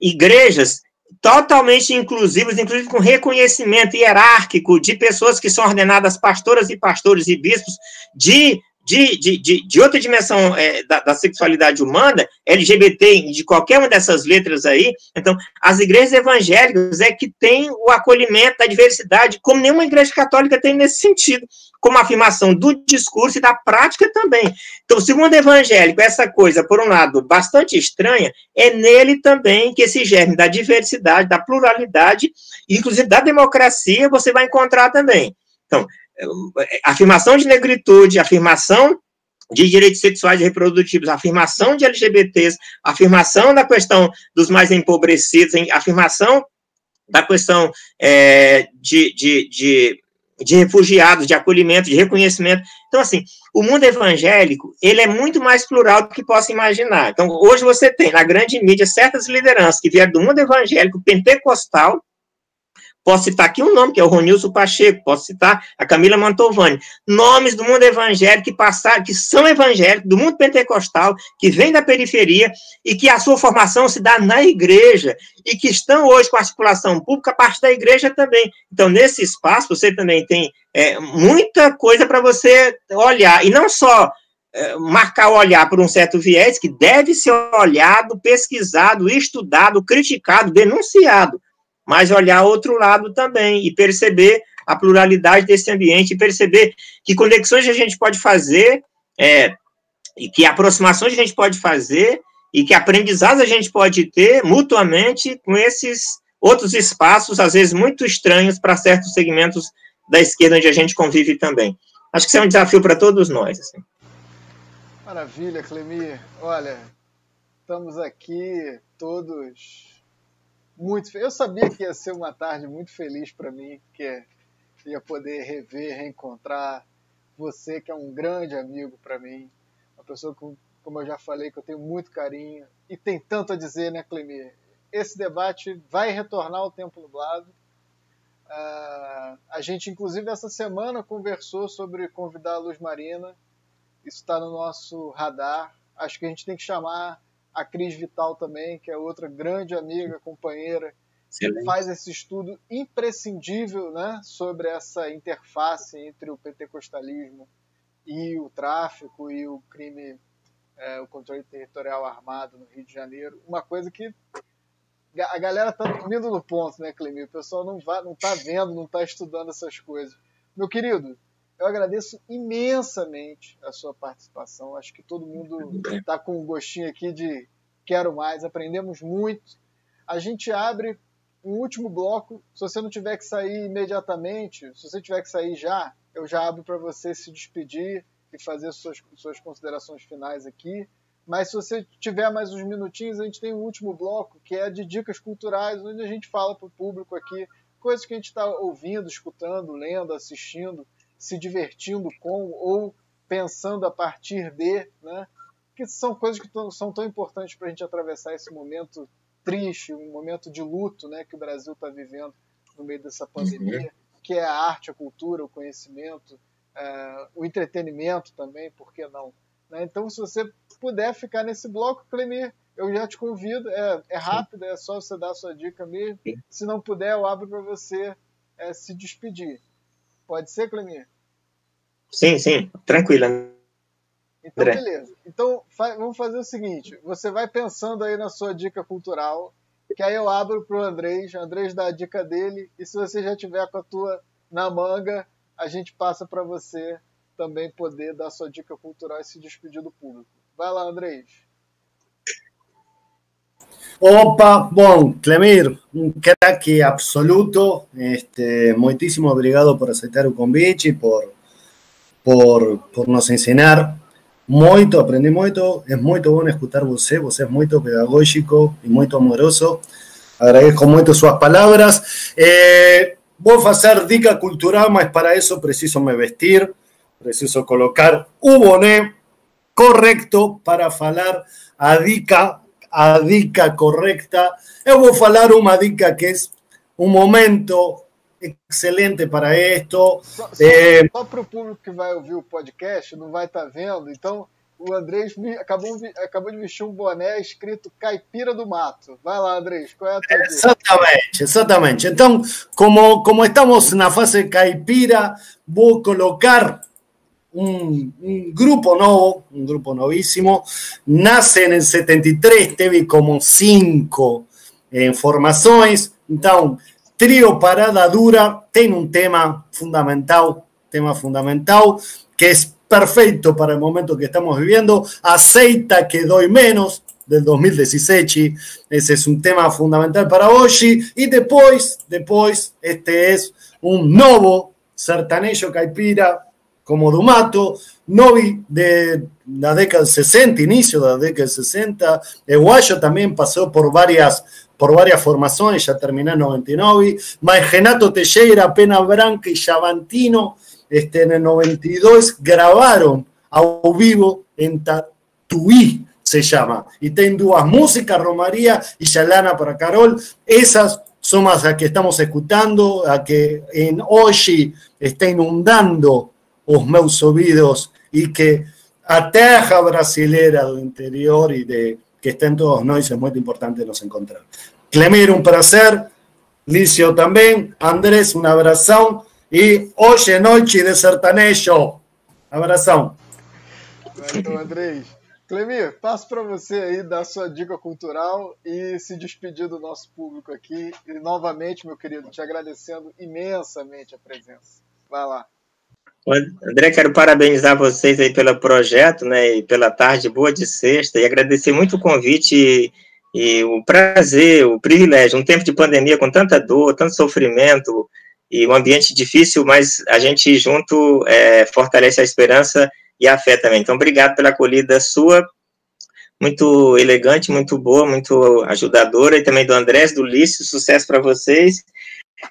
Speaker 6: igrejas totalmente inclusivas, inclusive com reconhecimento hierárquico de pessoas que são ordenadas pastoras e pastores e bispos de de, de, de, de outra dimensão é, da, da, sexualidade humana, LGBT, de qualquer uma dessas letras aí. Então, as igrejas evangélicas é que têm o acolhimento da diversidade, como nenhuma igreja católica tem nesse sentido, como afirmação do discurso e da prática também. Então, segundo evangélico, essa coisa, por um lado, bastante estranha, é nele também que esse germe da diversidade, da pluralidade, inclusive da democracia, você vai encontrar também. Então, afirmação de negritude, afirmação de direitos sexuais e reprodutivos, afirmação de LGBTs, afirmação da questão dos mais empobrecidos, afirmação da questão é, de, de, de, de, refugiados, de acolhimento, de reconhecimento. Então, assim, o mundo evangélico, ele é muito mais plural do que possa imaginar. Então, hoje você tem, na grande mídia, certas lideranças que vieram do mundo evangélico pentecostal, Posso citar aqui um nome, que é o Ronilson Pacheco, posso citar a Camila Mantovani. Nomes do mundo evangélico que passaram, que são evangélicos, do mundo pentecostal, que vêm da periferia e que a sua formação se dá na igreja e que estão hoje com a circulação pública a partir da igreja também. Então, nesse espaço, você também tem é, muita coisa para você olhar, e não só é, marcar o olhar por um certo viés que deve ser olhado, pesquisado, estudado, criticado, denunciado mas olhar outro lado também e perceber a pluralidade desse ambiente e perceber que conexões a gente pode fazer, é, e que aproximações a gente pode fazer, e que aprendizados a gente pode ter mutuamente com esses outros espaços, às vezes muito estranhos para certos segmentos da esquerda onde a gente convive também. Acho que isso é um desafio para todos nós. Assim.
Speaker 3: Maravilha, Clemir. Olha, estamos aqui todos muito. Eu sabia que ia ser uma tarde muito feliz para mim, que ia poder rever, reencontrar você, que é um grande amigo para mim, uma pessoa com, como eu já falei, que eu tenho muito carinho e tem tanto a dizer, né, Clemir? Esse debate vai retornar ao Tempo Nublado. Uh, a gente, inclusive, essa semana conversou sobre convidar a Luz Marina. Isso está no nosso radar. Acho que a gente tem que chamar a Cris Vital também, que é outra grande amiga, companheira, que faz esse estudo imprescindível né, sobre essa interface entre o pentecostalismo e o tráfico e o crime, é, o controle territorial armado no Rio de Janeiro. Uma coisa que a galera tá dormindo no ponto, né, Clemir? O pessoal não, vai, não tá vendo, não tá estudando essas coisas. Meu querido, eu agradeço imensamente a sua participação. Acho que todo mundo está com um gostinho aqui de quero mais. Aprendemos muito. A gente abre um último bloco. Se você não tiver que sair imediatamente, se você tiver que sair já, eu já abro para você se despedir e fazer suas, suas considerações finais aqui. Mas se você tiver mais uns minutinhos, a gente tem um último bloco que é de dicas culturais, onde a gente fala para o público aqui coisas que a gente está ouvindo, escutando, lendo, assistindo se divertindo com ou pensando a partir de, né? Que são coisas que são tão importantes para a gente atravessar esse momento triste, um momento de luto, né? Que o Brasil está vivendo no meio dessa pandemia, uhum. que é a arte, a cultura, o conhecimento, é, o entretenimento também, por que não? Né? Então, se você puder ficar nesse bloco, Clemir, eu já te convido. É, é rápido, é só você dar a sua dica mesmo. Se não puder, eu abro para você é, se despedir. Pode ser, Clemir?
Speaker 6: Sim, sim, tranquila.
Speaker 3: Então, beleza. Então, vamos fazer o seguinte: você vai pensando aí na sua dica cultural, que aí eu abro para o Andrés, Andrés dá a dica dele, e se você já tiver com a tua na manga, a gente passa para você também poder dar sua dica cultural e se despedir do público. Vai lá, Andrés.
Speaker 4: Opa, bom, Clemir, un crack absoluto. Este, muchísimo obrigado por aceptar el convite y por, por, por nos ensinar muito, aprendi muito. É muito bom escutar você, você é muito pedagógico e muito amoroso. Agradeço muito suas palavras. Eh, vou fazer dica cultural, mas para isso preciso me vestir, preciso colocar o boné correcto para falar a dica a dica correcta. Eu vou falar uma dica que é um momento excelente para isto.
Speaker 3: Só, só, é... só para o público que vai ouvir o podcast, não vai estar tá vendo, então o Andrés acabou, acabou de vestir um boné escrito Caipira do Mato. Vai lá, Andrés, qual é a tua dica?
Speaker 4: Exatamente, exatamente. Então, como, como estamos na fase caipira, vou colocar un, grupo nuevo, un grupo novísimo, nace en el 73, teve como cinco eh, formaciones, entonces, trío Parada Dura. Tiene un tema fundamental, tema fundamental, que es perfecto para el momento que estamos viviendo, Aceita que doy menos, del 2016, ese es un tema fundamental para hoy, y después, después, este es un nuevo sertanejo caipira, como Dumato, Novi de la década del 60, inicio de la década del 60, Guayo también pasó por varias, por varias formaciones, ya terminó en 99, Renato Teixeira, Pena Branca y Chavantino, este, en el 92 grabaron a vivo en Tatuí, se llama, y tienen dos músicas, Romaría y Yalana para Carol, esas son las que estamos escuchando, a que en hoy está inundando os meus ouvidos e que a terra brasileira do interior e de que estén todos nós é muito importante nos encontrar. Clemir, um prazer. Lício também. Andrés, um abração. E hoje é noite de sertanejo. Abração.
Speaker 3: Valeu, Andrés. Clemir, passo para você aí dar sua dica cultural e se despedir do nosso público aqui. E novamente, meu querido, te agradecendo imensamente a presença. Vai lá.
Speaker 6: André, quero parabenizar vocês aí pelo projeto, né, e pela tarde boa de sexta, e agradecer muito o convite e, e o prazer, o privilégio, um tempo de pandemia com tanta dor, tanto sofrimento, e um ambiente difícil, mas a gente junto é, fortalece a esperança e a fé também. Então, obrigado pela acolhida sua, muito elegante, muito boa, muito ajudadora, e também do Andrés, do Lício, sucesso para vocês.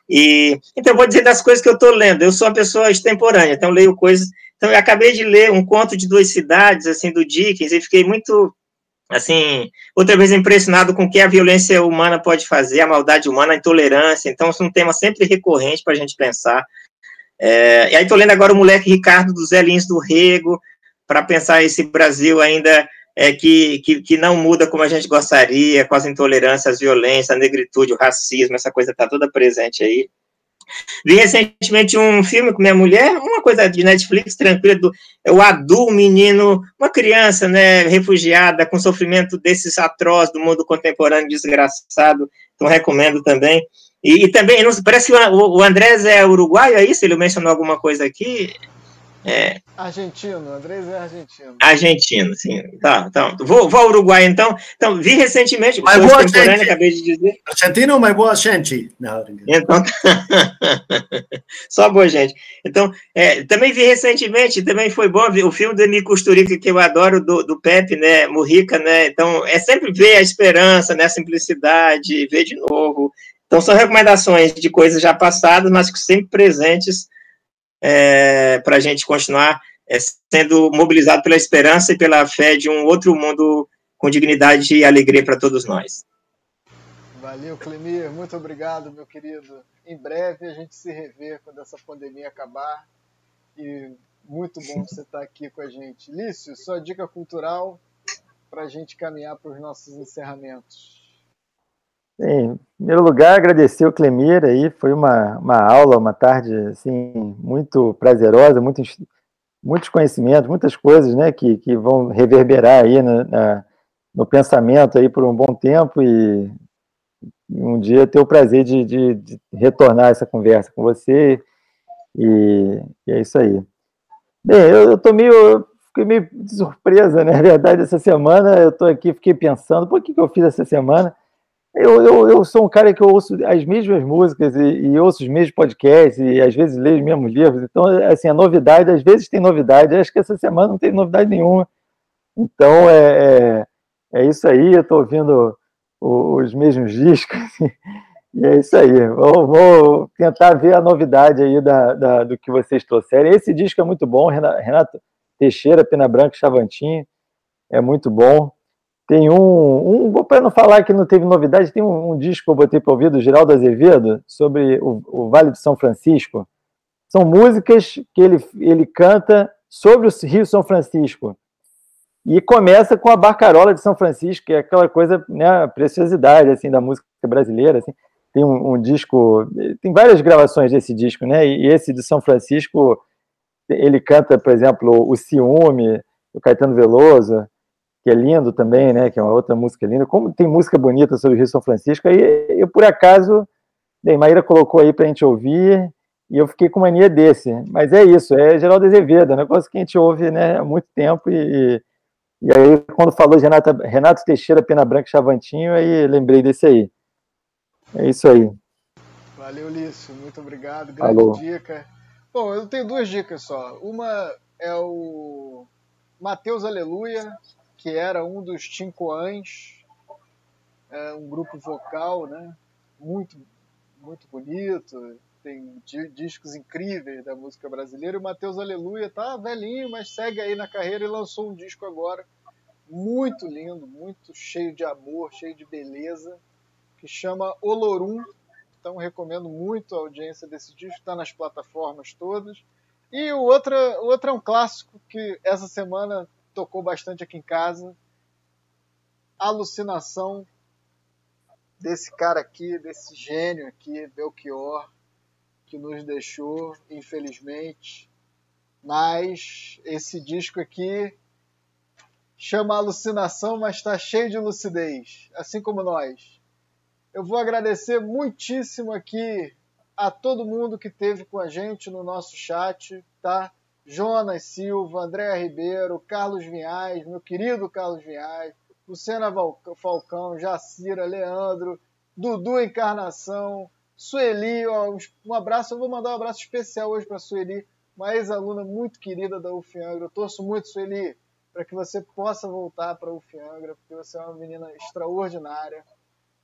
Speaker 6: E então vou dizer das coisas que eu estou lendo. Eu sou uma pessoa extemporânea, então leio coisas. Então eu acabei de ler um conto de duas cidades, assim, do Dickens, e fiquei muito, assim, outra vez impressionado com o que a violência humana pode fazer, a maldade humana, a intolerância. Então, é um tema sempre recorrente para a gente pensar. É, e aí estou lendo agora o moleque Ricardo dos Zelinhos do Rego, para pensar esse Brasil ainda é, que, que, que, não muda como a gente gostaria, com as intolerâncias, as violências, a negritude, o racismo, essa coisa está toda presente aí. Vi recentemente um filme com minha mulher, uma coisa de Netflix, tranquila, do, é o Adu, um menino, uma criança, né, refugiada, com sofrimento desses atroz do mundo contemporâneo desgraçado, então recomendo também. E, e também, parece que o, o Andrés é uruguaio, é isso? Ele mencionou alguma coisa aqui?
Speaker 3: É. Argentino, Andrés é argentino.
Speaker 6: Argentino, sim. Tá, então. Vou, vou ao Uruguai, então. Então, vi recentemente.
Speaker 4: Mas boa gente. acabei de dizer. Argentino, mas boa gente. Não,
Speaker 6: então, só boa gente. Então, é, também vi recentemente, também foi bom ver o filme do Emi Costurica, que eu adoro, do, do Pepe, né? Murrica, né? Então, é sempre ver a esperança, né? A simplicidade, ver de novo. Então, são recomendações de coisas já passadas, mas que sempre presentes é, para a gente continuar é, sendo mobilizado pela esperança e pela fé de um outro mundo com dignidade e alegria para todos nós.
Speaker 3: Valeu, Clemir. Muito obrigado, meu querido. Em breve a gente se revê quando essa pandemia acabar. E muito bom você estar aqui com a gente. Lício, sua dica cultural para a gente caminhar para os nossos encerramentos.
Speaker 5: Em primeiro lugar, agradecer o Clemir aí, foi uma, uma aula, uma tarde assim, muito prazerosa, muitos, muitos conhecimentos, muitas coisas né, que, que vão reverberar aí na, na, no pensamento aí por um bom tempo e um dia ter o prazer de, de, de retornar essa conversa com você e, e, é isso aí. Bem, eu, eu tô meio, fiquei meio de surpresa, né? Na verdade, essa semana eu estou aqui, fiquei pensando, por que, que eu fiz essa semana? Eu, eu, eu sou um cara que ouço as mesmas músicas e, e ouço os mesmos podcasts e às vezes leio os mesmos livros. Então, assim, a novidade, às vezes tem novidade. Acho que essa semana não tem novidade nenhuma. Então, é, é, é isso aí. Eu estou ouvindo os mesmos discos e é isso aí. Vou, vou tentar ver a novidade aí da, da, do que vocês trouxeram. Esse disco é muito bom, Renato Teixeira, Pena Branca, Chavantinho. É muito bom. Tem um, um para não falar que não teve novidade, tem um, um disco que eu botei para ouvir do Geraldo Azevedo sobre o, o, Vale de São Francisco. São músicas que ele, ele canta sobre o Rio São Francisco. E começa com a Barcarola de São Francisco, que é aquela coisa, né, preciosidade assim da música brasileira, assim. Tem um, um disco, tem várias gravações desse disco, né? E esse de São Francisco, ele canta, por exemplo, o Ciúme, do Caetano Veloso, que é lindo também, né? Que é uma outra música linda. Como tem música bonita sobre o Rio São Francisco, aí eu, por acaso, bem, Maíra colocou aí para a gente ouvir, e eu fiquei com mania desse. Mas é isso, é Geraldo Azevedo, é um negócio que a gente ouve né, há muito tempo, e, e aí quando falou de Renata, Renato Teixeira, Pena Branca Chavantinho, aí lembrei desse aí. É isso aí.
Speaker 3: Valeu, Lício, muito obrigado, grande Alô. dica. Bom, eu tenho duas dicas só. Uma é o Mateus Aleluia, que era um dos Tincoãs, é, um grupo vocal, né? Muito, muito bonito, tem discos incríveis da música brasileira. E o Matheus Aleluia tá velhinho, mas segue aí na carreira e lançou um disco agora muito lindo, muito cheio de amor, cheio de beleza, que chama Olorum. Então recomendo muito a audiência desse disco, está nas plataformas todas. E o outro, o outro é um clássico que essa semana tocou bastante aqui em casa. Alucinação desse cara aqui, desse gênio aqui, Belchior, que nos deixou, infelizmente. Mas esse disco aqui chama alucinação, mas está cheio de lucidez, assim como nós. Eu vou agradecer muitíssimo aqui a todo mundo que esteve com a gente no nosso chat, tá? Jonas Silva, André Ribeiro, Carlos Vinhais, meu querido Carlos Vinhais, Luciana Falcão, Jacira, Leandro, Dudu Encarnação, Sueli, ó, um abraço, eu vou mandar um abraço especial hoje para Sueli, uma ex-aluna muito querida da UFIANGRA. Eu torço muito, Sueli, para que você possa voltar para a UFIANGRA, porque você é uma menina extraordinária.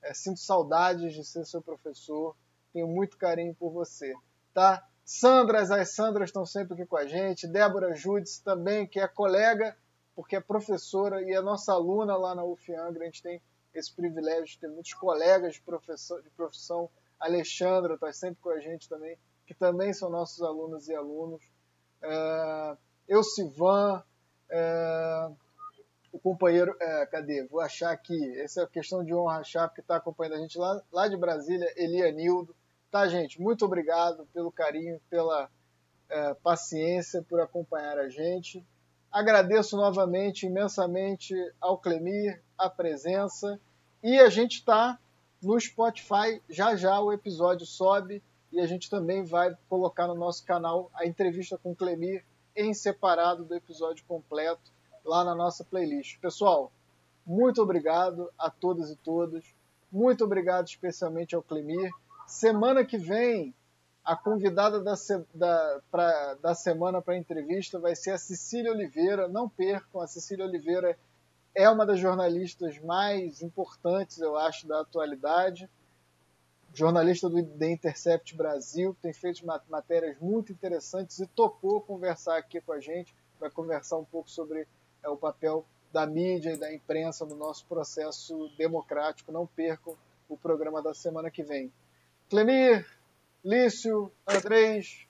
Speaker 3: É, sinto saudades de ser seu professor, tenho muito carinho por você, tá? Sandras, as Sandras estão sempre aqui com a gente, Débora Judes também, que é colega, porque é professora e é nossa aluna lá na UFIANGRA, a gente tem esse privilégio de ter muitos colegas de, profissão, de profissão. Alexandra está sempre com a gente também, que também são nossos alunos e alunos. É, eu, Sivan, é, o companheiro, é, cadê? Vou achar aqui, essa é a questão de honra achar, que está acompanhando a gente lá, lá de Brasília, Elianildo. Tá, gente? Muito obrigado pelo carinho, pela é, paciência, por acompanhar a gente. Agradeço novamente, imensamente, ao Clemir, a presença. E a gente está no Spotify, já já o episódio sobe e a gente também vai colocar no nosso canal a entrevista com o Clemir em separado do episódio completo lá na nossa playlist. Pessoal, muito obrigado a todas e todos. Muito obrigado especialmente ao Clemir. Semana que vem a convidada da, da, pra, da semana para a entrevista vai ser a Cecília Oliveira. Não percam, a Cecília Oliveira é uma das jornalistas mais importantes, eu acho, da atualidade. Jornalista do The Intercept Brasil, tem feito matérias muito interessantes e topou conversar aqui com a gente. Vai conversar um pouco sobre é, o papel da mídia e da imprensa no nosso processo democrático. Não percam o programa da semana que vem. Clemir, Lício, Andrés,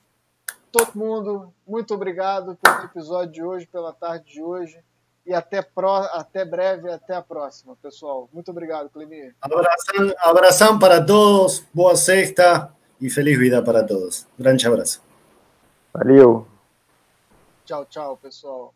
Speaker 3: todo mundo, muito obrigado pelo episódio de hoje, pela tarde de hoje. E até, pro, até breve, até a próxima, pessoal. Muito obrigado, Clemir.
Speaker 4: Abração, abração para todos, boa sexta e feliz vida para todos. Grande abraço.
Speaker 5: Valeu.
Speaker 3: Tchau, tchau, pessoal.